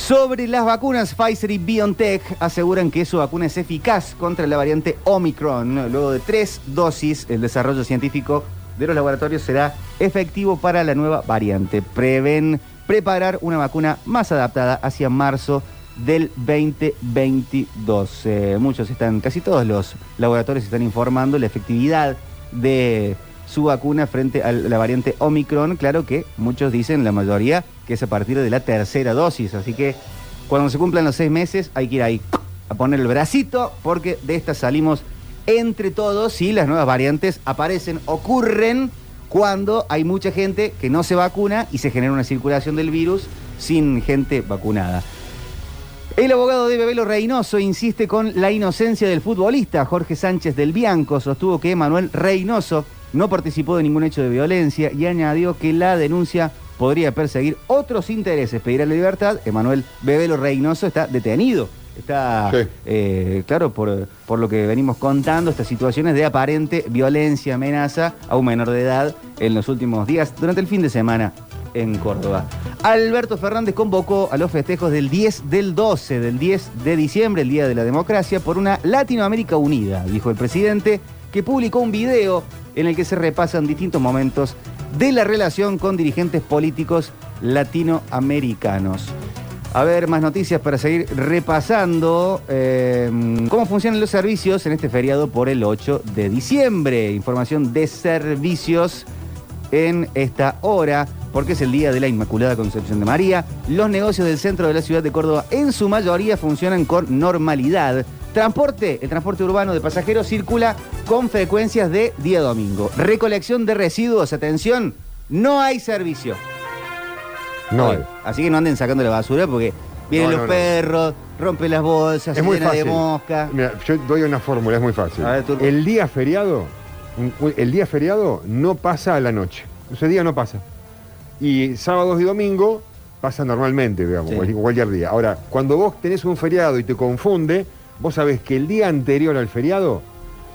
[SPEAKER 2] sobre las vacunas, Pfizer y BioNTech aseguran que su vacuna es eficaz contra la variante Omicron. Luego de tres dosis, el desarrollo científico de los laboratorios será efectivo para la nueva variante. Prevén preparar una vacuna más adaptada hacia marzo del 2022. Eh, muchos están, casi todos los laboratorios están informando la efectividad de su vacuna frente a la variante Omicron. Claro que muchos dicen, la mayoría, que es a partir de la tercera dosis. Así que cuando se cumplan los seis meses hay que ir ahí a poner el bracito porque de esta salimos entre todos y las nuevas variantes aparecen, ocurren cuando hay mucha gente que no se vacuna y se genera una circulación del virus sin gente vacunada. El abogado de Bebelo Reynoso insiste con la inocencia del futbolista. Jorge Sánchez del Bianco sostuvo que Manuel Reynoso no participó de ningún hecho de violencia y añadió que la denuncia podría perseguir otros intereses. Pedirá la libertad. Emanuel Bebelo Reynoso está detenido. Está,
[SPEAKER 3] Sí.
[SPEAKER 2] eh, claro, por, por lo que venimos contando, estas situaciones de aparente violencia, amenaza a un menor de edad en los últimos días, durante el fin de semana en Córdoba. Alberto Fernández convocó a los festejos del 10 del 12, del 10 de diciembre, el Día de la Democracia, por una Latinoamérica unida, dijo el presidente, que publicó un video en el que se repasan distintos momentos de la relación con dirigentes políticos latinoamericanos. A ver, más noticias para seguir repasando eh, cómo funcionan los servicios en este feriado por el 8 de diciembre. Información de servicios en esta hora, porque es el día de la Inmaculada Concepción de María. Los negocios del centro de la ciudad de Córdoba en su mayoría funcionan con normalidad. Transporte, el transporte urbano de pasajeros circula con frecuencias de día domingo. Recolección de residuos, atención, no hay servicio.
[SPEAKER 3] No hay.
[SPEAKER 2] Así que no anden sacando la basura porque vienen
[SPEAKER 3] No,
[SPEAKER 2] los
[SPEAKER 3] no, no.
[SPEAKER 2] perros, rompen las bolsas,
[SPEAKER 3] Es
[SPEAKER 2] se
[SPEAKER 3] muy
[SPEAKER 2] llena de mosca.
[SPEAKER 3] Mira, yo doy una fórmula, es muy fácil. el día feriado, el día feriado no pasa a la noche. Ese día no pasa. Y sábados y domingo pasa normalmente, digamos,
[SPEAKER 2] Sí.
[SPEAKER 3] cualquier día. Ahora, cuando vos tenés un feriado y te confunde, vos sabés que el día anterior al feriado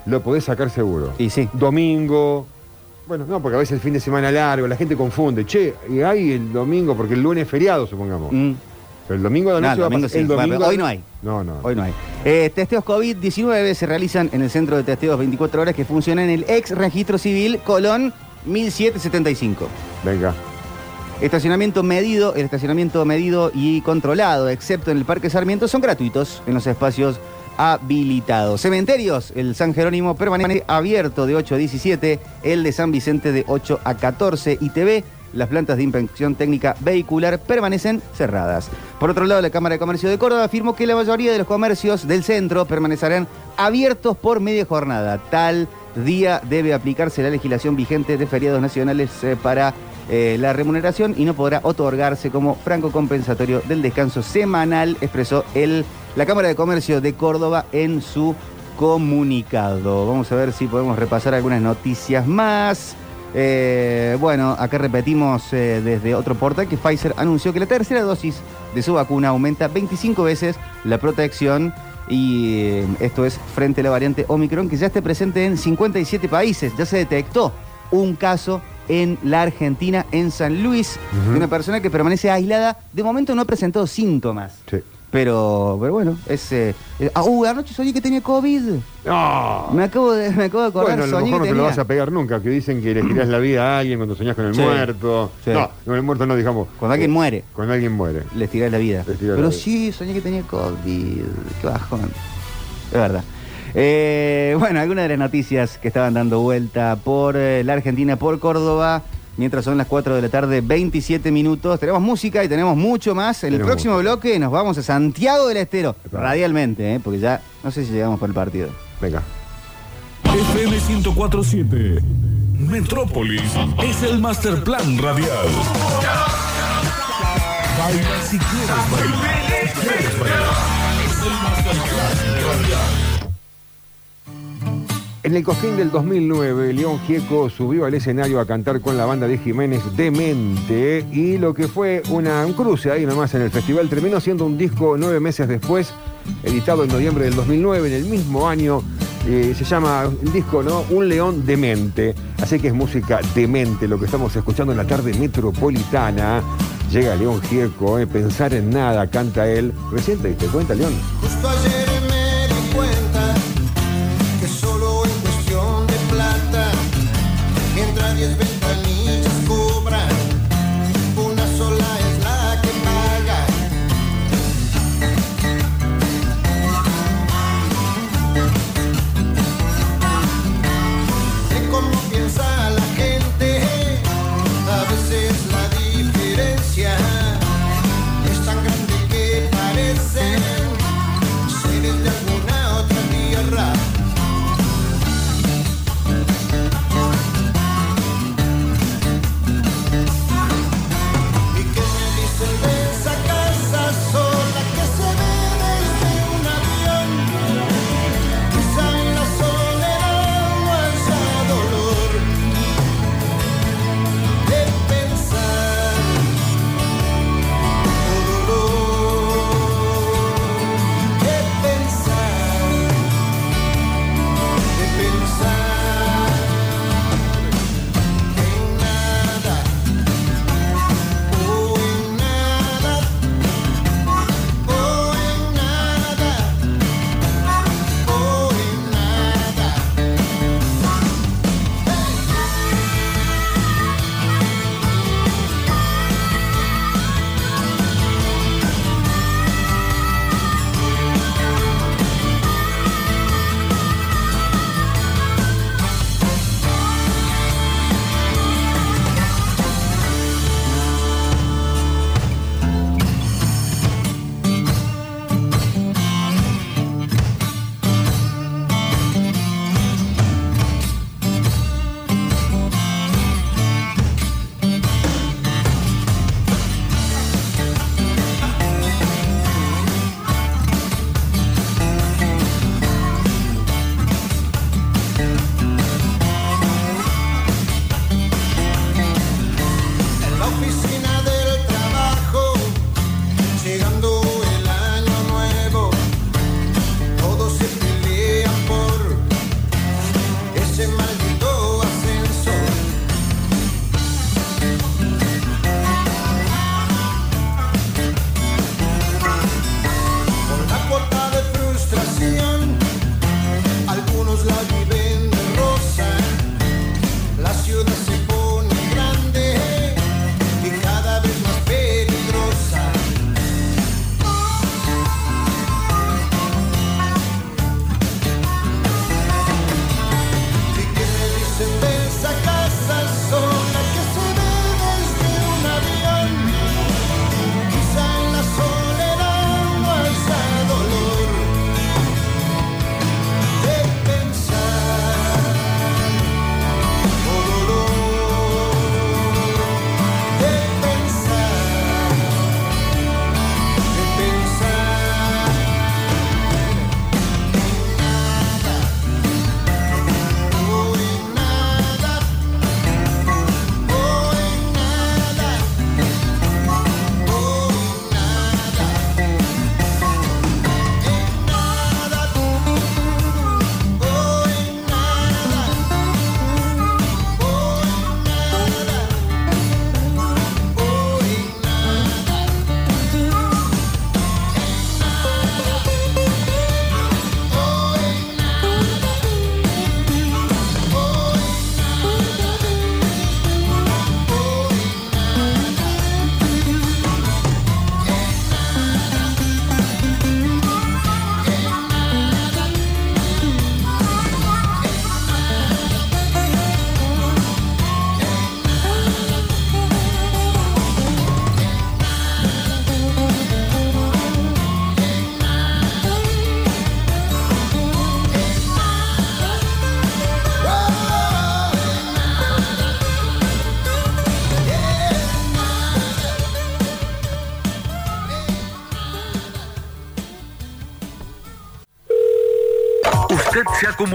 [SPEAKER 3] lo podés sacar seguro.
[SPEAKER 2] Y sí.
[SPEAKER 3] Domingo. Bueno, no, porque a veces el fin de semana largo, la gente confunde. Che, y hay el domingo, porque el lunes es feriado, supongamos. Pero el domingo de la
[SPEAKER 2] Mm. No,
[SPEAKER 3] noche
[SPEAKER 2] el
[SPEAKER 3] va a
[SPEAKER 2] domingo sí.
[SPEAKER 3] el domingo
[SPEAKER 2] hoy no hay.
[SPEAKER 3] No, no.
[SPEAKER 2] Hoy no hay. Eh, testeos COVID-19 se realizan en el centro de testeos 24 horas que funciona en el ex registro civil Colón 1775.
[SPEAKER 3] Venga.
[SPEAKER 2] Estacionamiento medido, el estacionamiento medido y controlado, excepto en el Parque Sarmiento, son gratuitos en los espacios habilitados. Cementerios, el San Jerónimo permanece abierto de 8 a 17, el de San Vicente de 8 a 14 y TV. Las plantas de inspección técnica vehicular permanecen cerradas. Por otro lado, la Cámara de Comercio de Córdoba afirmó que la mayoría de los comercios del centro permanecerán abiertos por media jornada. Tal día debe aplicarse la legislación vigente de feriados nacionales eh, para eh, la remuneración y no podrá otorgarse como franco compensatorio del descanso semanal, expresó el, la Cámara de Comercio de Córdoba en su comunicado. Vamos a ver si podemos repasar algunas noticias más. Eh, bueno, acá repetimos eh, desde otro portal que Pfizer anunció que la tercera dosis de su vacuna aumenta 25 veces la protección y esto es frente a la variante Omicron que ya esté presente en 57 países. Ya se detectó un caso en la Argentina, en San Luis, de una persona que permanece aislada. De momento no ha presentado síntomas.
[SPEAKER 3] Sí.
[SPEAKER 2] Pero, pero bueno, es... eh, eh, ah, uh, anoche soñé que tenía COVID. Me acabo de, me acabo de acordar,
[SPEAKER 3] Bueno, a lo mejor no te lo vas a pegar nunca, que dicen que le tirás la vida a alguien cuando soñás con el
[SPEAKER 2] Sí.
[SPEAKER 3] muerto.
[SPEAKER 2] Sí.
[SPEAKER 3] No, con el muerto no, digamos.
[SPEAKER 2] Cuando alguien
[SPEAKER 3] eh,
[SPEAKER 2] muere.
[SPEAKER 3] Cuando alguien muere.
[SPEAKER 2] Les tirás la vida.
[SPEAKER 3] Tirás
[SPEAKER 2] Pero
[SPEAKER 3] la vida.
[SPEAKER 2] sí, soñé que tenía COVID. Qué bajón. Es verdad. Eh, bueno, algunas de las noticias que estaban dando vuelta por eh, la Argentina, por Córdoba. Mientras son las 4 de la tarde, 27 minutos. Tenemos música y tenemos mucho más. En el
[SPEAKER 3] Tenemos
[SPEAKER 2] próximo bloque nos vamos a Santiago del Estero. Radialmente, ¿eh? porque ya no sé si llegamos por el partido.
[SPEAKER 3] Venga.
[SPEAKER 1] FM 1047. Metrópolis es el master plan radial. Baila si quieres bailar. Si quieres bailar.
[SPEAKER 3] En el Cojín del 2009, León Gieco subió al escenario a cantar con la banda de Jiménez Demente y lo que fue una, un cruce ahí nomás en el festival terminó siendo un disco nueve meses después, editado en noviembre del 2009, en el mismo año. eh, se llama el disco, ¿no? Un León Demente. Así que es música demente lo que estamos escuchando en la tarde metropolitana. Llega León Gieco, eh, pensar en nada, canta él. Recién te cuenta, León.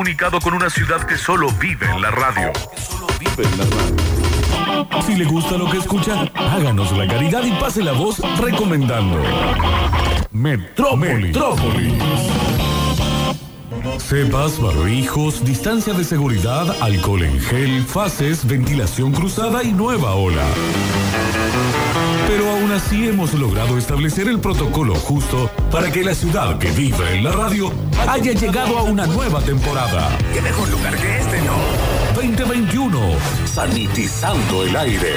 [SPEAKER 20] Comunicado con una ciudad que solo vive en la radio. Si le gusta lo que escucha, háganos la caridad y pase la voz recomendando. Metrópolis. Metrópolis. Cepas, barbijos, distancia de seguridad, alcohol en gel, fases, ventilación cruzada y nueva ola. Aún así hemos logrado establecer el protocolo justo para que la ciudad que vive en la radio haya llegado a una nueva temporada. ¿Qué mejor lugar que este, no? 2021, sanitizando el aire.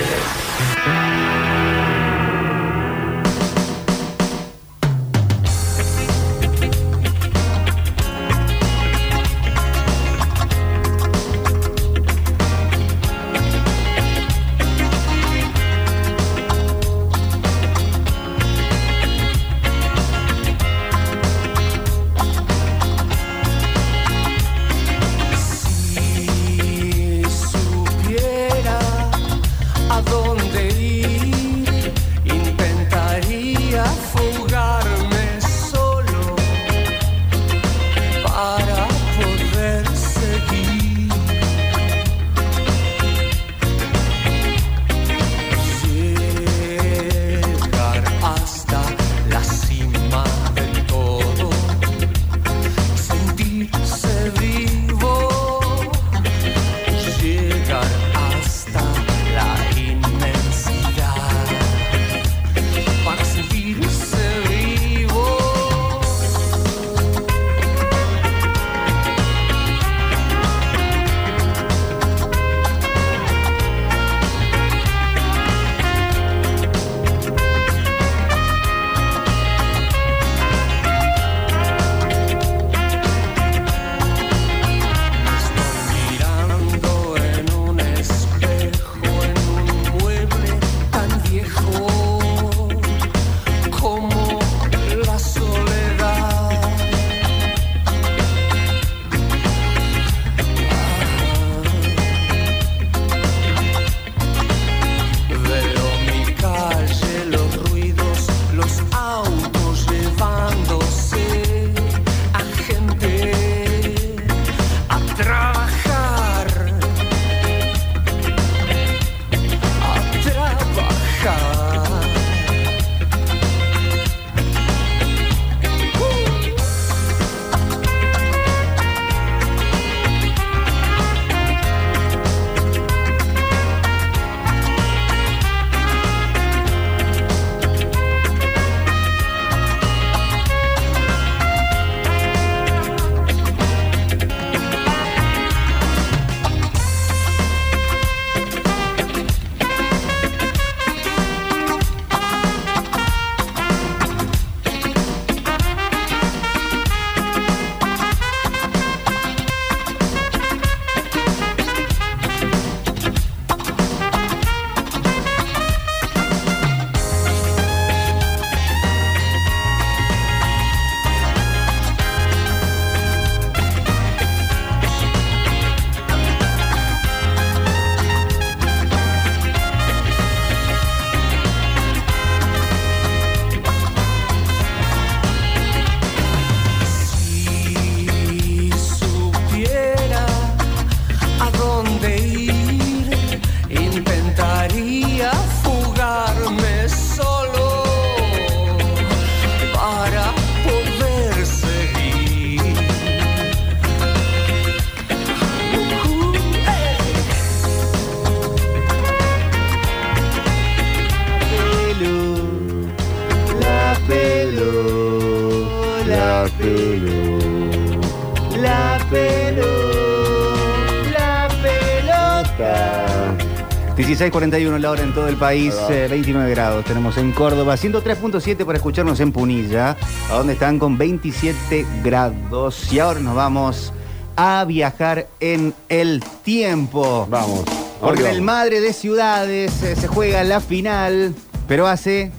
[SPEAKER 2] 16.41 la hora en todo el país,
[SPEAKER 3] Ahí va.
[SPEAKER 2] eh, 29 grados tenemos en Córdoba, 103.7 para escucharnos en Punilla, a donde están con 27 grados. Y ahora nos vamos a viajar en el tiempo.
[SPEAKER 3] Vamos.
[SPEAKER 2] Porque en
[SPEAKER 3] Vamos.
[SPEAKER 2] el Madre de Ciudades eh, se juega la final, pero hace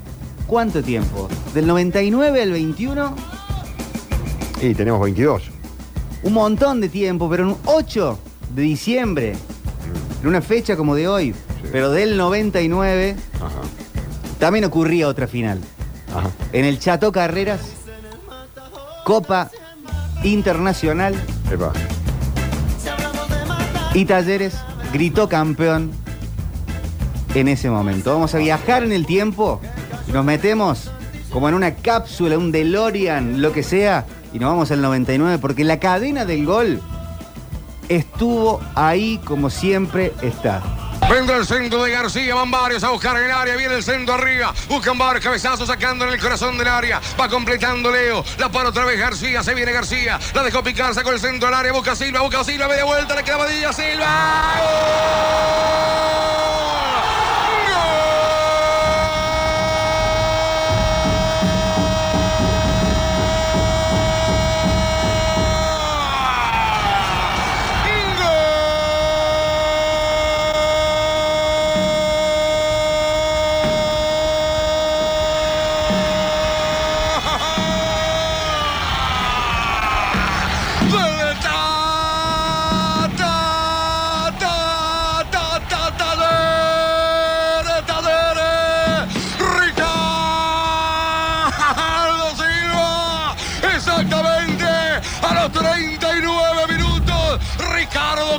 [SPEAKER 2] ¿cuánto tiempo? ¿Del 99 al 21?
[SPEAKER 3] Y tenemos 22.
[SPEAKER 2] Un montón de tiempo, pero en un 8 de diciembre, en una fecha como de hoy, pero del 99, también ocurría otra final. En el Chato Carreras, Copa Internacional
[SPEAKER 3] Epa.
[SPEAKER 2] Y Talleres gritó campeón en ese momento. Vamos a viajar en el tiempo, nos metemos como en una cápsula, un DeLorean, lo que sea, y nos vamos al 99, porque la cadena del gol estuvo ahí como siempre está.
[SPEAKER 21] Vendrá el centro de García, van varios a buscar en el área, viene el centro arriba, buscan varios cabezazos sacando en el corazón del área, va completando Leo, la para otra vez García, se viene García, la dejó picar, sacó el centro del área, busca Silva, busca Silva, media vuelta, le queda Badilla, Silva.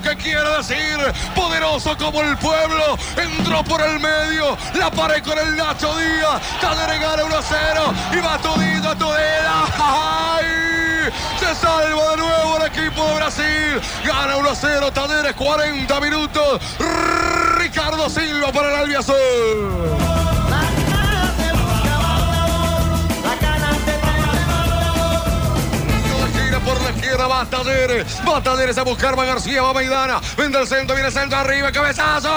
[SPEAKER 21] Que quiere decir, poderoso como el pueblo, entró por el medio, la pared con el Nacho Díaz, Tadere gana 1 a 0 y va Tudito a Tudela, ¡ay! Se salva de nuevo el equipo de Brasil. Gana 1 a 0. Taderes 40 minutos. Ricardo Silva para el Albiazul. Por la izquierda, va Taderes. Va Taderes a buscar, va García, va Maidana. Vende el centro, viene el centro arriba, cabezazo.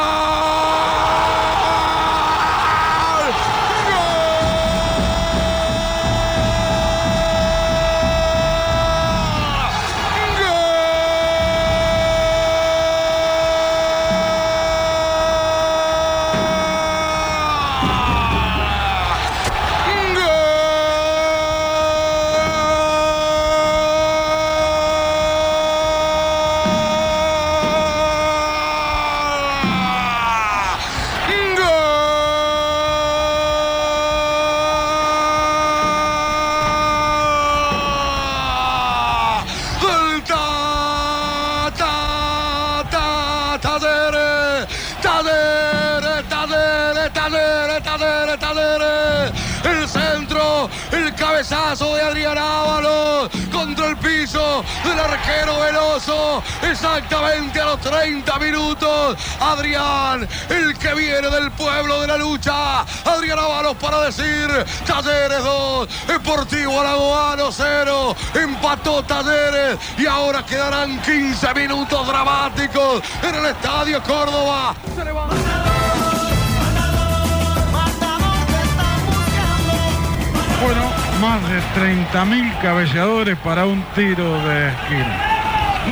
[SPEAKER 21] Veloso. Exactamente a los 30 minutos. Adrián, el que viene del pueblo de la lucha. Adrián Ábalos para decir Talleres 2, Deportivo Alagoano 0. Empató Talleres y ahora quedarán 15 minutos dramáticos en el Estadio Córdoba.
[SPEAKER 22] Más de 30.000 cabeceadores para un tiro de esquina.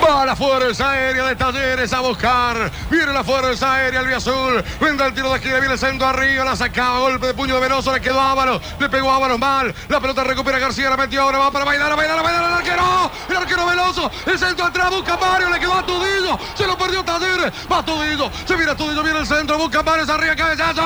[SPEAKER 21] Va la fuerza aérea de Talleres a buscar. Viene la fuerza aérea el azul. Vendrá el tiro de esquina, viene el centro arriba, la sacaba, golpe de puño de Venoso, le quedó Ábalos, le pegó Ábalos mal. La pelota recupera García, la metió ahora, va para bailar, a bailar, a bailar el arquero. El arquero Veloso, el centro atrás, busca Mario, le quedó a Tudillo. Se lo perdió Talleres, va Tudillo, se viene Tudillo, viene el centro, busca Mario, arriba, cabezazo.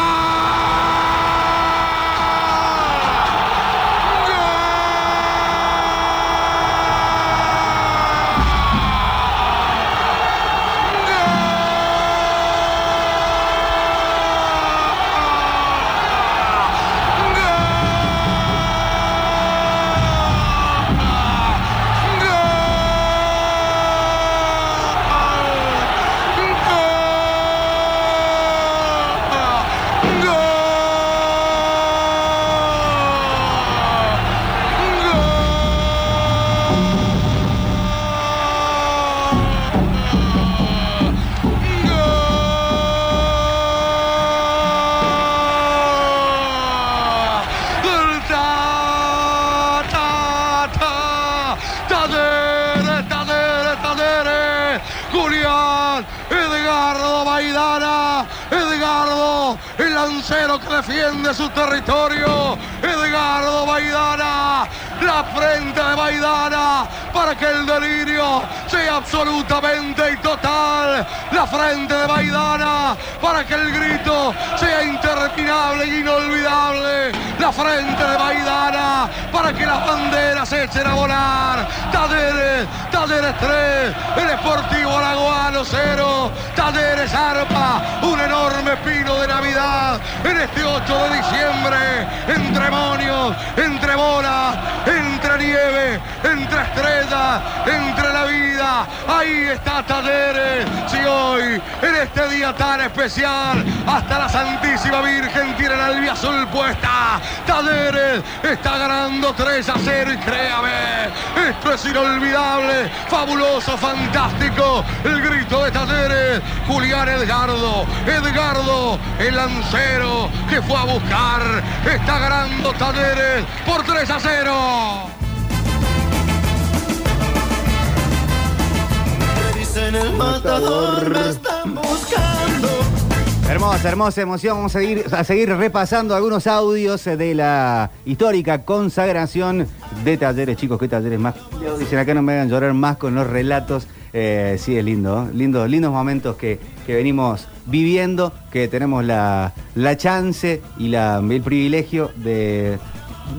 [SPEAKER 21] Su territorio, Edgardo Maidana, la frente de Maidana, para que el delirio sea absolutamente y total, la frente de Maidana, para que el grito sea interminable e inolvidable, la frente de Argentina para que las banderas se echen a volar. Talleres, Talleres 3, el Sportivo Lagoano 0, Talleres Arpa, un enorme pino de Navidad en este 8 de diciembre, entre monios, entre bolas, entre nieve, entre estrellas, entre la vida. Ahí está Talleres. Si hoy, en este día tan especial, hasta la Santísima Virgen tiene la albia azul puesta. Talleres está ganando 3 a 0 y créame, esto es inolvidable, fabuloso, fantástico. El grito de Talleres, Julián Edgardo, Edgardo, el lancero que fue a buscar, está ganando Talleres por 3 a 0.
[SPEAKER 19] Dicen el matador, me están buscando.
[SPEAKER 2] Hermosa, hermosa emoción. Vamos a seguir, a seguir repasando algunos audios de la histórica consagración de talleres, chicos. ¿Qué talleres más? Dicen acá no me hagan llorar más con los relatos. Eh, sí, es lindo, ¿eh? lindos, lindos momentos que, que venimos viviendo, que tenemos la, la chance y la, el privilegio de,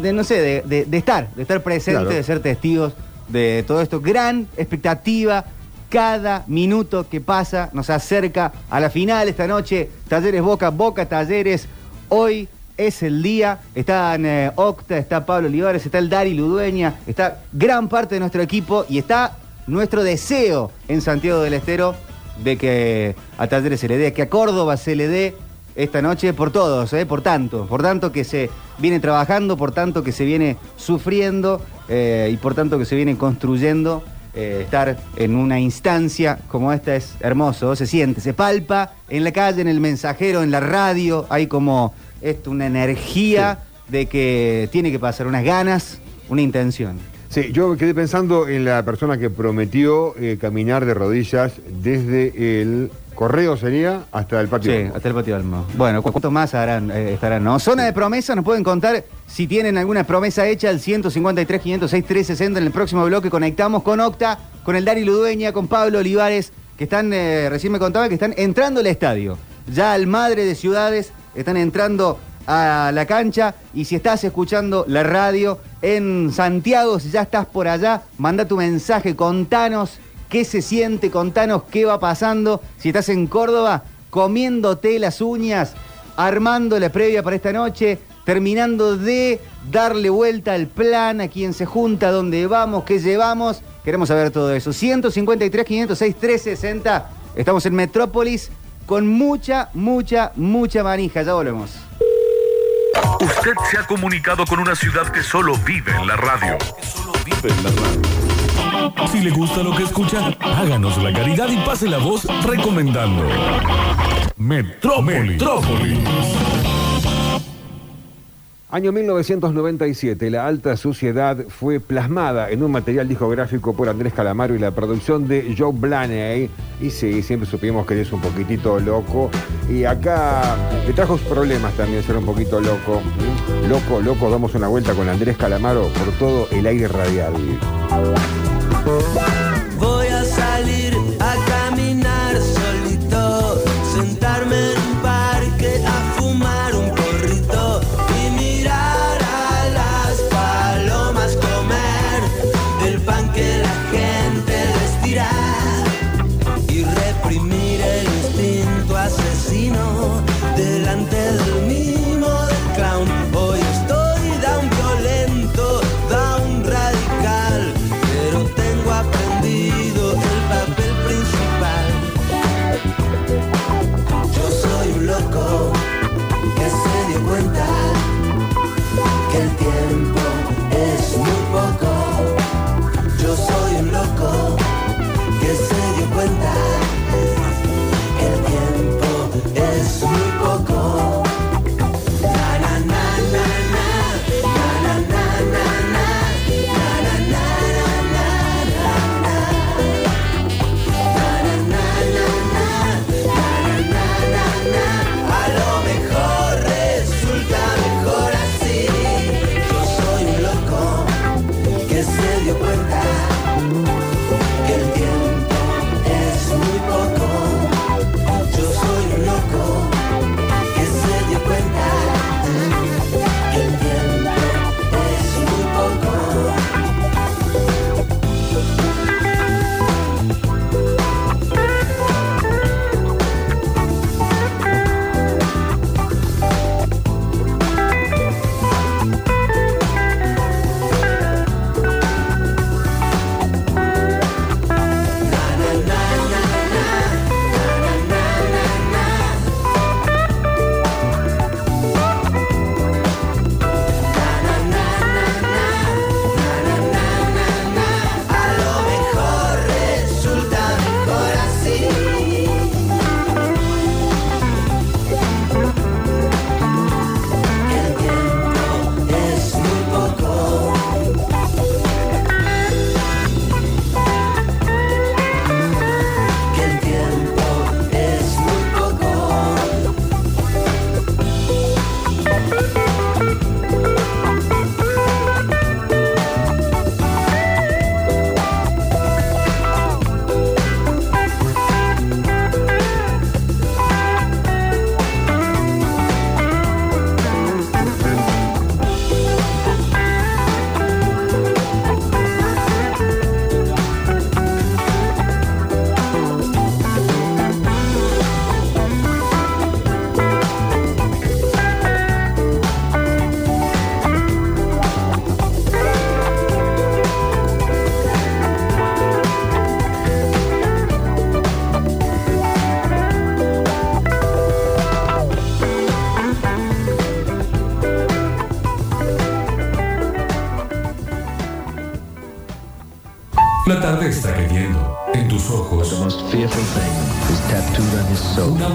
[SPEAKER 2] de no sé, de, de- de estar, de estar presente,
[SPEAKER 3] Claro.
[SPEAKER 2] de ser testigos de todo esto. Gran expectativa. Cada minuto que pasa nos acerca a la final esta noche. Talleres Boca, Boca Talleres. Hoy es el día. Están eh, Octa, está Pablo Olivares, está el Dari Ludueña, está gran parte de nuestro equipo y está nuestro deseo en Santiago del Estero de que a Talleres se le dé, que a Córdoba se le dé esta noche por todos, eh, por tanto, por tanto que se viene trabajando, por tanto que se viene sufriendo eh, y por tanto que se viene construyendo. eh, estar en una instancia como esta es hermoso, se siente, se palpa en la calle, en el mensajero, en la radio, hay como esto, una energía de que tiene que pasar, unas ganas, una intención.
[SPEAKER 3] Sí, yo quedé pensando en la persona que prometió eh, caminar de rodillas desde el correo sería hasta el patio.
[SPEAKER 2] Sí, hasta el patio Almo. Bueno, ¿cu- ¿cuántos más harán, eh, estarán? ¿no? Zona de promesa, nos pueden contar si tienen alguna promesa hecha al 153, 506, 360. En el próximo bloque conectamos con Octa, con el Dari Ludueña, con Pablo Olivares, que están, eh, recién me contaba que están entrando al estadio. Ya al Madre de Ciudades, están entrando a la cancha y si estás escuchando la radio en Santiago, si ya estás por allá, manda tu mensaje, contanos qué se siente, contanos qué va pasando. Si estás en Córdoba, comiéndote las uñas, armando la previa para esta noche, terminando de darle vuelta al plan, a quien se junta, dónde vamos, qué llevamos. Queremos saber todo eso. 153, 506, 360. Estamos en Metrópolis con mucha, mucha, mucha manija. Ya volvemos.
[SPEAKER 1] Usted se ha comunicado con una ciudad que solo vive en la radio. Vive en la radio. Si le gusta lo que escucha, háganos la caridad y pase la voz recomendando. Metrópolis. Metrópolis.
[SPEAKER 3] Año 1997, la alta sociedad fue plasmada en un material discográfico por Andrés Calamaro y la producción de Joe Blaney. Y sí, siempre supimos que es un poquitito loco. Y acá le trajo problemas también ser un poquito loco. Loco, loco, damos una vuelta con Andrés Calamaro por todo el aire radial.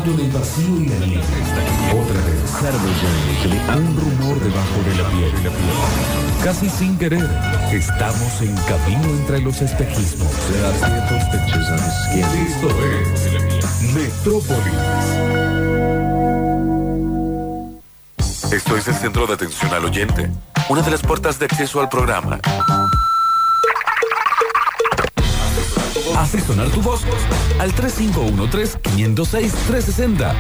[SPEAKER 4] Un
[SPEAKER 20] auto de vacío y la nieve. Otra vez. Un rumor debajo de la piel. Casi sin querer, estamos en camino entre los espejismos. Esto es Metrópolis. Esto es el centro de atención al oyente. Una de las puertas de acceso al programa. Hace sonar tu voz al 3513-506-360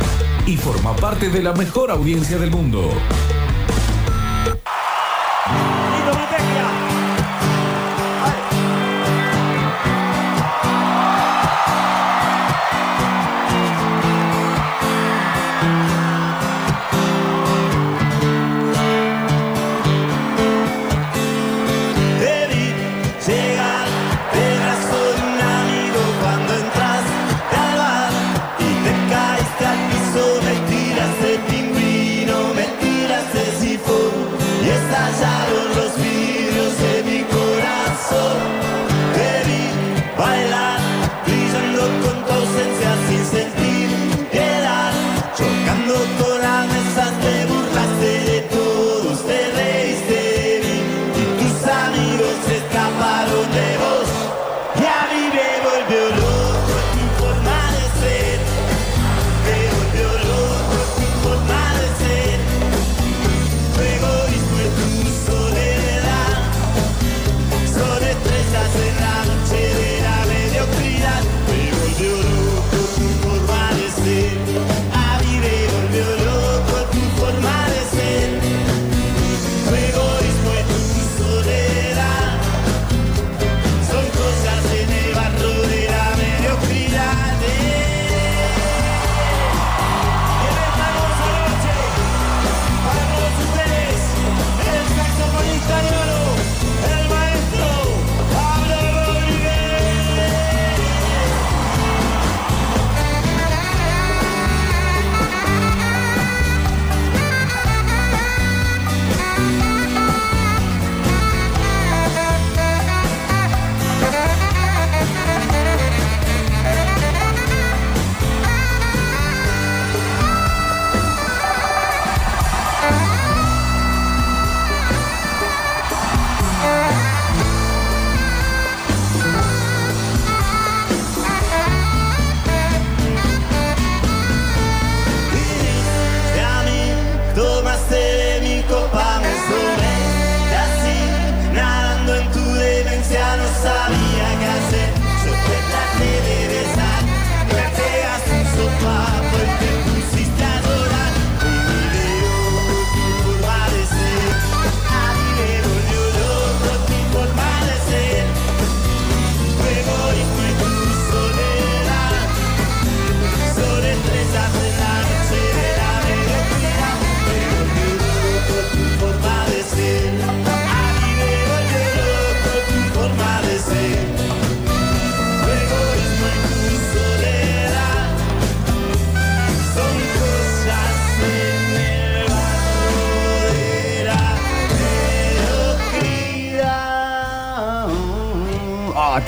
[SPEAKER 20] y forma parte de la mejor audiencia del mundo.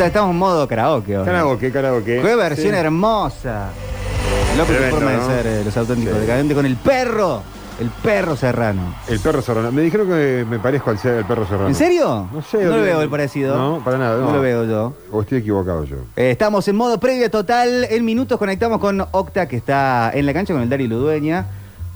[SPEAKER 2] Estamos en modo karaoke.
[SPEAKER 3] Karaoke, karaoke.
[SPEAKER 2] Qué versión
[SPEAKER 3] Sí.
[SPEAKER 2] hermosa. Qué
[SPEAKER 3] Tremendo,
[SPEAKER 2] forma
[SPEAKER 3] ¿no?
[SPEAKER 2] de ser eh, los auténticos decadentes con el perro. El perro serrano.
[SPEAKER 3] El perro serrano. Me dijeron que me parezco al ser el perro serrano.
[SPEAKER 2] ¿En serio?
[SPEAKER 3] No sé.
[SPEAKER 2] No lo veo el parecido.
[SPEAKER 3] No, para nada.
[SPEAKER 2] No
[SPEAKER 3] No,
[SPEAKER 2] lo veo yo.
[SPEAKER 3] O estoy equivocado yo.
[SPEAKER 2] Eh, estamos en modo previa total. En minutos conectamos con Octa, que está en la cancha con el Dari Ludueña.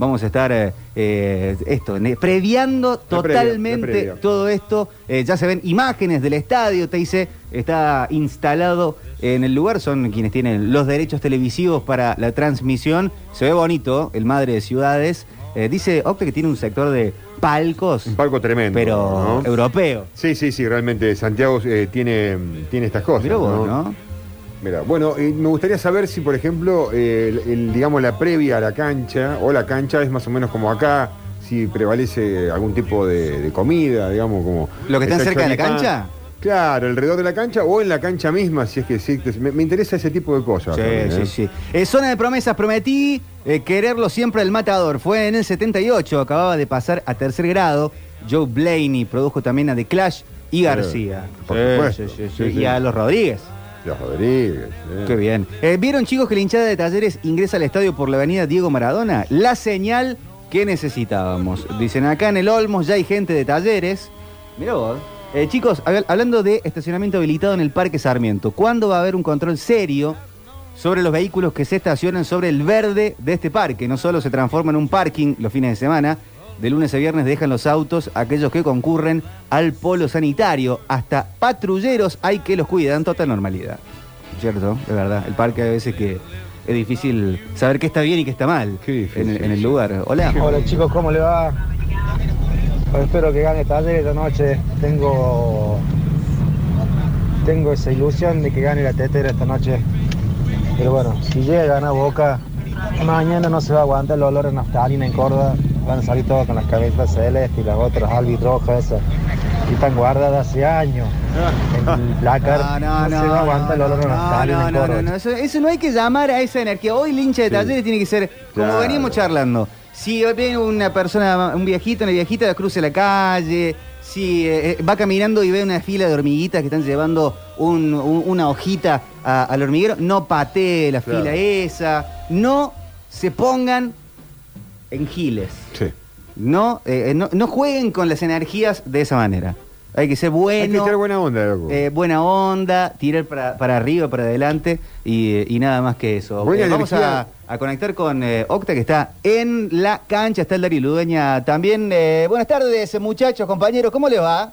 [SPEAKER 2] Vamos a estar eh, eh, esto, previando totalmente todo esto. Eh, ya se ven imágenes del estadio, te dice, está instalado en el lugar, son quienes tienen los derechos televisivos para la transmisión. Se ve bonito, el Madre de Ciudades. Eh, dice Octa que tiene un sector de palcos. Un
[SPEAKER 3] palco tremendo.
[SPEAKER 2] Pero
[SPEAKER 3] ¿no?
[SPEAKER 2] europeo.
[SPEAKER 3] Sí, sí, sí, realmente Santiago tiene, tiene estas cosas.
[SPEAKER 2] Mirá vos, ¿no?
[SPEAKER 3] Mira, bueno, eh, me gustaría saber si, por ejemplo, eh, el- el, digamos, la previa a la cancha o la cancha es más o menos como acá, si prevalece algún tipo de, de comida, digamos, como...
[SPEAKER 2] ¿Lo que están
[SPEAKER 3] está
[SPEAKER 2] cerca de la cancha?
[SPEAKER 3] Claro, alrededor de la cancha o en la cancha misma, si es que sí. Me, me interesa ese tipo de cosas.
[SPEAKER 2] Sí,
[SPEAKER 3] también,
[SPEAKER 2] sí,
[SPEAKER 3] ¿eh?
[SPEAKER 2] sí. Eh, zona de promesas, prometí eh, quererlo siempre el matador. Fue en el 78, acababa de pasar a tercer grado. Joe Blaney produjo también a The Clash. y García.
[SPEAKER 3] Por supuesto.
[SPEAKER 2] Y a los Rodríguez.
[SPEAKER 3] Los Rodríguez. eh.
[SPEAKER 2] Qué bien. Eh, ¿Vieron, chicos, que la hinchada de Talleres ingresa al estadio por la avenida Diego Maradona? La señal que necesitábamos. Dicen acá en el Olmos ya hay gente de Talleres. Mirá vos. Eh, chicos, hab- hablando de estacionamiento habilitado en el Parque Sarmiento, ¿cuándo va a haber un control serio sobre los vehículos que se estacionan sobre el verde de este parque? No solo se transforma en un parking los fines de semana, de lunes a viernes dejan los autos aquellos que concurren al polo sanitario. Hasta patrulleros hay que los cuidan, total normalidad. ¿Cierto? De verdad. El parque a veces que es difícil saber qué está bien y qué está mal en, el- en el lugar. Hola.
[SPEAKER 23] Hola chicos, ¿cómo le va? Pues espero que gane Talleres esta noche. Tengo tengo esa ilusión de que gane la tetera esta noche. Pero bueno, si llega a ganar Boca, mañana no se va a aguantar el olor a naftalina en Córdoba. Van a salir todos con las cabezas celestes y las otras albis rojas esas. Y están guardadas hace años en placar. No, se va a aguantar el olor a naftalina en Córdoba.
[SPEAKER 2] no, no, Eso, eso no hay que llamar a esa energía. Hoy el hincha de talleres tiene que ser, como
[SPEAKER 23] Claro.
[SPEAKER 2] veníamos charlando, si viene una persona, un viejito, una viejita, cruce la calle, si eh, eh, va caminando y ve una fila de hormiguitas que están llevando un- un- una hojita a- al hormiguero, no patee la
[SPEAKER 3] Claro.
[SPEAKER 2] fila esa, no se pongan en giles.
[SPEAKER 3] Sí.
[SPEAKER 2] No, eh, eh, no, no jueguen con las energías de esa manera. Hay que ser bueno.
[SPEAKER 3] Hay que echar buena onda, loco.
[SPEAKER 2] Eh, buena onda, tirar para, para arriba, para adelante y, y nada más que eso. Eh, vamos a, a conectar con eh, Octa que está en la cancha, está el Darío Ludueña también. Eh, buenas tardes, muchachos, compañeros, ¿cómo les va?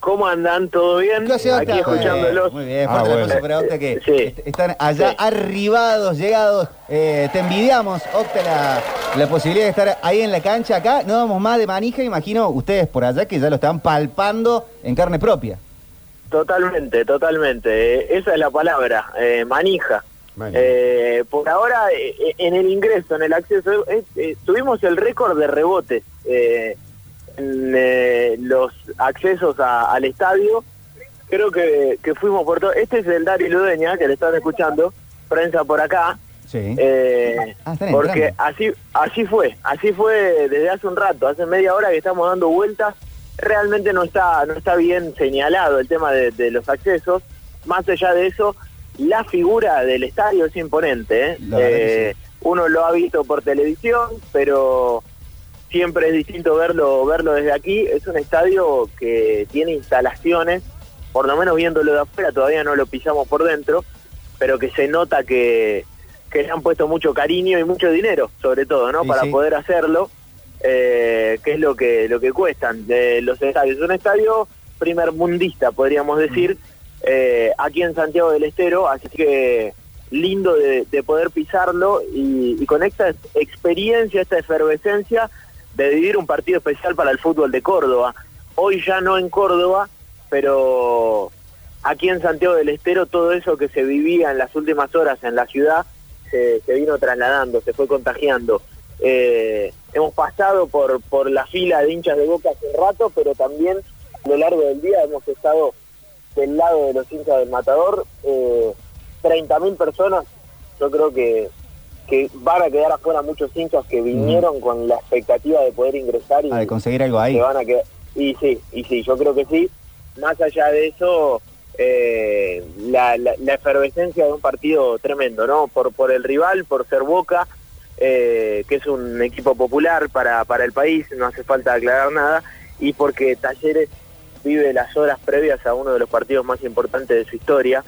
[SPEAKER 24] ¿Cómo andan? ¿Todo bien?
[SPEAKER 2] ¿Qué hace,
[SPEAKER 24] Aquí
[SPEAKER 2] Octa?
[SPEAKER 24] escuchándolos.
[SPEAKER 2] Muy bien, fuerte el aplauso para Octa que est- están allá arribados, llegados. Eh, te envidiamos, Octa, la, la posibilidad de estar ahí en la cancha. Acá no vamos más de manija, imagino ustedes por allá que ya lo están palpando en carne propia.
[SPEAKER 24] Totalmente, totalmente. Eh, esa es la palabra, eh, manija. Eh, por ahora, eh, eh, en el ingreso, en el acceso, eh, eh, tuvimos el récord de rebotes eh, eh, los accesos a- al estadio. Creo que, que fuimos por todo. Este es el Dari Ludeña, que le están escuchando, prensa por acá.
[SPEAKER 2] Sí.
[SPEAKER 24] Eh,
[SPEAKER 2] Ah,
[SPEAKER 24] porque así así fue, así fue desde hace un rato, hace media hora que estamos dando vueltas. Realmente no está no está bien señalado el tema de, de los accesos. Más allá de eso, la figura del estadio es imponente. ¿eh? Eh, Uno lo ha visto por televisión, pero siempre es distinto verlo verlo desde aquí. Es un estadio que tiene instalaciones, por lo menos viéndolo de afuera, todavía no lo pisamos por dentro, pero que se nota que, que le han puesto mucho cariño y mucho dinero, sobre todo, ¿no?
[SPEAKER 2] Sí,
[SPEAKER 24] Para
[SPEAKER 2] sí.
[SPEAKER 24] poder hacerlo, eh, que es lo que lo que cuestan de los estadios. Es un estadio primer mundista, podríamos decir, eh, aquí en Santiago del Estero, así que lindo de, de poder pisarlo y, y con esta experiencia, esta efervescencia de vivir un partido especial para el fútbol de Córdoba. Hoy ya no en Córdoba, pero aquí en Santiago del Estero todo eso que se vivía en las últimas horas en la ciudad se, vino trasladando, se fue contagiando. Eh, hemos pasado por, por la fila de hinchas de boca hace un rato, pero también a lo largo del día hemos estado del lado de los hinchas del Matador. Eh, 30.000 personas, yo creo que, que van a quedar afuera muchos hinchas que vinieron con la expectativa de poder ingresar y
[SPEAKER 2] Ah, de conseguir algo ahí.
[SPEAKER 24] van a quedar. Y sí, y sí, yo creo que sí. Más allá de eso, eh, la, la, la efervescencia de un partido tremendo, ¿no? Por, por el rival, por ser Boca, eh, que es un equipo popular para, para el país, no hace falta aclarar nada, y porque Talleres vive las horas previas a uno de los partidos más importantes de su historia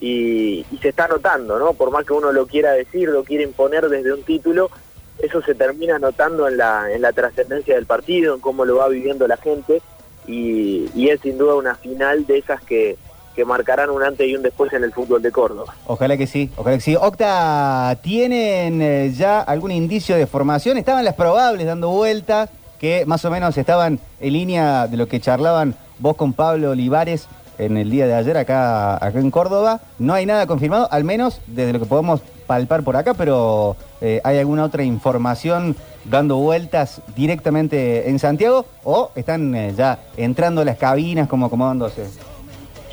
[SPEAKER 24] y, se está notando, ¿no? Por más que uno lo quiera decir, lo quiera imponer desde un título, eso se termina notando en la, en la trascendencia del partido, en cómo lo va viviendo la gente y, y es sin duda una final de esas que, que marcarán un antes y un después en el fútbol de Córdoba.
[SPEAKER 2] Ojalá que sí, ojalá que sí. Octa, ¿tienen eh, ya algún indicio de formación? Estaban las probables dando vueltas, que más o menos estaban en línea de lo que charlaban vos con Pablo Olivares en el día de ayer acá, acá en Córdoba. No hay nada confirmado, al menos desde lo que podemos palpar por acá, pero eh, ¿hay alguna otra información dando vueltas directamente en Santiago o están eh, ya entrando las cabinas como acomodándose?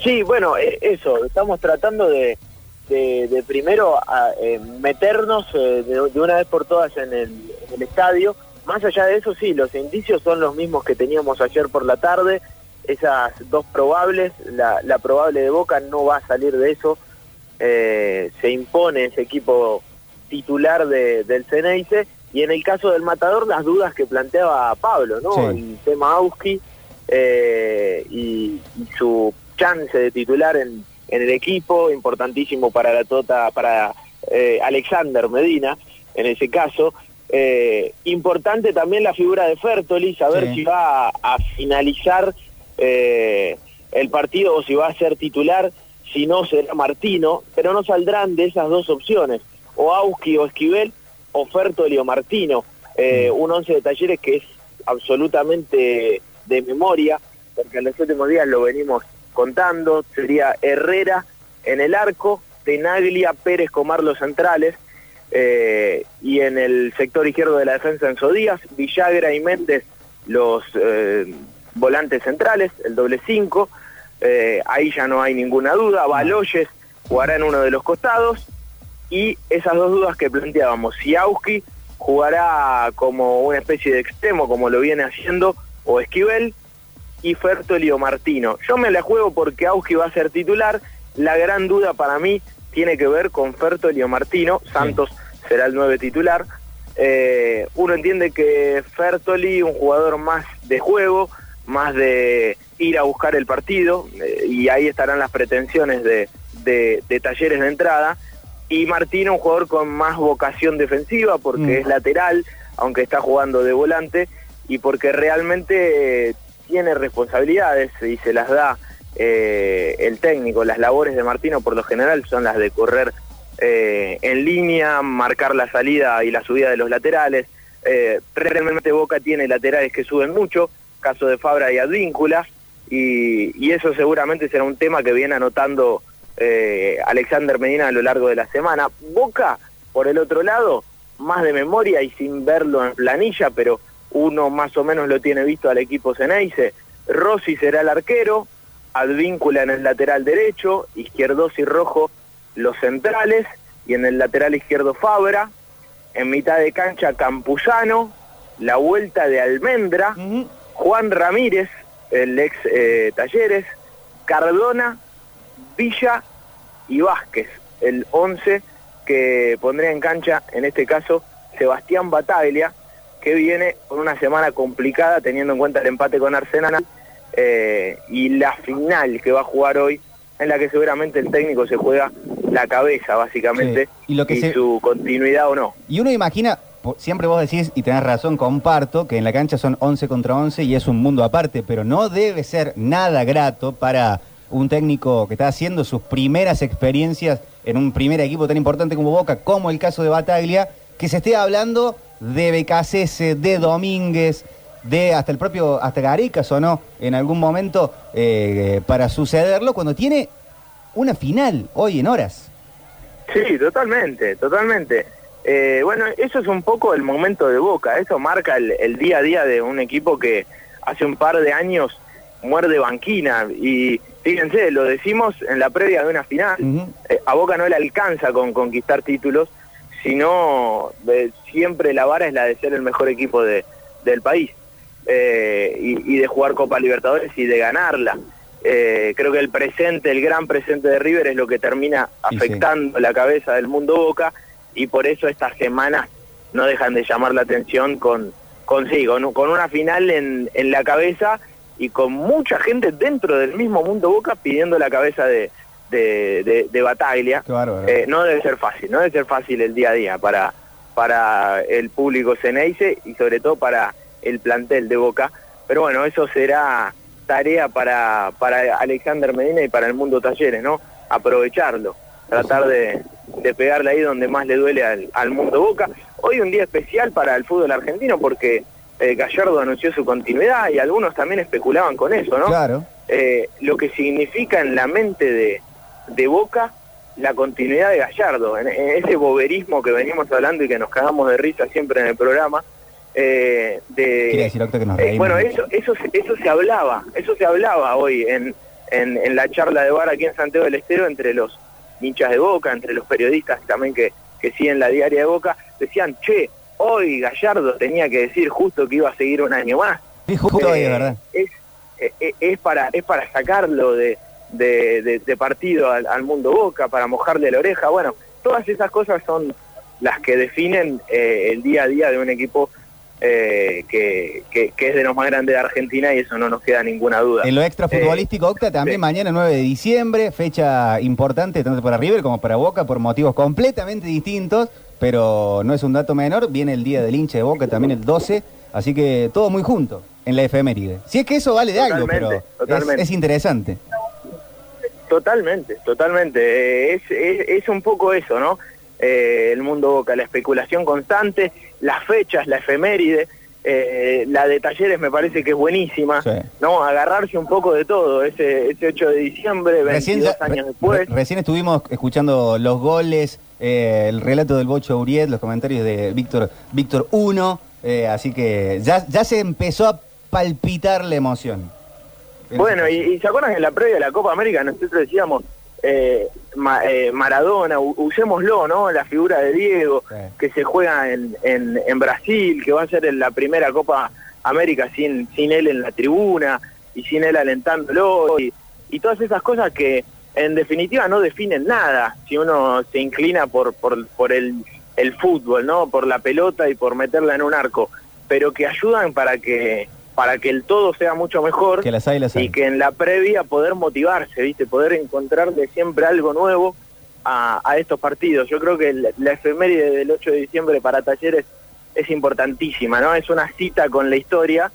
[SPEAKER 24] Sí, bueno, eh, eso, estamos tratando de, de, primero a, eh, meternos eh, de, una vez por todas en el estadio. Más allá de eso, sí, los indicios son los mismos que teníamos ayer por la tarde. Esas dos probables, la, la probable de Boca no va a salir de eso, eh, se impone ese equipo titular de- del Ceneice, y en el caso del Matador las dudas que planteaba Pablo, ¿no?
[SPEAKER 2] Sí.
[SPEAKER 24] El tema Auski eh, y, y su chance de titular en, en el equipo, importantísimo para la Tota, para eh, Alexander Medina, en ese caso. Eh, importante también la figura de Fertoli, saber
[SPEAKER 2] Sí.
[SPEAKER 24] si va a, a finalizar eh, el partido o si va a ser titular, si no será Martino, pero no saldrán de esas dos opciones, o Auski o Esquivel, o Fertoli o Martino, Eh, un once de talleres que es absolutamente de memoria, porque en los últimos días lo venimos contando, sería Herrera en el arco, Tenaglia, Pérez, Comar los centrales, eh, y en el sector izquierdo de la defensa Enzo Díaz, Villagra y Méndez los eh, volantes centrales, el doble cinco, eh, ahí ya no hay ninguna duda, Baloyes jugará en uno de los costados, y esas dos dudas que planteábamos, si Auski jugará como una especie de extremo, como lo viene haciendo, o Esquivel, y Fertoli o Martino. Yo me la juego porque Auski va a ser titular, la gran duda para mí tiene que ver con Fertoli o Martino, Santos será el 9 titular. Eh, uno entiende que Fertoli, un jugador más de juego, más de ir a buscar el partido, eh, y ahí estarán las pretensiones de, de- de talleres de entrada. Y Martino, un jugador con más vocación defensiva, porque
[SPEAKER 2] Mm.
[SPEAKER 24] es lateral, aunque está jugando de volante, y porque realmente eh, tiene responsabilidades y se las da eh, el técnico. Las labores de Martino, por lo general, son las de correr eh, en línea, marcar la salida y la subida de los laterales. Realmente Boca tiene laterales que suben mucho, caso de Fabra y Advíncula, y, eso seguramente será un tema que viene anotando eh, Alexander Medina a lo largo de la semana. Boca, por el otro lado, más de memoria y sin verlo en planilla, pero uno más o menos lo tiene visto al equipo Ceneice. Rossi será el arquero, Advíncula en el lateral derecho, Izquierdos y Rojo los centrales, y en el lateral izquierdo Fabra, en mitad de cancha Campuzano, la vuelta de Almendra, Juan Ramírez, el ex eh, Talleres, Cardona, Villa y Vázquez, el 11 que pondría en cancha, en este caso, Sebastián Bataglia, que viene con una semana complicada teniendo en cuenta el empate con Arsenal eh, y la final que va a jugar hoy, en la que seguramente el técnico se juega la cabeza, básicamente,
[SPEAKER 2] Sí, y lo que se-
[SPEAKER 24] su continuidad o no.
[SPEAKER 2] Y uno imagina, siempre vos decís, y tenés razón, comparto, que en la cancha son 11 contra 11 y es un mundo aparte, pero no debe ser nada grato para un técnico que está haciendo sus primeras experiencias en un primer equipo tan importante como Boca, como el caso de Bataglia, que se esté hablando de Becasese, de Domínguez, de hasta el propio, hasta Garicas o no, en algún momento eh, para sucederlo, cuando tiene una final hoy en horas.
[SPEAKER 24] Sí, totalmente, totalmente. Eh, bueno, eso es un poco el momento de Boca, eso marca el, el día a día de un equipo que hace un par de años muerde banquina. Y fíjense, lo decimos en la previa de una final, Eh, a Boca no le alcanza con conquistar títulos, sino eh, siempre la vara es la de ser el mejor equipo de- del país eh, y, y de jugar Copa Libertadores y de ganarla. Creo que el presente, el gran presente de River es lo que termina
[SPEAKER 2] sí.
[SPEAKER 24] afectando la cabeza del mundo Boca y por eso estas semanas no dejan de llamar la atención con, con, sí, con, una final en, en la cabeza y con mucha gente dentro del mismo mundo Boca pidiendo la cabeza de, de, de- de Bataglia. Eh, no debe ser fácil, no debe ser fácil el día a día para, para el público Ceneice y sobre todo para el plantel de Boca. Pero bueno, eso será tarea para, para Alexander Medina y para el mundo Talleres, ¿no? Aprovecharlo, tratar de, de pegarle ahí donde más le duele al, al mundo Boca. Hoy un día especial para el fútbol argentino porque eh, Gallardo anunció su continuidad y algunos también especulaban con eso, ¿no?
[SPEAKER 2] Claro.
[SPEAKER 24] eh, lo que significa en la mente de, de Boca la continuidad de Gallardo, en, en ese boberismo que venimos hablando y que nos cagamos de risa siempre en el programa. eh, de,
[SPEAKER 2] decir, que nos
[SPEAKER 24] eh, bueno, eso, eso, se- eso se hablaba, eso se hablaba hoy en, en, en la charla de bar aquí en Santiago del Estero entre los hinchas de Boca, entre los periodistas también que, que siguen la diaria de Boca, decían, che, hoy Gallardo tenía que decir justo que iba a seguir un año más.
[SPEAKER 2] Justo hoy, es verdad.
[SPEAKER 24] Es, eh, eh, es para es para sacarlo de, de, de- de partido al, al mundo Boca, para mojarle la oreja. Bueno, todas esas cosas son las que definen eh, el día a día de un equipo eh, que, que- que es de los más grandes de Argentina y eso no nos queda ninguna duda.
[SPEAKER 2] En lo extra
[SPEAKER 24] Eh,
[SPEAKER 2] futbolístico, Octa, también mañana 9 de diciembre, fecha importante tanto para River como para Boca por motivos completamente distintos, pero no es un dato menor, viene el día del hincha de Boca también el 12, así que todo muy junto en la efeméride. Si es que eso vale de algo, pero
[SPEAKER 24] Totalmente,
[SPEAKER 2] es, interesante.
[SPEAKER 24] Totalmente, totalmente. Eh, es, es, es un poco eso, ¿no? Eh, el mundo Boca, la especulación constante, las fechas, la efeméride, eh, la de talleres me parece que es buenísima,
[SPEAKER 2] Sí.
[SPEAKER 24] ¿no? Agarrarse un poco de todo, ese, ese 8 de diciembre, 22
[SPEAKER 2] Recién, ya-
[SPEAKER 24] años después.
[SPEAKER 2] re- recién estuvimos escuchando los goles, eh, el relato del Bocho Uriet, los comentarios de Víctor Víctor 1, así que ya, ya se empezó a palpitar la emoción.
[SPEAKER 24] Bueno, y, y se acuerdan que en la previa de la Copa América nosotros decíamos eh, Ma- eh, Maradona, usémoslo, ¿no? La figura de Diego, que se juega en, en, en Brasil, que va a ser en la primera Copa América sin, sin él en la tribuna y sin él alentándolo y, y todas esas cosas que en definitiva no definen nada si uno se inclina por, por, por el, el fútbol, ¿no? Por la pelota y por meterla en un arco, pero que ayudan para que para que el todo sea mucho mejor
[SPEAKER 2] Que las hay, las hay.
[SPEAKER 24] y que en la previa poder motivarse, ¿viste? Poder encontrarle siempre algo nuevo a, a estos partidos. Yo creo que la, la efeméride del 8 de diciembre para Talleres es importantísima, ¿no? Es una cita con la historia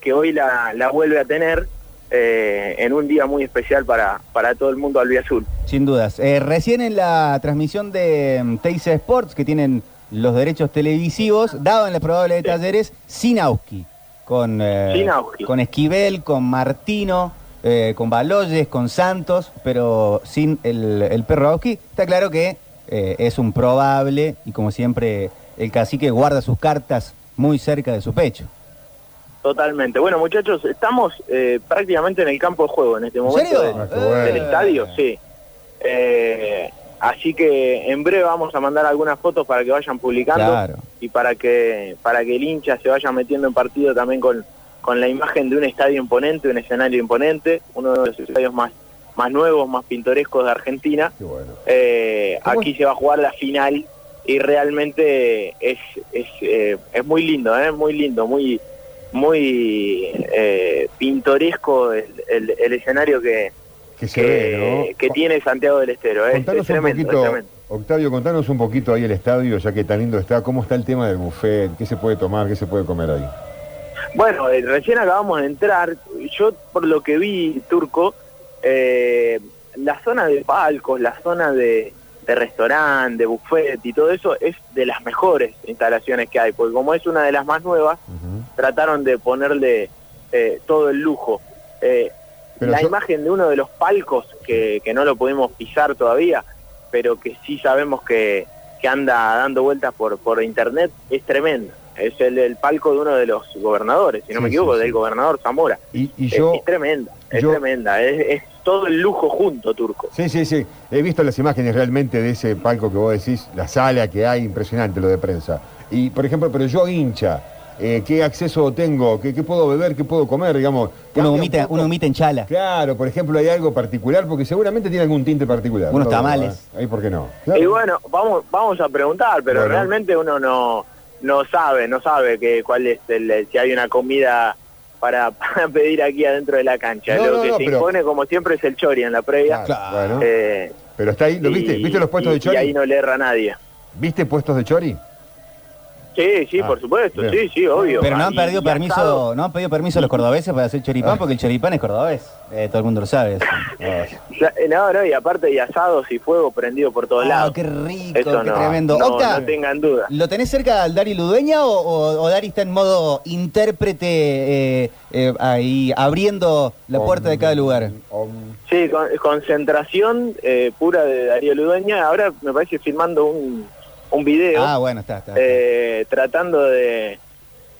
[SPEAKER 24] que hoy la, la vuelve a tener eh, en un día muy especial para, para todo el mundo albiazul.
[SPEAKER 2] Sin dudas. Eh, recién en la transmisión de mm, Teisa Sports, que tienen los derechos televisivos, dado en la probable de talleres, Sinauski. Con, eh, con Esquivel, con Martino, eh, con Baloyes, con Santos, pero sin el, el perro Auski. Está claro que eh, es un probable y como siempre el cacique guarda sus cartas muy cerca de su pecho.
[SPEAKER 24] Totalmente. Bueno, muchachos, estamos eh, prácticamente en el campo de juego en este momento
[SPEAKER 2] serio?
[SPEAKER 24] del-
[SPEAKER 2] Ah, qué bueno.
[SPEAKER 24] del estadio, sí. Eh, así que en breve vamos a mandar algunas fotos para que vayan publicando
[SPEAKER 2] Claro.
[SPEAKER 24] y para que para que el hincha se vaya metiendo en partido también con, con la imagen de un estadio imponente, un escenario imponente, uno de los estadios más más nuevos, más pintorescos de Argentina. Eh, aquí se va a jugar la final y realmente es es, eh, es muy lindo, ¿eh? muy lindo, muy muy eh, pintoresco el, el- el escenario que,
[SPEAKER 3] Que se ve, ¿no?
[SPEAKER 24] que tiene Santiago del Estero. ¿eh?
[SPEAKER 3] Contanos
[SPEAKER 24] es tremendo,
[SPEAKER 3] un poquito,
[SPEAKER 24] tremendo.
[SPEAKER 3] Octavio, contanos un poquito ahí el estadio, ya que tan lindo está, cómo está el tema del buffet, qué se puede tomar, qué se puede comer ahí.
[SPEAKER 24] Bueno, eh, recién acabamos de entrar. Yo, por lo que vi, Turco, eh, la zona de palcos, la zona de, de restaurante, de buffet y todo eso es de las mejores instalaciones que hay, porque como es una de las más nuevas, trataron de ponerle eh, todo el lujo. Eh,
[SPEAKER 3] Pero
[SPEAKER 24] la
[SPEAKER 3] yo-
[SPEAKER 24] imagen de uno de los palcos, que, que no lo pudimos pisar todavía, pero que sí sabemos que, que anda dando vueltas por, por internet, es tremenda. Es el, el palco de uno de los gobernadores, si no me equivoco,
[SPEAKER 3] sí,
[SPEAKER 24] del gobernador Zamora.
[SPEAKER 3] Y, y
[SPEAKER 24] Es-
[SPEAKER 3] yo,
[SPEAKER 24] es, tremenda, es
[SPEAKER 3] yo-
[SPEAKER 24] tremenda, es, es todo el lujo junto, Turco.
[SPEAKER 3] sí, sí, sí, he visto las imágenes realmente de ese palco que vos decís, la sala que hay, impresionante lo de prensa. Y, por ejemplo, pero yo hincha, eh, ¿qué acceso tengo? ¿Qué, qué puedo beber? ¿Qué puedo comer? Digamos,
[SPEAKER 2] Uno
[SPEAKER 3] un
[SPEAKER 2] humita, uno humita en chala.
[SPEAKER 3] Claro, por ejemplo, hay algo particular, porque seguramente tiene algún tinte particular.
[SPEAKER 2] Unos
[SPEAKER 3] ¿no?
[SPEAKER 2] tamales.
[SPEAKER 3] Ahí, ¿por qué no?
[SPEAKER 24] Y bueno, vamos vamos a preguntar, pero
[SPEAKER 3] Bueno.
[SPEAKER 24] realmente uno no no sabe, no sabe que cuál es el si hay una comida para, para pedir aquí adentro de la cancha.
[SPEAKER 3] No,
[SPEAKER 24] Lo
[SPEAKER 3] no,
[SPEAKER 24] que
[SPEAKER 3] no,
[SPEAKER 24] se
[SPEAKER 3] pero-
[SPEAKER 24] impone como siempre es el chori en la previa.
[SPEAKER 3] Claro.
[SPEAKER 24] Eh,
[SPEAKER 3] Pero está ahí, ¿lo viste? ¿Viste los puestos
[SPEAKER 24] y-
[SPEAKER 3] de chori?
[SPEAKER 24] Y ahí no le erra a nadie.
[SPEAKER 3] ¿Viste puestos de chori?
[SPEAKER 24] Sí, sí,
[SPEAKER 3] Ah,
[SPEAKER 24] por supuesto,
[SPEAKER 3] bien.
[SPEAKER 24] sí, sí, obvio.
[SPEAKER 2] Pero no han
[SPEAKER 24] Y-
[SPEAKER 2] perdido
[SPEAKER 24] y
[SPEAKER 2] permiso, no han pedido permiso los cordobeses para hacer choripán, porque el choripán es cordobés. Eh, todo el mundo lo sabe.
[SPEAKER 24] eh, No, no, y aparte de asados y fuego prendido por todos
[SPEAKER 2] Ah,
[SPEAKER 24] lados.
[SPEAKER 2] qué rico,
[SPEAKER 24] Eso
[SPEAKER 2] qué
[SPEAKER 24] no,
[SPEAKER 2] tremendo.
[SPEAKER 24] No,
[SPEAKER 2] Octa.
[SPEAKER 24] no tengan duda.
[SPEAKER 2] ¿Lo tenés cerca al Dari Ludueña o, o- o Dari está en modo intérprete eh, eh, ahí abriendo la puerta de cada lugar?
[SPEAKER 24] Sí, con- concentración eh, pura de Darío Ludueña. Ahora me parece filmando un, un video.
[SPEAKER 2] Ah, bueno, está, está.
[SPEAKER 24] eh, tratando de,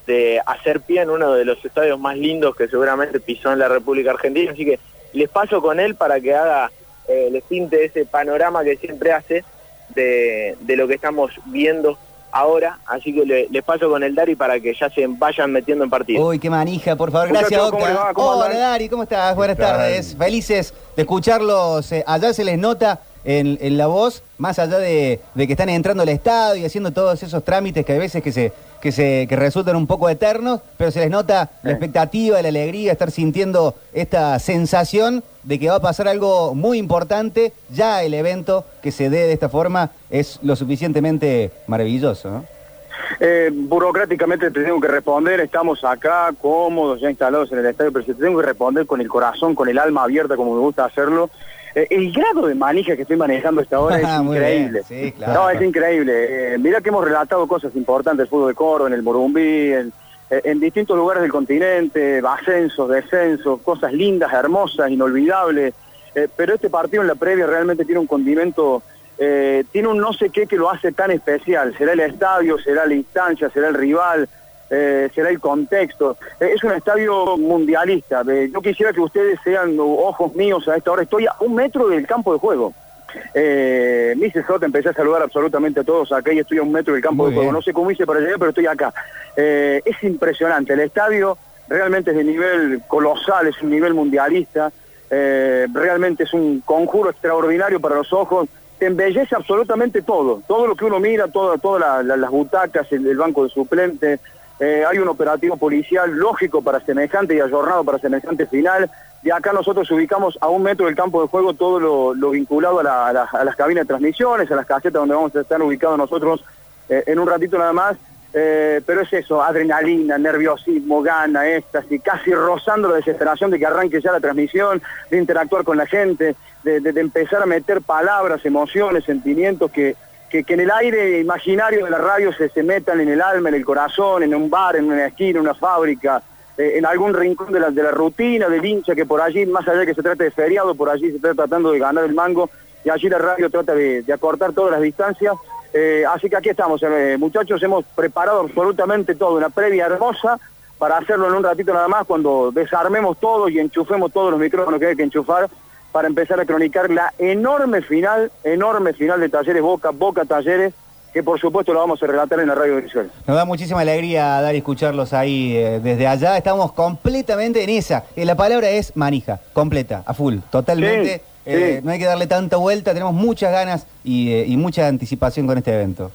[SPEAKER 24] de hacer pie en uno de los estadios más lindos que seguramente pisó en la República Argentina. Así que les paso con él para que haga, eh, les pinte ese panorama que siempre hace de, de lo que estamos viendo ahora, así que le- les paso con el Dari para que ya se vayan metiendo en partido.
[SPEAKER 2] Uy, qué manija, por favor. Gracias.
[SPEAKER 24] ¿Cómo
[SPEAKER 2] Hola,
[SPEAKER 24] andan?
[SPEAKER 2] Dari, ¿cómo estás? Buenas tardes. Felices de escucharlos. eh, allá se les nota en, en la voz, más allá de, de que están entrando al estadio y haciendo todos esos trámites que hay veces que se, que se que resultan un poco eternos, pero se les nota la expectativa, la alegría, estar sintiendo esta sensación de que va a pasar algo muy importante. Ya el evento que se dé de esta forma es lo suficientemente maravilloso, ¿no?
[SPEAKER 25] Eh, burocráticamente te tengo que responder, estamos acá cómodos, ya instalados en el estadio, pero si te tengo que responder con el corazón, con el alma abierta, como me gusta hacerlo. Eh, el grado de manija que estoy manejando hasta ahora es
[SPEAKER 2] Ah,
[SPEAKER 25] increíble.
[SPEAKER 2] bien, sí, claro.
[SPEAKER 25] No, es increíble. Eh, mira que hemos relatado cosas importantes del fútbol de Coro, en el Morumbí, en, eh, en distintos lugares del continente, ascensos, descensos, cosas lindas, hermosas, inolvidables. Eh, pero este partido en la previa realmente tiene un condimento, eh, tiene un no sé qué que lo hace tan especial. Será el estadio, será la instancia, será el rival, eh, será el contexto. Eh, es un estadio mundialista. Eh, yo quisiera que ustedes sean ojos míos a esta hora. Estoy a un metro del campo de juego. Eh, Mrs. Hot, empecé a saludar absolutamente a todos acá y estoy a un metro del campo
[SPEAKER 2] Muy
[SPEAKER 25] de juego.
[SPEAKER 2] bien.
[SPEAKER 25] No sé cómo hice para llegar, pero estoy acá. Eh, es impresionante. El estadio realmente es de nivel colosal, es un nivel mundialista. Eh, realmente es un conjuro extraordinario para los ojos. Te embellece absolutamente todo. Todo lo que uno mira, todas la- la- las butacas, el, el banco de suplentes. Eh, hay un operativo policial lógico para semejante y ayornado para semejante final. Y acá nosotros ubicamos a un metro del campo de juego todo lo, vinculado a, la- a la- a las cabinas de transmisiones, a las casetas donde vamos a estar ubicados nosotros eh, en un ratito nada más. Eh, pero es eso, adrenalina, nerviosismo, gana, éxtasis, casi rozando la desesperación de que arranque ya la transmisión, de interactuar con la gente, de, de- de empezar a meter palabras, emociones, sentimientos que, que, en el aire imaginario de la radio se, metan en el alma, en el corazón, en un bar, en una esquina, en una fábrica, eh, en algún rincón de la, rutina del hincha que por allí, más allá de que se trate de feriado, por allí se está tratando de ganar el mango y allí la radio trata de, de acortar todas las distancias. Eh, así que aquí estamos, eh, muchachos, hemos preparado absolutamente todo, una previa hermosa para hacerlo en un ratito nada más cuando desarmemos todo y enchufemos todos los micrófonos que hay que enchufar para empezar a cronicar la enorme final, enorme final de Talleres Boca, Boca Talleres, que por supuesto lo vamos a relatar en la radio visual.
[SPEAKER 2] Nos da muchísima alegría dar y escucharlos ahí eh, desde allá. Estamos completamente en esa. Eh, la palabra es manija, completa, a full, totalmente.
[SPEAKER 25] Sí,
[SPEAKER 2] Eh,
[SPEAKER 25] sí.
[SPEAKER 2] No hay que darle tanta vuelta, tenemos muchas ganas y, eh, y mucha anticipación con este evento.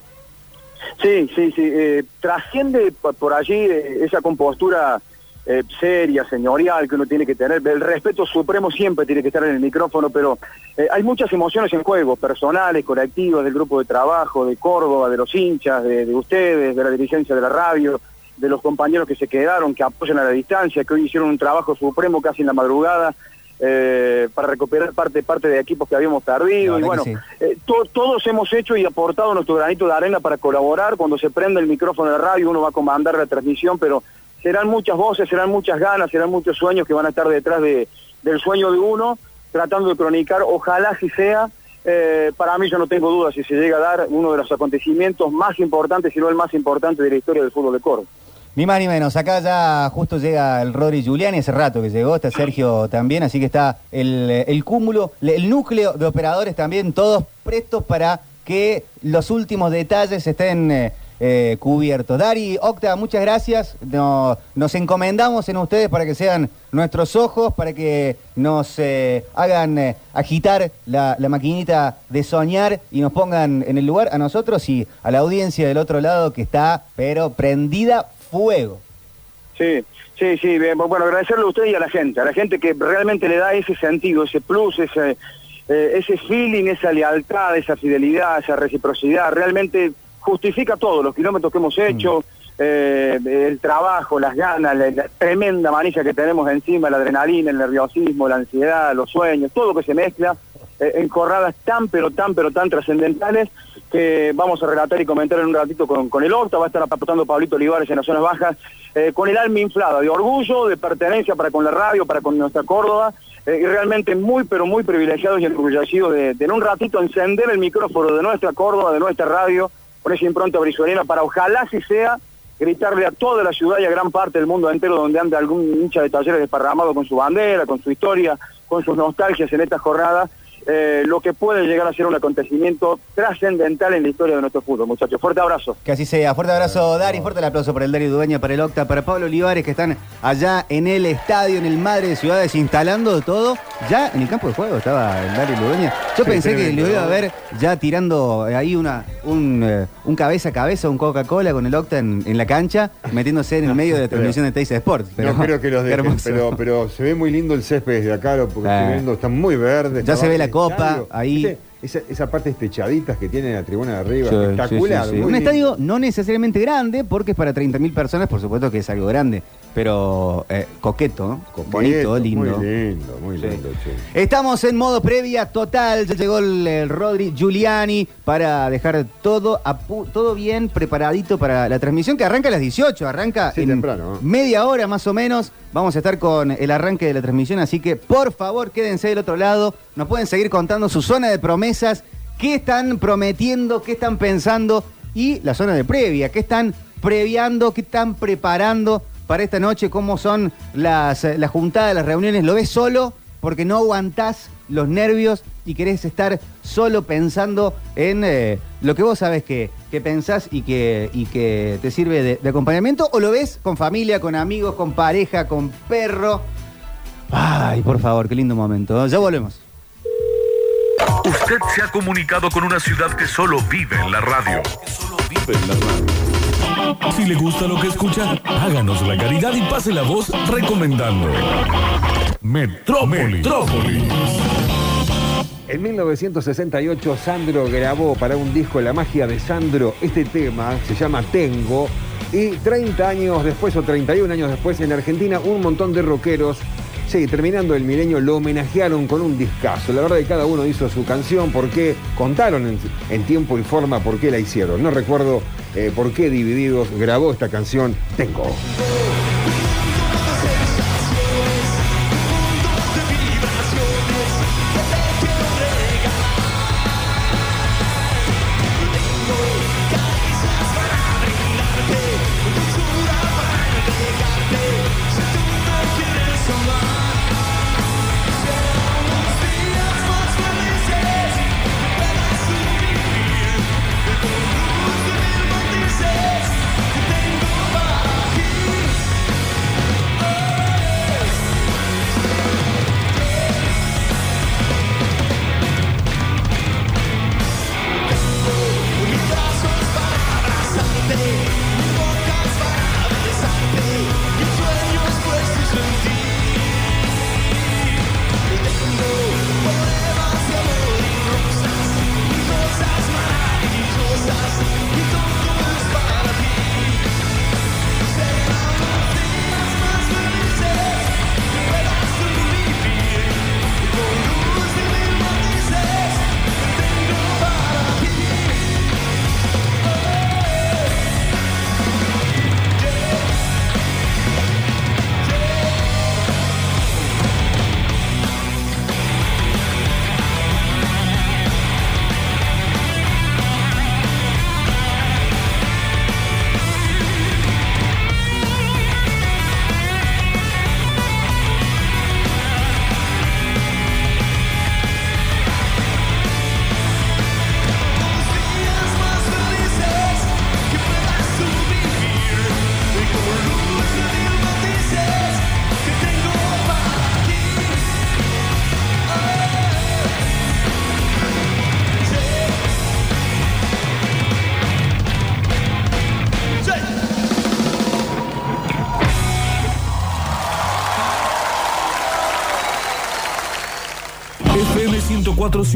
[SPEAKER 25] Sí, sí, sí. trasciende por, allí esa compostura eh, seria, señorial que uno tiene que tener. El respeto supremo siempre tiene que estar en el micrófono, pero eh, hay muchas emociones en juego, personales, colectivas, del grupo de trabajo, de Córdoba, de los hinchas, de, de ustedes, de la dirigencia de la radio, de los compañeros que se quedaron, que apoyan a la distancia, que hoy hicieron un trabajo supremo casi en la madrugada. eh, para recuperar parte parte de equipos que habíamos perdido y bueno eh, to- todos hemos hecho y aportado nuestro granito de arena para colaborar. Cuando se prende el micrófono de radio uno va a comandar la transmisión, pero serán muchas voces, serán muchas ganas, serán muchos sueños que van a estar detrás de, del sueño de uno, tratando de cronicar, ojalá si sea. eh, para mí yo no tengo dudas si se llega a dar uno de los acontecimientos más importantes, si no el más importante de la historia del fútbol de Córdoba.
[SPEAKER 2] Ni más ni menos, acá ya justo llega el Rodri Giuliani, hace rato que llegó, está Sergio también, así que está el, el cúmulo, el núcleo de operadores también, todos prestos para que los últimos detalles estén eh, eh, cubiertos. Dari, Octa, muchas gracias, No- nos encomendamos en ustedes para que sean nuestros ojos, para que nos eh, hagan eh, agitar la, maquinita de soñar y nos pongan en el lugar a nosotros y a la audiencia del otro lado que está, pero prendida fuego.
[SPEAKER 25] Sí, sí, sí. Bueno, agradecerle a usted y a la gente, a la gente que realmente le da ese sentido, ese plus, ese, eh, ese feeling, esa lealtad, esa fidelidad, esa reciprocidad. Realmente justifica todo, los kilómetros que hemos hecho, eh, el trabajo, las ganas, la, la tremenda manija que tenemos encima, la adrenalina, el nerviosismo, la ansiedad, los sueños, todo lo que se mezcla eh, en jornadas tan, pero tan, pero tan trascendentales que vamos a relatar y comentar en un ratito con, con el Octa, va a estar aportando Pablito Olivares en las zonas bajas, eh, con el alma inflada de orgullo, de pertenencia para con la radio, para con nuestra Córdoba, eh, y realmente muy, pero muy privilegiados y enorgullecidos de, de en un ratito encender el micrófono de nuestra Córdoba, de nuestra radio, con esa impronta brisolera, para ojalá si sea gritarle a toda la ciudad y a gran parte del mundo entero donde anda algún hincha de talleres desparramado con su bandera, con su historia, con sus nostalgias en esta jornada, eh, lo que puede llegar a ser un acontecimiento trascendental en la historia de nuestro fútbol, muchachos. Fuerte abrazo.
[SPEAKER 2] Que así sea. Fuerte abrazo, Dari. Fuerte el aplauso para el Dari Dueña, para el Octa, para Pablo Olivares, que están allá en el estadio, en el Madre de Ciudades, instalando todo. Ya en el campo de juego estaba el Dari Ludueña. Yo
[SPEAKER 20] Sí,
[SPEAKER 2] pensé que lo iba a ver ya tirando ahí una, un, eh, un cabeza a cabeza, un Coca-Cola con el Octa en, en la cancha, metiéndose en el medio de la transmisión de Teis Sports. Pero,
[SPEAKER 20] no creo que los dejen, pero, pero se ve muy lindo el césped desde acá, lo- porque
[SPEAKER 2] Ah.
[SPEAKER 20] estoy viendo, está muy verde.
[SPEAKER 2] Ya se ve la copa, ahí.
[SPEAKER 20] Esa, esa parte techaditas que tiene la tribuna de arriba,
[SPEAKER 2] Sí,
[SPEAKER 20] espectacular.
[SPEAKER 2] sí, sí, sí.
[SPEAKER 20] muy
[SPEAKER 2] Un estadio no necesariamente grande, porque es para 30.000 personas, por supuesto que es algo grande, pero eh, coqueto, ¿no? bonito, lindo.
[SPEAKER 20] Muy lindo, muy lindo, che.
[SPEAKER 2] Estamos en modo previa total, ya llegó el, el Rodri Giuliani para dejar todo, a pu- todo bien preparadito para la transmisión que arranca a las 18, arranca
[SPEAKER 20] Sí,
[SPEAKER 2] en media hora más o menos. Vamos a estar con el arranque de la transmisión, así que por favor quédense del otro lado, nos pueden seguir contando su zona de promesas, qué están prometiendo, qué están pensando y la zona de previa, qué están previando, qué están preparando para esta noche, cómo son las, eh, las juntadas, las reuniones, lo ves solo porque no aguantás los nervios y querés estar solo pensando en eh, lo que vos sabés que, que pensás y que, y que te sirve de, de acompañamiento, o lo ves con familia, con amigos, con pareja, con perro. Ay, por favor, qué lindo momento. Ya volvemos.
[SPEAKER 1] Usted se ha comunicado con una ciudad que solo vive en la radio. Vive en la radio. Si le gusta lo que escucha, háganos la caridad y pase la voz recomendando. Metrópolis. Metrópolis.
[SPEAKER 20] En 1968 Sandro grabó para un disco La magia de Sandro este tema, se llama Tengo, y 30 años después o 31 años después en Argentina un montón de rockeros, sí, terminando el milenio lo homenajearon con un discazo. La verdad que cada uno hizo su canción, porque contaron en, tiempo y forma por qué la hicieron. No recuerdo eh, por qué Divididos grabó esta canción Tengo.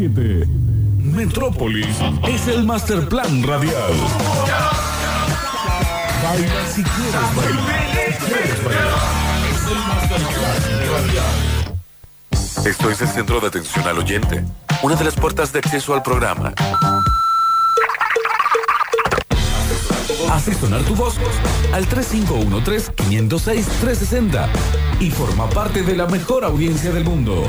[SPEAKER 1] 1047. Metrópolis es el master plan radial. Baila si quieres bailar. Si quieres bailar. Es el master plan radial.
[SPEAKER 26] Esto es el centro de atención al oyente, una de las puertas de acceso al programa.
[SPEAKER 1] Hace sonar tu voz al 3513-506-360 y forma parte de la mejor audiencia del mundo.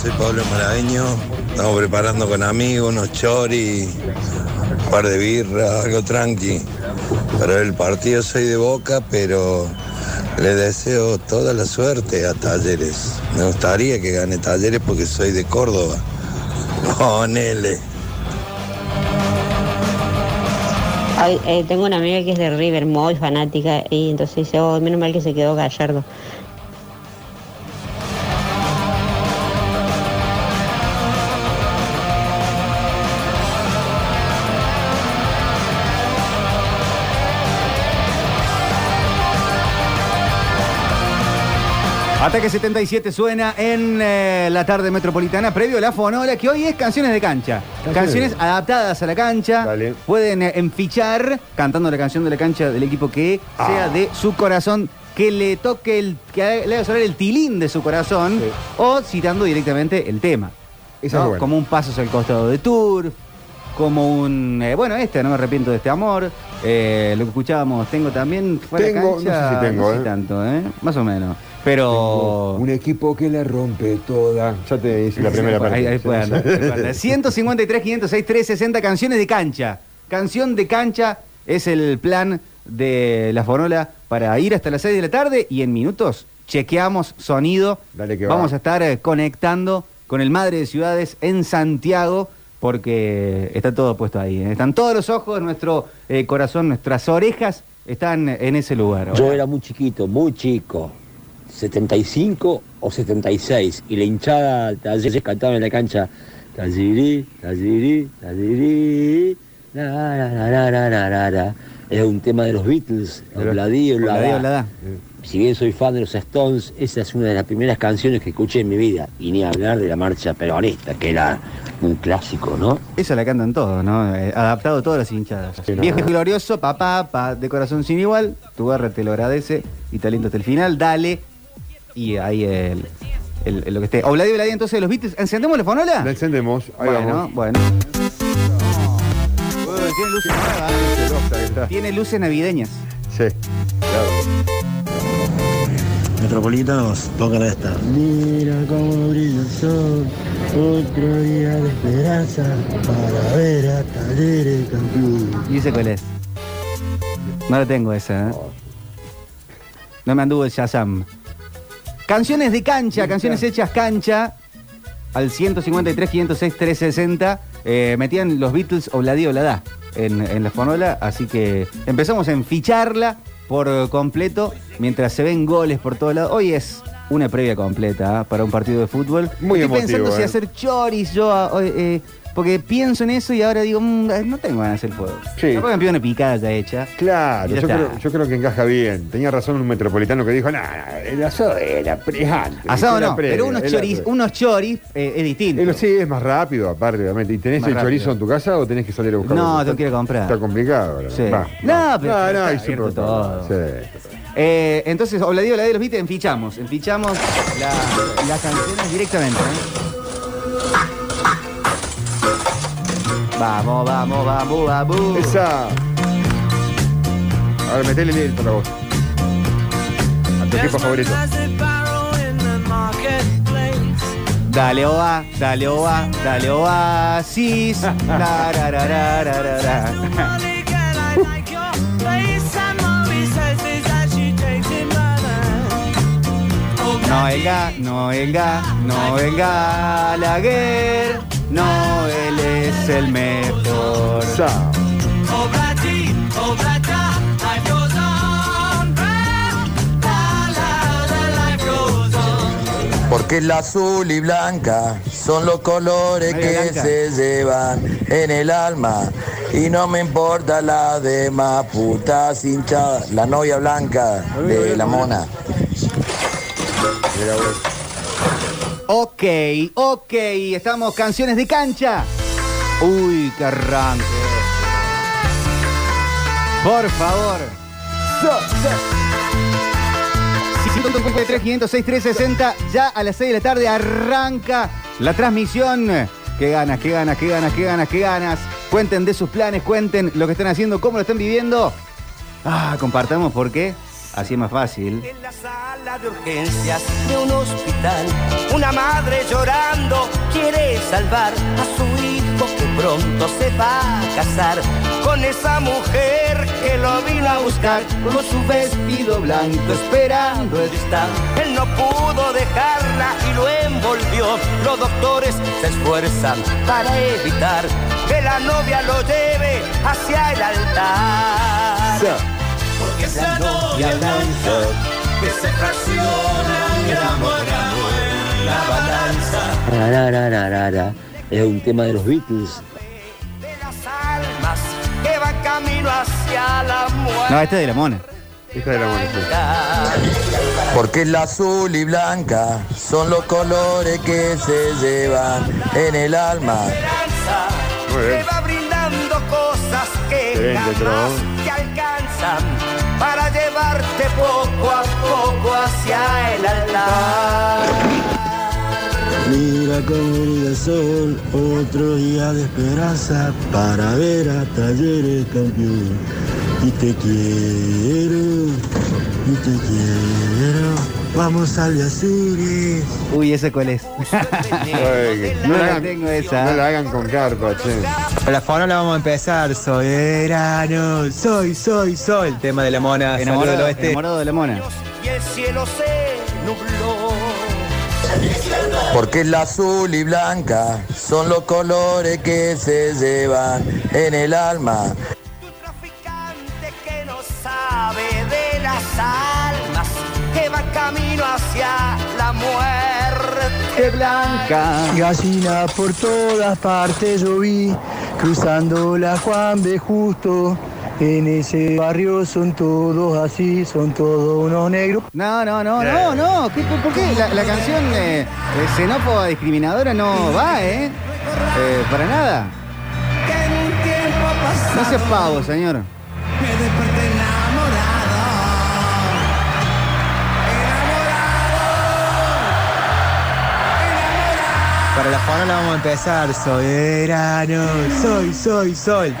[SPEAKER 27] Soy Pablo Maraveño. Estamos preparando con amigos unos choris, un par de birra, algo tranqui. Para el partido soy de boca, pero le deseo toda la suerte a Talleres. Me gustaría que gane Talleres porque soy de Córdoba. Ponele.
[SPEAKER 28] Ay, eh, tengo una amiga que es de River, muy fanática, y entonces dice, oh, menos mal que se quedó Gallardo.
[SPEAKER 2] Ataque 77 suena en eh, la tarde metropolitana, previo a la fonola, que hoy es canciones de cancha.
[SPEAKER 3] Canciones.
[SPEAKER 2] Canciones adaptadas a la cancha.
[SPEAKER 3] Dale.
[SPEAKER 2] Pueden eh, enfichar cantando la canción de la cancha del equipo que
[SPEAKER 3] Ah.
[SPEAKER 2] sea de su corazón, que le toque el, que le haga sonar el tilín de su corazón, o citando directamente el tema.
[SPEAKER 3] Esa
[SPEAKER 2] ¿no?
[SPEAKER 3] es buena.
[SPEAKER 2] Como un paso el costado de Tour, como un. eh, bueno, este, no me arrepiento de este amor. eh, lo que escuchábamos, tengo también. fuera de
[SPEAKER 3] Tengo, no sé si tengo,
[SPEAKER 2] no sé
[SPEAKER 3] eh.
[SPEAKER 2] tanto, ¿eh? Más o menos. Pero.
[SPEAKER 3] Un equipo que la rompe toda. Ya te hice la primera parte.
[SPEAKER 2] Ahí, ahí puede andar, ahí puede andar. 153, 506, 360 canciones de cancha. Canción de cancha es el plan de la Fonola para ir hasta las 6 de la tarde y en minutos chequeamos sonido.
[SPEAKER 3] Dale que va.
[SPEAKER 2] Vamos a estar eh, conectando con el Madre de Ciudades en Santiago porque está todo puesto ahí. ¿eh? Están todos los ojos, nuestro eh, corazón, nuestras orejas están en ese lugar.
[SPEAKER 29] Yo era muy chiquito, muy chico, 75 o 76 y la hinchada Talleres cantaba en la cancha Tallerí, Tallerí, Tallerí, Era un tema de los Beatles,
[SPEAKER 2] los
[SPEAKER 29] Bladíos,
[SPEAKER 2] la
[SPEAKER 29] Si bien soy fan de los Stones, esa es una de las primeras canciones que escuché en mi vida. Y ni hablar de la marcha peronista, que era un clásico, ¿no?
[SPEAKER 2] Eso la cantan todos, ¿no? Eh, adaptado a todas las hinchadas.
[SPEAKER 29] Sí, no,
[SPEAKER 2] Viejo y glorioso, papá, pa, de corazón sin igual, tu barra te lo agradece y talento hasta el final, dale. Y ahí el, el- el- lo que esté. Obladí, Obladí, entonces los Beatles. ¿Encendemos la fonola?
[SPEAKER 3] La encendemos. Ahí
[SPEAKER 2] bueno,
[SPEAKER 3] vamos.
[SPEAKER 2] bueno. Tiene luces nuevas. Tiene luces navideñas.
[SPEAKER 3] Sí, claro.
[SPEAKER 30] Metropolitanos, tocan esta. Mira cómo brilla el sol, otro día de esperanza para ver a Talleres campeón.
[SPEAKER 2] ¿Y ese cuál es? No la tengo esa, ¿eh? No me anduvo el Shazam. Canciones de cancha, canciones hechas cancha. Al 153, 506, 360. eh, metían los Beatles Obladí Obladá en, en la fonola. Así que empezamos a enficharla por completo mientras se ven goles por todos lados. Hoy es una previa completa ¿ah? para un partido de fútbol.
[SPEAKER 3] Muy
[SPEAKER 2] Estoy
[SPEAKER 3] emotivo,
[SPEAKER 2] pensando si
[SPEAKER 3] ¿eh?
[SPEAKER 2] hacer choris yo. ah, hoy, eh, porque pienso en eso y ahora digo, mm, no tengo ganas de hacer fuego.
[SPEAKER 3] Sí.
[SPEAKER 2] Capaz me pido una picada ya hecha.
[SPEAKER 3] Claro, yo
[SPEAKER 2] está.
[SPEAKER 3] creo, yo creo que encaja bien. Tenía razón un metropolitano que dijo, nada, el asado era antes,
[SPEAKER 2] Asado
[SPEAKER 3] era
[SPEAKER 2] no,
[SPEAKER 3] previa,
[SPEAKER 2] pero unos choris,
[SPEAKER 3] previa".
[SPEAKER 2] unos choris eh, es distinto.
[SPEAKER 3] Sí, es más rápido, aparte, obviamente. ¿Y tenés
[SPEAKER 2] Más
[SPEAKER 3] el chorizo en tu casa o tenés que salir a buscarlo?
[SPEAKER 2] No,
[SPEAKER 3] Está-
[SPEAKER 2] tengo que ir a comprar.
[SPEAKER 3] Está complicado. ahora.
[SPEAKER 2] Sí.
[SPEAKER 3] Va,
[SPEAKER 2] No, pero
[SPEAKER 3] no,
[SPEAKER 2] está
[SPEAKER 3] no, insoportable.
[SPEAKER 2] todo.
[SPEAKER 3] Sí.
[SPEAKER 2] Eh, entonces, Obladío, Obladío, los viste, enfichamos. Enfichamos la- las canciones directamente. ¿eh? Vamos, vamos, vamos, vamos.
[SPEAKER 3] Esa. A ver, metele el para vos. A tu equipo favorito.
[SPEAKER 2] Dale oa, dale oa, dale oasis. La, ra, ra, ra, ra, ra, ra. No venga, no venga, no venga la guerra. No, él es el mejor.
[SPEAKER 27] Porque el azul y blanca son los colores
[SPEAKER 2] María
[SPEAKER 27] que
[SPEAKER 2] Blanca.
[SPEAKER 27] se llevan en el alma. Y no me importa la demás putas hinchadas. La novia blanca de la mona.
[SPEAKER 2] Ok, ok, estamos canciones de cancha. Uy, qué arranque. Por favor. 553 506 360 ya a las 6 de la tarde arranca la transmisión. Qué ganas, qué ganas, qué ganas, qué ganas, qué ganas. Cuenten de sus planes, cuenten lo que están haciendo, cómo lo están viviendo. Ah, compartamos porque Así es más fácil.
[SPEAKER 20] sala de urgencias de un hospital. Una madre llorando quiere salvar a su hijo que pronto se va a casar con esa mujer que lo vino a buscar con su vestido blanco esperando está. Él no pudo dejarla y lo envolvió. Los doctores se esfuerzan para evitar que la novia lo lleve hacia el altar. Esa novia blanca que se fracciona gramo a gramo en la balanza.
[SPEAKER 29] Es un tema de los Beatles.
[SPEAKER 20] Almas que van camino hacia la muerte.
[SPEAKER 2] No, este es de la mona.
[SPEAKER 3] De la mona.
[SPEAKER 27] Porque el azul y blanca son los colores que se llevan en el alma.
[SPEAKER 3] Muy bien.
[SPEAKER 20] que va brindando cosas que
[SPEAKER 3] Excelente,
[SPEAKER 20] jamás
[SPEAKER 3] Tron.
[SPEAKER 20] te alcanzan para llevarte poco a poco hacia el altar.
[SPEAKER 30] Mira cómo brilla el sol, otro día de esperanza para ver a Talleres campeón. Y te quiero, y te quiero. Vamos al Azures.
[SPEAKER 2] Uy, ¿ese cuál es? No la
[SPEAKER 3] hagan-
[SPEAKER 2] tengo esa.
[SPEAKER 3] No la hagan con carpa, che.
[SPEAKER 6] Con la fauna la vamos a empezar. Soberano, soy, soy, soy. El tema de la mona.
[SPEAKER 2] Enamorado,
[SPEAKER 6] del oeste.
[SPEAKER 2] enamorado de la mona.
[SPEAKER 20] Y el cielo se nubló.
[SPEAKER 27] Porque el azul y blanca son los colores que se llevan en el alma.
[SPEAKER 20] que no sabe de las almas que va camino hacia la muerte
[SPEAKER 2] blanca.
[SPEAKER 30] Gallina por todas partes yo vi, cruzando la Juan de Justo. En ese barrio son todos así, son todos unos negros.
[SPEAKER 2] No, no, no, no, no. ¿Qué- ¿Por qué? La, la canción eh, eh, xenófoba discriminadora no va, ¿eh? Eh, Para nada. No se pavo, señor.
[SPEAKER 6] Para la fauna la vamos a empezar. Soberano, soy, soy, soy.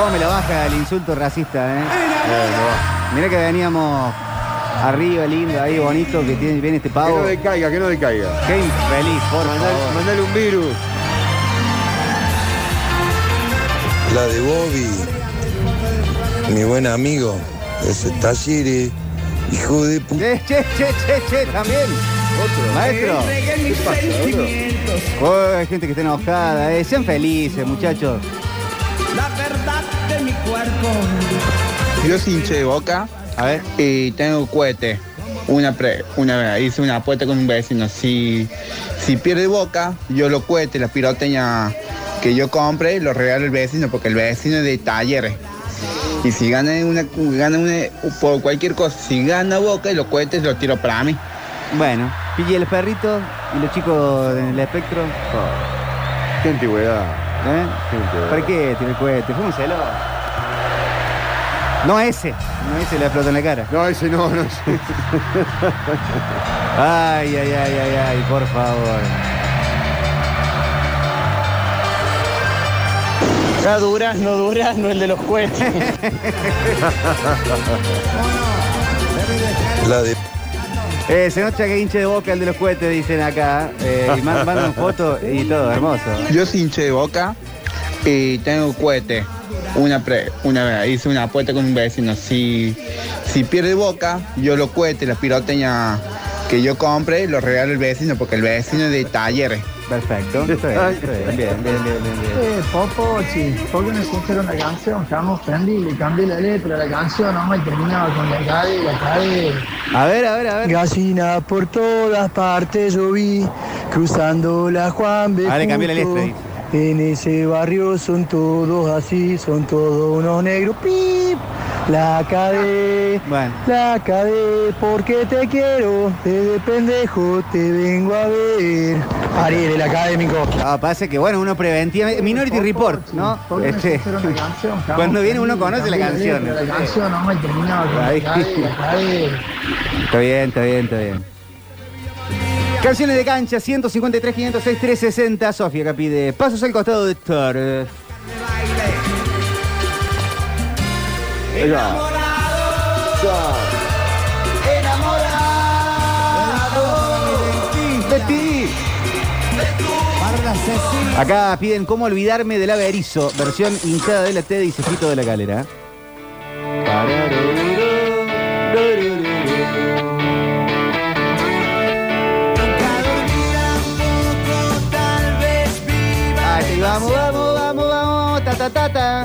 [SPEAKER 2] ¿Cómo me la baja el insulto racista, eh? Mira que veníamos arriba, lindo, ahí, bonito, que tiene, viene este
[SPEAKER 3] Que
[SPEAKER 2] pavo.
[SPEAKER 3] no decaiga, que no decaiga.
[SPEAKER 2] Qué infeliz, por
[SPEAKER 3] Mandale,
[SPEAKER 2] favor.
[SPEAKER 3] mandale un virus.
[SPEAKER 27] La de Bobby, mi buen amigo, ese Tashiri, hijo de puta.
[SPEAKER 2] Che, che, che, che, che, también. Otro. Maestro.
[SPEAKER 20] ¿Qué pasa,
[SPEAKER 2] Oh, hay gente que está enojada, eh. Sean felices, muchachos.
[SPEAKER 31] Yo soy hincha de boca
[SPEAKER 2] A ver.
[SPEAKER 31] y tengo cohete. Una, pre- una vez hice una apuesta con un vecino. Si, si pierde boca, yo lo cohete, la piroteña que yo compre, lo regalo al vecino porque el vecino es de talleres. Y si gana una, gana una, por cualquier cosa, si gana boca y los cohetes los tiro para mí.
[SPEAKER 2] Bueno, pille el perrito y los chicos en el espectro.
[SPEAKER 3] Qué antigüedad.
[SPEAKER 2] ¿Eh?
[SPEAKER 3] Qué antigüedad.
[SPEAKER 2] ¿Para qué tiene el cohete? Fúmenselo. No ese, no ese le explota en la cara.
[SPEAKER 3] No, ese no, no. ese.
[SPEAKER 2] Ay, ay, ay, ay, ay, por favor.
[SPEAKER 15] Ya duras, no duras, no el de los cohetes.
[SPEAKER 27] La de
[SPEAKER 2] Eh, se nota que hinche de boca el de los cohetes, dicen acá. Eh, y man- mandan fotos y todo, hermoso.
[SPEAKER 31] Yo soy hincha de boca y tengo cohete. Una, pre- una vez hice una apuesta con un vecino. Si, si pierde boca, yo lo cohete, la piroteña que yo compre, lo regalo al vecino porque el vecino es de talleres.
[SPEAKER 2] Perfecto. Bien, bien, bien, bien, bien, bien, bien.
[SPEAKER 32] Eh, Popochi, ¿por qué no escucharon la canción? Estamos prendí, le cambié la letra de la canción, nomás y terminaba con la calle, la calle.
[SPEAKER 2] A ver, a ver, a ver.
[SPEAKER 30] Gallina por todas partes yo vi, cruzando la Juan
[SPEAKER 2] le cambié la letra,
[SPEAKER 30] En ese barrio son todos así, son todos unos negros. ¡Pip! La cadé,
[SPEAKER 2] Bueno.
[SPEAKER 30] la cadé, porque te quiero, desde pendejo te vengo a ver. Ariel, el académico.
[SPEAKER 2] Ah, pasa que bueno, uno preventiva. Minority Report, ¿no?
[SPEAKER 32] ¿Por qué no
[SPEAKER 2] Este, cuando viene uno conoce la canción.
[SPEAKER 32] La canción, nomás y terminaba.
[SPEAKER 2] Está bien, está bien, está bien. Canciones de cancha, 153, 506, 360. Sofía acá pide pasos al costado de Thor. Acá piden cómo olvidarme del averizo, versión hinchada de la T, dice Fito de la Calera. Ta ta ta ta.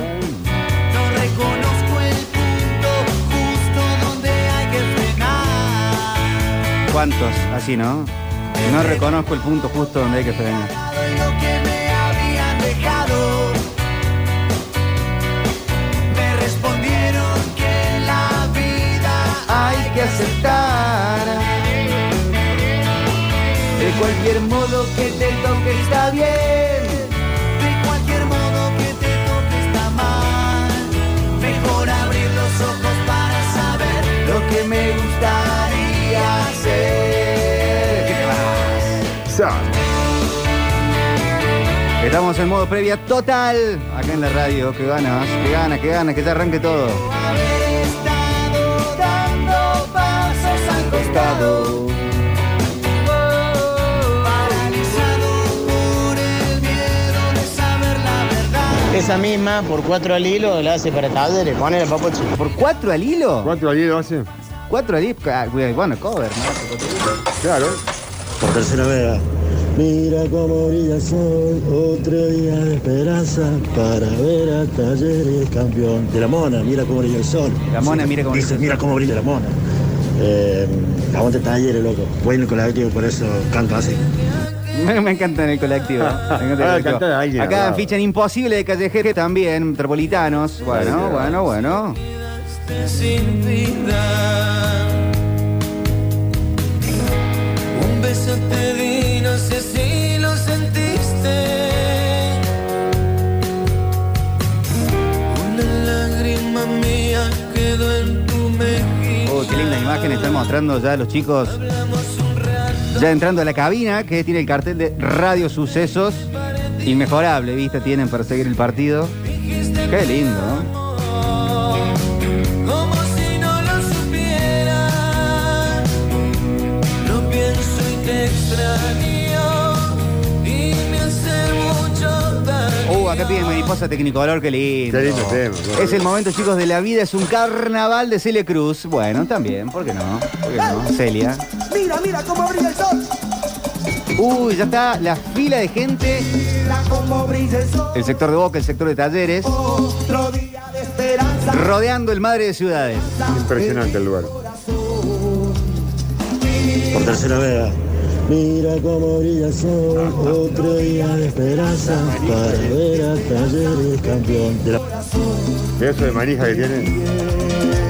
[SPEAKER 4] No reconozco el punto justo donde hay que frenar.
[SPEAKER 2] ¿Cuántos? Así, ¿no? No reconozco el punto justo donde hay que frenar.
[SPEAKER 4] Y lo que me habían dejado. Me respondieron que la vida
[SPEAKER 2] hay que aceptar. De cualquier modo que te toque está bien.
[SPEAKER 4] Que
[SPEAKER 2] me gustaría hacer. ¿Qué te vas? Estamos en modo previa total. Acá en la radio. Que ganas, que ganas, que ganas, que te arranque todo.
[SPEAKER 4] haber estado dando pasos al costado.
[SPEAKER 15] Esa misma, por cuatro al hilo, la hace para talleres. Ponele papocho.
[SPEAKER 2] ¿Por cuatro al hilo?
[SPEAKER 3] ¿Cuánto allí lo hace?
[SPEAKER 2] Cuatro al hilo. Ah, Bueno, cover, ¿no?
[SPEAKER 3] Claro.
[SPEAKER 30] Por tercera vez. Mira cómo brilla el sol, otro día de esperanza para ver a Talleres campeón. De la mona, mira cómo brilla el sol.
[SPEAKER 2] La mona, mira cómo
[SPEAKER 30] Dice,
[SPEAKER 2] brilla el
[SPEAKER 30] Mira cómo brilla la mona. Eh, aguante Talleres, loco. Voy en el colectivo, por eso canto así.
[SPEAKER 2] Me, me encanta en el colectivo. Me encanta en el
[SPEAKER 3] Ah,
[SPEAKER 2] colectivo.
[SPEAKER 3] cantar a alguien,
[SPEAKER 2] Acá
[SPEAKER 3] bravo.
[SPEAKER 2] fichan imposible de callejero también, metropolitanos. Bueno, bueno, bueno.
[SPEAKER 4] sin vida. Un beso te di, no sé si lo sentiste. Una lágrima mía quedó en tu mejilla.
[SPEAKER 2] Oh, qué linda imagen están mostrando ya los chicos. Ya entrando a la cabina, que tiene el cartel de Radio Sucesos. Inmejorable vista tienen para seguir el partido. Qué lindo, ¿no?
[SPEAKER 4] Como si no lo supiera. Lo pienso y te extraño. Y me hace mucho daño.
[SPEAKER 2] Uh, acá piden mariposa Tecnicolor, qué lindo.
[SPEAKER 3] Qué lindo tema, claro.
[SPEAKER 2] Es el momento, chicos, de la vida, es un carnaval de Celia Cruz. Bueno, también, ¿por qué no? ¿Por qué no? Celia.
[SPEAKER 4] Mira, mira cómo brilla el sol.
[SPEAKER 2] Uy, ya está la fila de gente.
[SPEAKER 4] Mira cómo brilla el sol.
[SPEAKER 2] El sector de Boca, el sector de Talleres.
[SPEAKER 4] Otro día de esperanza.
[SPEAKER 2] Rodeando el Madre de Ciudades.
[SPEAKER 3] Impresionante el lugar.
[SPEAKER 30] Por tercera vez. Mira cómo brilla el sol, otro día de esperanza para ver a Talleres campeón. De la...
[SPEAKER 3] Eso de manija que tiene.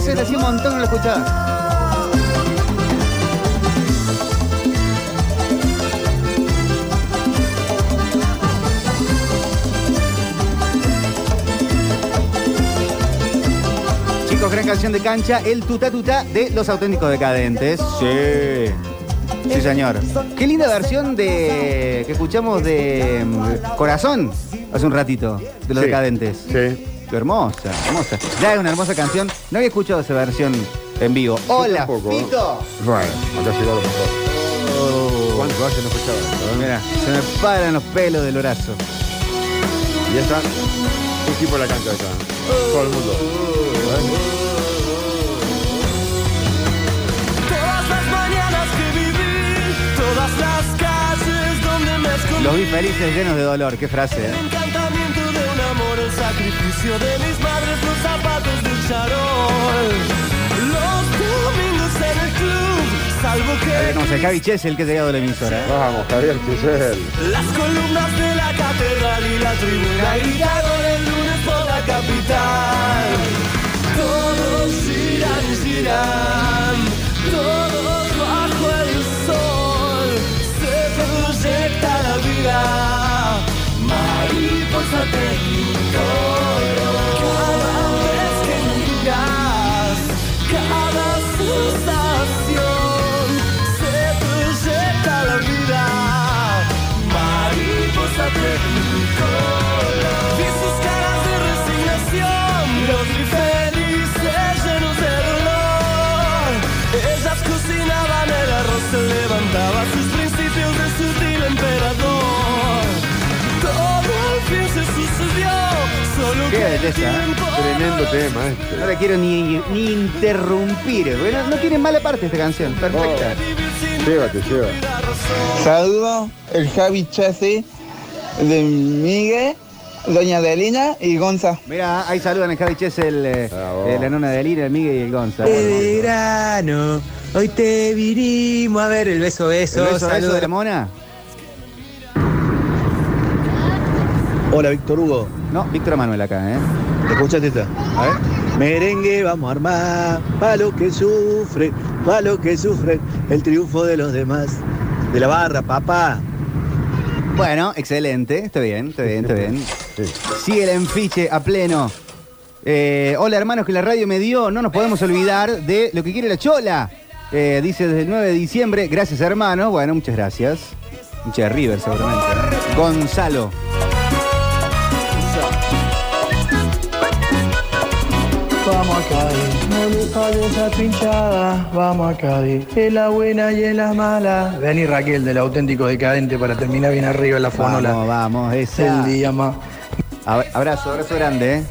[SPEAKER 2] Se hacía un montón, no lo escuchaba. Chicos, gran canción de cancha, el tuta tuta de los auténticos decadentes. Sí. Sí, señor. Qué linda versión de que escuchamos de mm, Corazón hace un ratito, de los
[SPEAKER 3] Sí.
[SPEAKER 2] decadentes.
[SPEAKER 3] Sí.
[SPEAKER 2] Hermosa, hermosa. Ya es una hermosa canción. No había escuchado esa versión en vivo. Hola,
[SPEAKER 3] tampoco. Bueno, acá llegó lo mejor.
[SPEAKER 2] Oh,
[SPEAKER 3] ¿Cuánto hace no escuchaba?
[SPEAKER 2] mira, se me paran los pelos del brazo.
[SPEAKER 3] Y está. Un tipo la cancha acá. Todo el mundo.
[SPEAKER 4] Todas las mañanas que viví, todas las calles donde me escondí.
[SPEAKER 2] Los vi felices llenos de dolor. Qué frase, ¿eh?
[SPEAKER 4] Sacrificio de mis madres, los zapatos del charol. Los domingos en el club, salvo que
[SPEAKER 2] Como el Javi Chess, el que ha llegado a la emisora. ¿eh?
[SPEAKER 3] Vamos, Javier Chisel.
[SPEAKER 4] las columnas de la catedral y la tribuna gritaron el lunes por la capital. Todos giran, giran, todos bajo el sol. Se proyecta la vida, mariposa tecnicolor. Cada vez que miras, cada sensación, se proyecta la vida, mariposa tecnicolor.
[SPEAKER 20] cocinaban
[SPEAKER 2] belleza, ¿eh?
[SPEAKER 3] Tremendo tema este.
[SPEAKER 2] No la quiero ni, ni interrumpir. Bueno, no tiene mala parte esta canción. Perfecta.
[SPEAKER 3] Llévate, llévate.
[SPEAKER 31] Saludo el Javi Chase de Miguel, Doña Adelina y Gonza.
[SPEAKER 2] Mira, ahí saludan a Javi Chesel, eh, eh, la nona de Alina, el Miguel y el Gonza.
[SPEAKER 6] De verano, hoy te vinimos a ver el beso beso.
[SPEAKER 2] ¿El beso, beso
[SPEAKER 6] saludo
[SPEAKER 2] de la mona?
[SPEAKER 33] Hola, Víctor Hugo.
[SPEAKER 2] No, Víctor Manuel acá, ¿eh?
[SPEAKER 33] Escuchate esta.
[SPEAKER 2] A ver.
[SPEAKER 33] Merengue, vamos a armar, pa' lo que sufre, pa' lo que sufre, el triunfo de los demás. De la barra, papá.
[SPEAKER 2] Bueno, excelente. Está bien, está bien, está bien. Sigue el enfiche a pleno. Eh, hola hermanos que la radio me dio, no nos podemos olvidar de lo que quiere la chola. Eh, dice desde el 9 de diciembre, gracias hermano. Bueno, muchas gracias. Muchas River seguramente. Gonzalo.
[SPEAKER 32] Esa pinchada, vamos a Cádiz, en la buena y en la mala. Vení Raquel del auténtico decadente para terminar bien arriba en la fonola.
[SPEAKER 2] Vamos, vamos, esa.
[SPEAKER 32] El día más.
[SPEAKER 2] Ab- Abrazo, abrazo grande, ¿eh?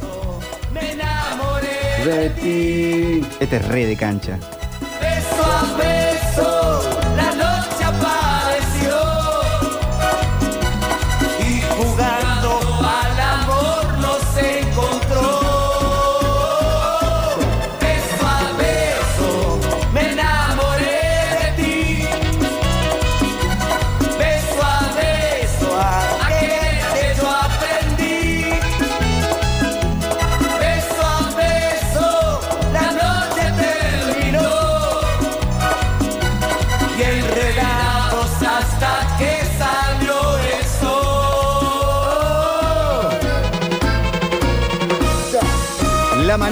[SPEAKER 2] Este es re de cancha.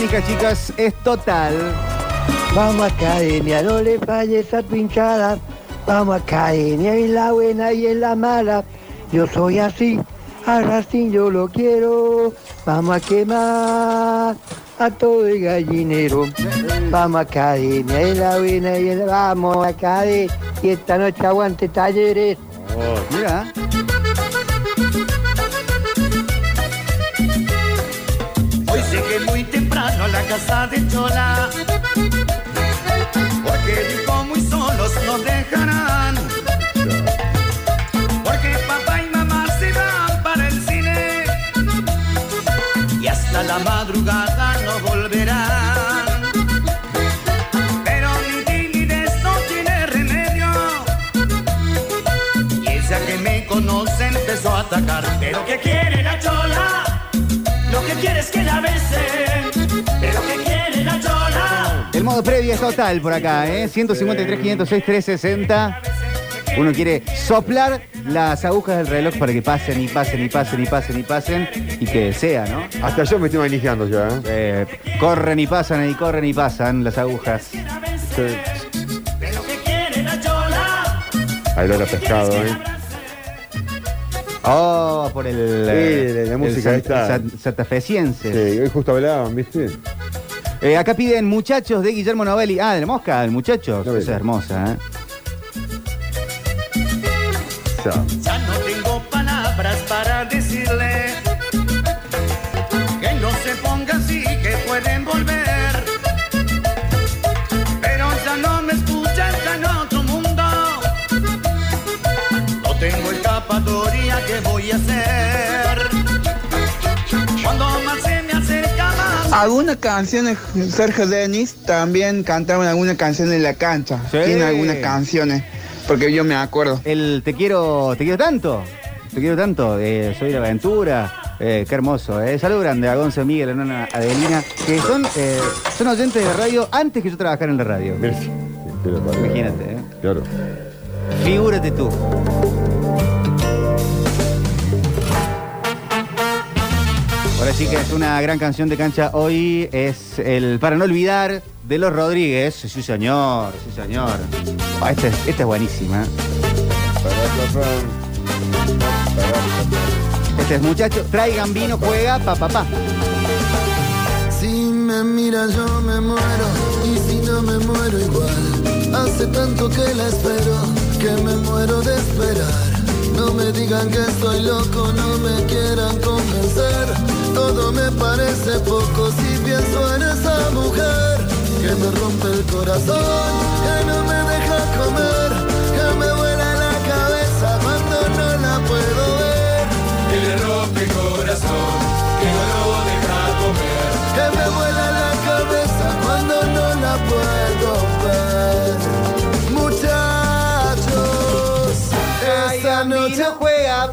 [SPEAKER 2] Manica, chicas, es total.
[SPEAKER 32] Vamos academia, no le falles esa pinchada. Vamos academia, en la buena y en la mala. Yo soy así, ahora sí yo lo quiero. Vamos a quemar a todo el gallinero. Vamos academia, en la buena y en la Vamos academia, y esta noche aguante talleres.
[SPEAKER 2] Mira.
[SPEAKER 20] De Chola. Porque dijo muy solos nos dejarán. Porque papá y mamá se van para el cine. Y hasta la madrugada no volverán. Pero mi timidez no tiene remedio. Y ella que me conoce empezó a atacar. Pero ¿qué quiere la chola? Lo que quiere es que la besen.
[SPEAKER 2] El modo previo es total por acá, ¿eh? 153, 506, 360. Uno quiere soplar las agujas del reloj para que pasen y pasen y pasen y pasen y pasen y que sea, ¿no?
[SPEAKER 3] Hasta yo me estoy manejando ya. ¿eh?
[SPEAKER 2] Eh, corren y pasan y corren y pasan las agujas.
[SPEAKER 20] Pero ¿qué quiere la chola?
[SPEAKER 3] Ahí lo pescado, ¿eh?
[SPEAKER 2] Oh, por el.
[SPEAKER 3] Sí,
[SPEAKER 2] eh,
[SPEAKER 3] la-
[SPEAKER 2] el
[SPEAKER 3] música
[SPEAKER 2] san- santafesiense.
[SPEAKER 3] Sí, hoy justo hablaban, ¿viste?
[SPEAKER 2] Eh, acá piden muchachos de Guillermo Novelli. Ah, de la mosca, el muchachos.
[SPEAKER 3] Novelli.
[SPEAKER 2] Esa es hermosa, ¿eh?
[SPEAKER 31] Algunas canciones, Sergio Denis también cantaban algunas canciones en la cancha.
[SPEAKER 2] Sí.
[SPEAKER 31] Tiene algunas canciones, porque yo me acuerdo.
[SPEAKER 2] El Te quiero, te quiero tanto. Te quiero tanto. eh, soy de aventura. Eh, qué hermoso. Eh. Salud grande a Gonzalo Miguel, a Nona Adelina, que son, eh, son oyentes de radio antes que yo trabajara en la radio. Imagínate, ¿eh?
[SPEAKER 3] Claro.
[SPEAKER 2] Figúrate tú. Ahora sí que es una gran canción de cancha hoy. Es el Para no olvidar de los Rodríguez. Sí, señor, sí, señor. Ah, esta, es, esta es buenísima. Este es muchacho. Traigan vino, juega, pa, pa, pa.
[SPEAKER 30] Si me miras yo me muero y si no me muero igual. Hace tanto que la espero, que me muero de esperar. No me digan que estoy loco, no me quieran convencer. Todo me parece poco si pienso en esa mujer que me rompe el corazón, que no me deja comer, que me vuela la cabeza cuando no la puedo ver.
[SPEAKER 19] Que le rompe el corazón, que no lo deja comer.
[SPEAKER 30] Que me vuela la cabeza cuando no la puedo ver. Esta noche
[SPEAKER 2] juega.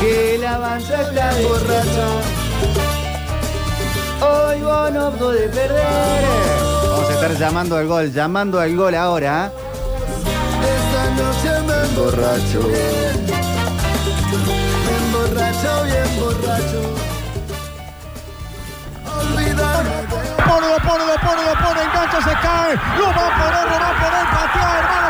[SPEAKER 2] Que la banda está borracha. Hoy vos no podés perder. Vamos a estar llamando al gol, llamando al gol ahora.
[SPEAKER 30] Esta noche me emborracho. Me emborracho bien borracho. Olvidarme de
[SPEAKER 34] lo pone, lo pone, engancha, se cae. Lo va a poner, lo va a poner, patear, hermano,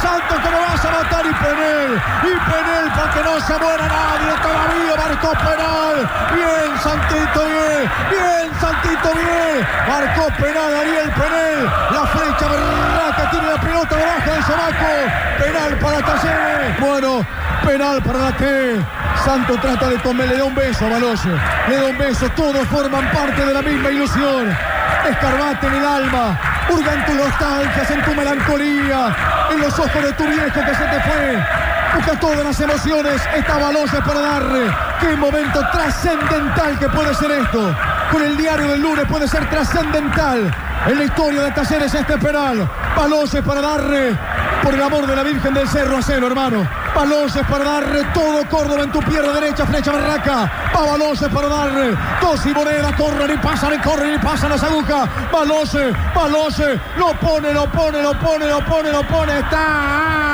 [SPEAKER 34] Santos que me vas a matar y penal, y penal para que no se muera nadie todavía, marcó penal, bien Santito, bien, bien Santito, bien, marcó penal Ariel Penel, la flecha berraca tiene la pelota debajo del sobaco, penal para Talleres, bueno, penal para la T. Santo trata de comer, le da un beso a Baloye, le da un beso, todos forman parte de la misma ilusión. Escarbate en el alma, hurga en tu nostalgia, en tu melancolía, en los ojos de tu viejo que se te fue. Busca todas las emociones, esta Baloye para darle. Qué momento trascendental que puede ser esto. Con el diario del lunes puede ser trascendental. En la historia de Talleres este penal. Baloye para darle. Por el amor de la Virgen del Cerro a cero, hermano. Baloyes para darle todo Córdoba en tu pierna derecha, flecha barraca. Va Baloyes para darle. Dos y moneda, corren y pasan y corren y pasan las agujas. Baloyes, Baloyes, lo pone, lo pone, lo pone, lo pone, lo pone. Está.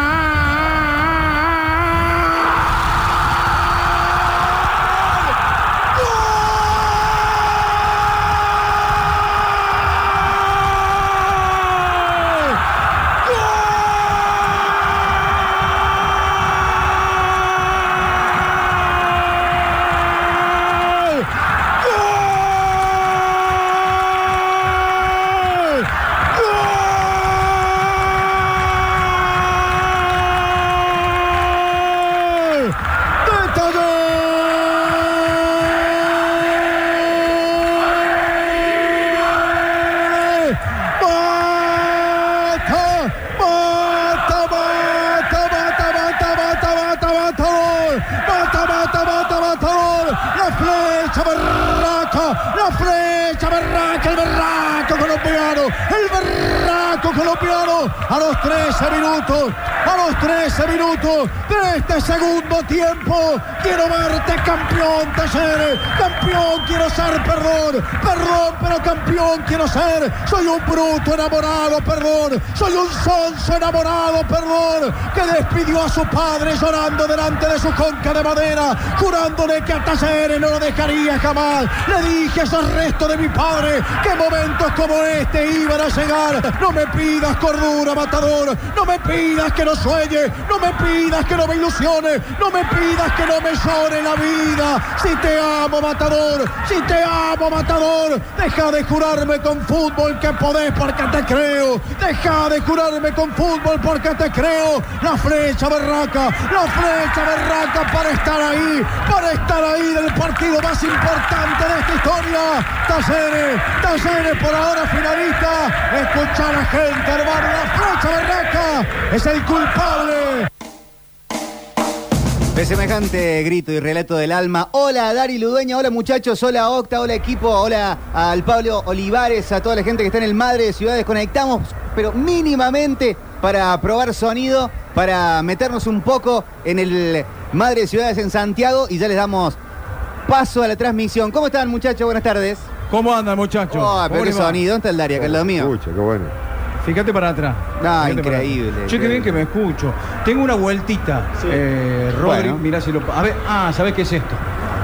[SPEAKER 34] Flecha, berraca, el berraco colombiano, el berraco colombiano, a los 13 minutos, a los 13 minutos de este segundo tiempo, quiero verte campeón, Talleres, campeón quiero ser, perdón, perdón, pero campeón quiero ser, soy un bruto enamorado, perdón, soy un sonso enamorado, perdón, que despidió a su padre llorando delante de su conca de madera, jurándole que a Talleres no lo dejaría jamás, le dije esos restos de mi padre que momentos como este iban a llegar. No me pidas cordura, matador. No me pidas que no sueñe. No me pidas que no me ilusione. No me pidas que no me llore la vida. Si te amo, matador. Si te amo, matador. Deja de jurarme con fútbol que podés porque te creo. Deja de jurarme con fútbol porque te creo. La flecha berraca. La flecha berraca para estar ahí. Para estar ahí del partido más importante de esta historia. Talleres, Talleres por ahora finalista. Escucha a la gente, hermano. La flecha berraca es el culpable.
[SPEAKER 2] De semejante grito y relato del alma. Hola Dari Ludueña, hola muchachos, hola Octa, hola equipo, hola al Pablo Olivares, a toda la gente que está en el Madre de Ciudades. Conectamos, pero mínimamente para probar sonido, para meternos un poco en el Madre de Ciudades en Santiago y ya les damos paso a la transmisión. ¿Cómo están muchachos? Buenas tardes.
[SPEAKER 35] ¿Cómo andan, muchachos?
[SPEAKER 2] Oh, pero sonido, ¿dónde está el Daria? Que es lo mío.
[SPEAKER 3] Escucha, qué bueno.
[SPEAKER 35] Fíjate para atrás. Fíjate para
[SPEAKER 2] increíble,
[SPEAKER 35] atrás. Che, qué bien que me escucho. Tengo una vueltita. Eh, Rodri,
[SPEAKER 2] Bueno.
[SPEAKER 35] mirá si lo. A ver, ah, ¿sabés qué es esto?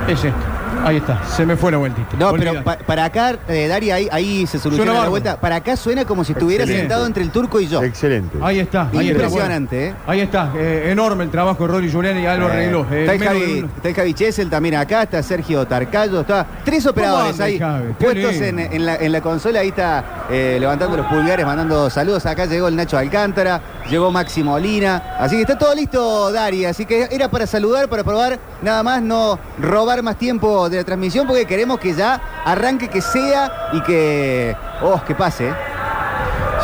[SPEAKER 35] Es esto.
[SPEAKER 34] Ahí está, se me fue la vueltita.
[SPEAKER 2] No,
[SPEAKER 34] Olvida.
[SPEAKER 2] pero pa- para acá, eh, Dari, ahí, ahí se soluciona
[SPEAKER 34] Suena
[SPEAKER 2] la
[SPEAKER 34] bárbaro.
[SPEAKER 2] vuelta. Para acá suena como si estuviera
[SPEAKER 34] Excelente.
[SPEAKER 2] sentado entre el turco y yo.
[SPEAKER 3] Excelente.
[SPEAKER 34] Ahí está, ahí está.
[SPEAKER 2] Impresionante,
[SPEAKER 34] bueno.
[SPEAKER 2] ¿eh?
[SPEAKER 34] Ahí está, eh, enorme el trabajo de Rodri Julián y algo
[SPEAKER 2] Eh,
[SPEAKER 34] arregló. Eh,
[SPEAKER 2] está, el
[SPEAKER 34] menos de
[SPEAKER 2] Javi, está el Javi Chesel también acá, está Sergio Tarcayo, está tres operadores
[SPEAKER 34] anda
[SPEAKER 2] ahí
[SPEAKER 34] el Javi? Qué
[SPEAKER 2] puestos
[SPEAKER 34] lindo.
[SPEAKER 2] en, en la, en la consola, ahí está eh, levantando los pulgares, mandando saludos. Acá llegó el Nacho Alcántara, llegó Maxi Molina, así que está todo listo, Dari. Así que era para saludar, para probar, nada más no robar más tiempo de la transmisión, porque queremos que ya arranque, que sea y que, oh, que pase. ¿eh?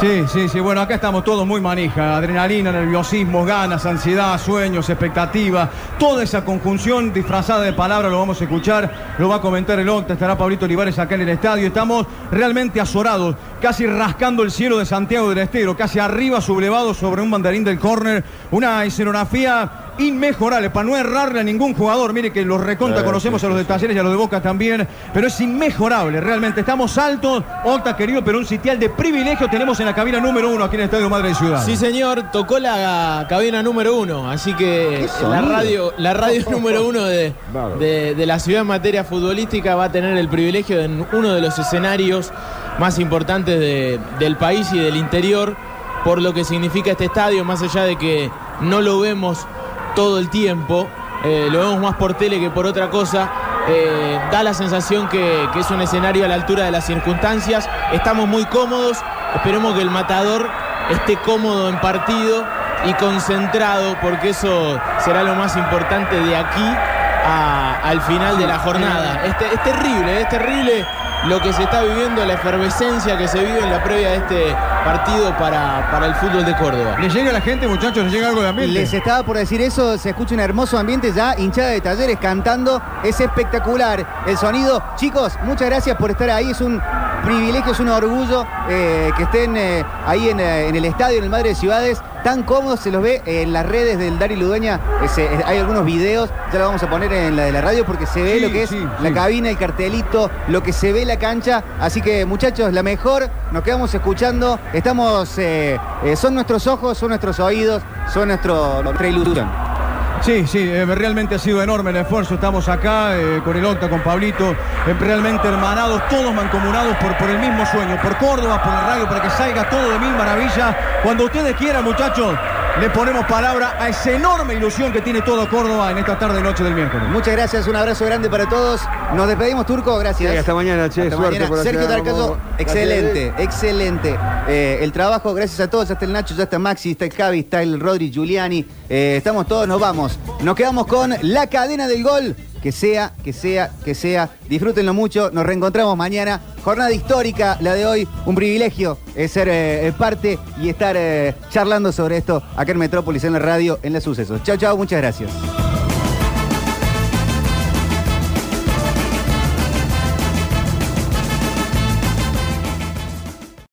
[SPEAKER 34] Sí, sí, sí. Bueno, acá estamos todos muy manija. Adrenalina, nerviosismo, ganas, ansiedad, sueños, expectativa. Toda esa conjunción disfrazada de palabras lo vamos a escuchar. Lo va a comentar el Octa. Estará Pablito Olivares acá en el estadio. Estamos realmente azorados, casi rascando el cielo de Santiago del Estero, casi arriba, sublevados sobre un banderín del córner. Una escenografía inmejorable, para no errarle a ningún jugador. Mire que los recontra
[SPEAKER 3] Sí,
[SPEAKER 34] conocemos
[SPEAKER 3] sí,
[SPEAKER 34] a los de Talleres y a los de Boca también, pero es inmejorable, realmente. Estamos altos, Octa querido, pero un sitial de privilegio tenemos en la cabina número uno aquí en el Estadio Madre de Ciudad.
[SPEAKER 36] Sí, señor, tocó la cabina número uno, así que la radio, la radio número uno de, de- de la ciudad en materia futbolística va a tener el privilegio de en uno de los escenarios más importantes de- del país y del interior, por lo que significa este estadio, más allá de que no lo vemos todo el tiempo, eh, lo vemos más por tele que por otra cosa. eh, da la sensación que, que es un escenario a la altura de las circunstancias. Estamos muy cómodos. Esperemos que el matador esté cómodo en partido y concentrado, porque eso será lo más importante de aquí a- al final de la jornada. Es, te- es terrible, es terrible lo que se está viviendo, la efervescencia que se vive en la previa de este partido para, para el fútbol de Córdoba.
[SPEAKER 34] ¿Le llega a la gente, muchachos? ¿Le llega algo de ambiente?
[SPEAKER 2] Les estaba por decir eso, se escucha un hermoso ambiente ya, hinchada de talleres cantando, es espectacular el sonido. Chicos, muchas gracias por estar ahí, es un privilegio, es un orgullo eh, que estén eh, ahí en, eh, en el estadio, en el Madre de Ciudades, tan cómodos, se los ve en las redes del Dari Ludueña, hay algunos videos, ya lo vamos a poner en la de la radio porque se ve
[SPEAKER 34] Sí,
[SPEAKER 2] lo que es
[SPEAKER 34] sí,
[SPEAKER 2] la
[SPEAKER 34] sí.
[SPEAKER 2] cabina, el cartelito, lo que se ve la cancha, así que muchachos, la mejor, nos quedamos escuchando, estamos, eh, son nuestros ojos, son nuestros oídos, son nuestro, nuestra ilusión.
[SPEAKER 34] Sí, sí, eh, realmente ha sido enorme el esfuerzo. Estamos acá eh, con el Octa, con Pablito, eh, realmente hermanados, todos mancomunados por, por el mismo sueño, por Córdoba, por la radio, para que salga todo de mil maravillas. Cuando ustedes quieran, muchachos, le ponemos palabra a esa enorme ilusión que tiene todo Córdoba en esta tarde noche del miércoles.
[SPEAKER 2] Muchas gracias, un abrazo grande para todos. Nos despedimos, Turco, gracias.
[SPEAKER 3] Sí, hasta mañana, che,
[SPEAKER 2] Hasta
[SPEAKER 3] suerte
[SPEAKER 2] mañana.
[SPEAKER 3] por
[SPEAKER 2] Sergio
[SPEAKER 3] vamos.
[SPEAKER 2] excelente, excelente. Eh, el trabajo, gracias a todos. Ya está el Nacho, ya está Maxi, está el Javi, está el Rodri Giuliani. Eh, estamos todos, nos vamos. Nos quedamos con la cadena del gol. Que sea, que sea, que sea. Disfrútenlo mucho. Nos reencontramos mañana. Jornada histórica, la de hoy. Un privilegio eh, ser eh, parte y estar eh, charlando sobre esto acá en Metrópolis, en la radio, en los sucesos. Chao, chao, muchas gracias.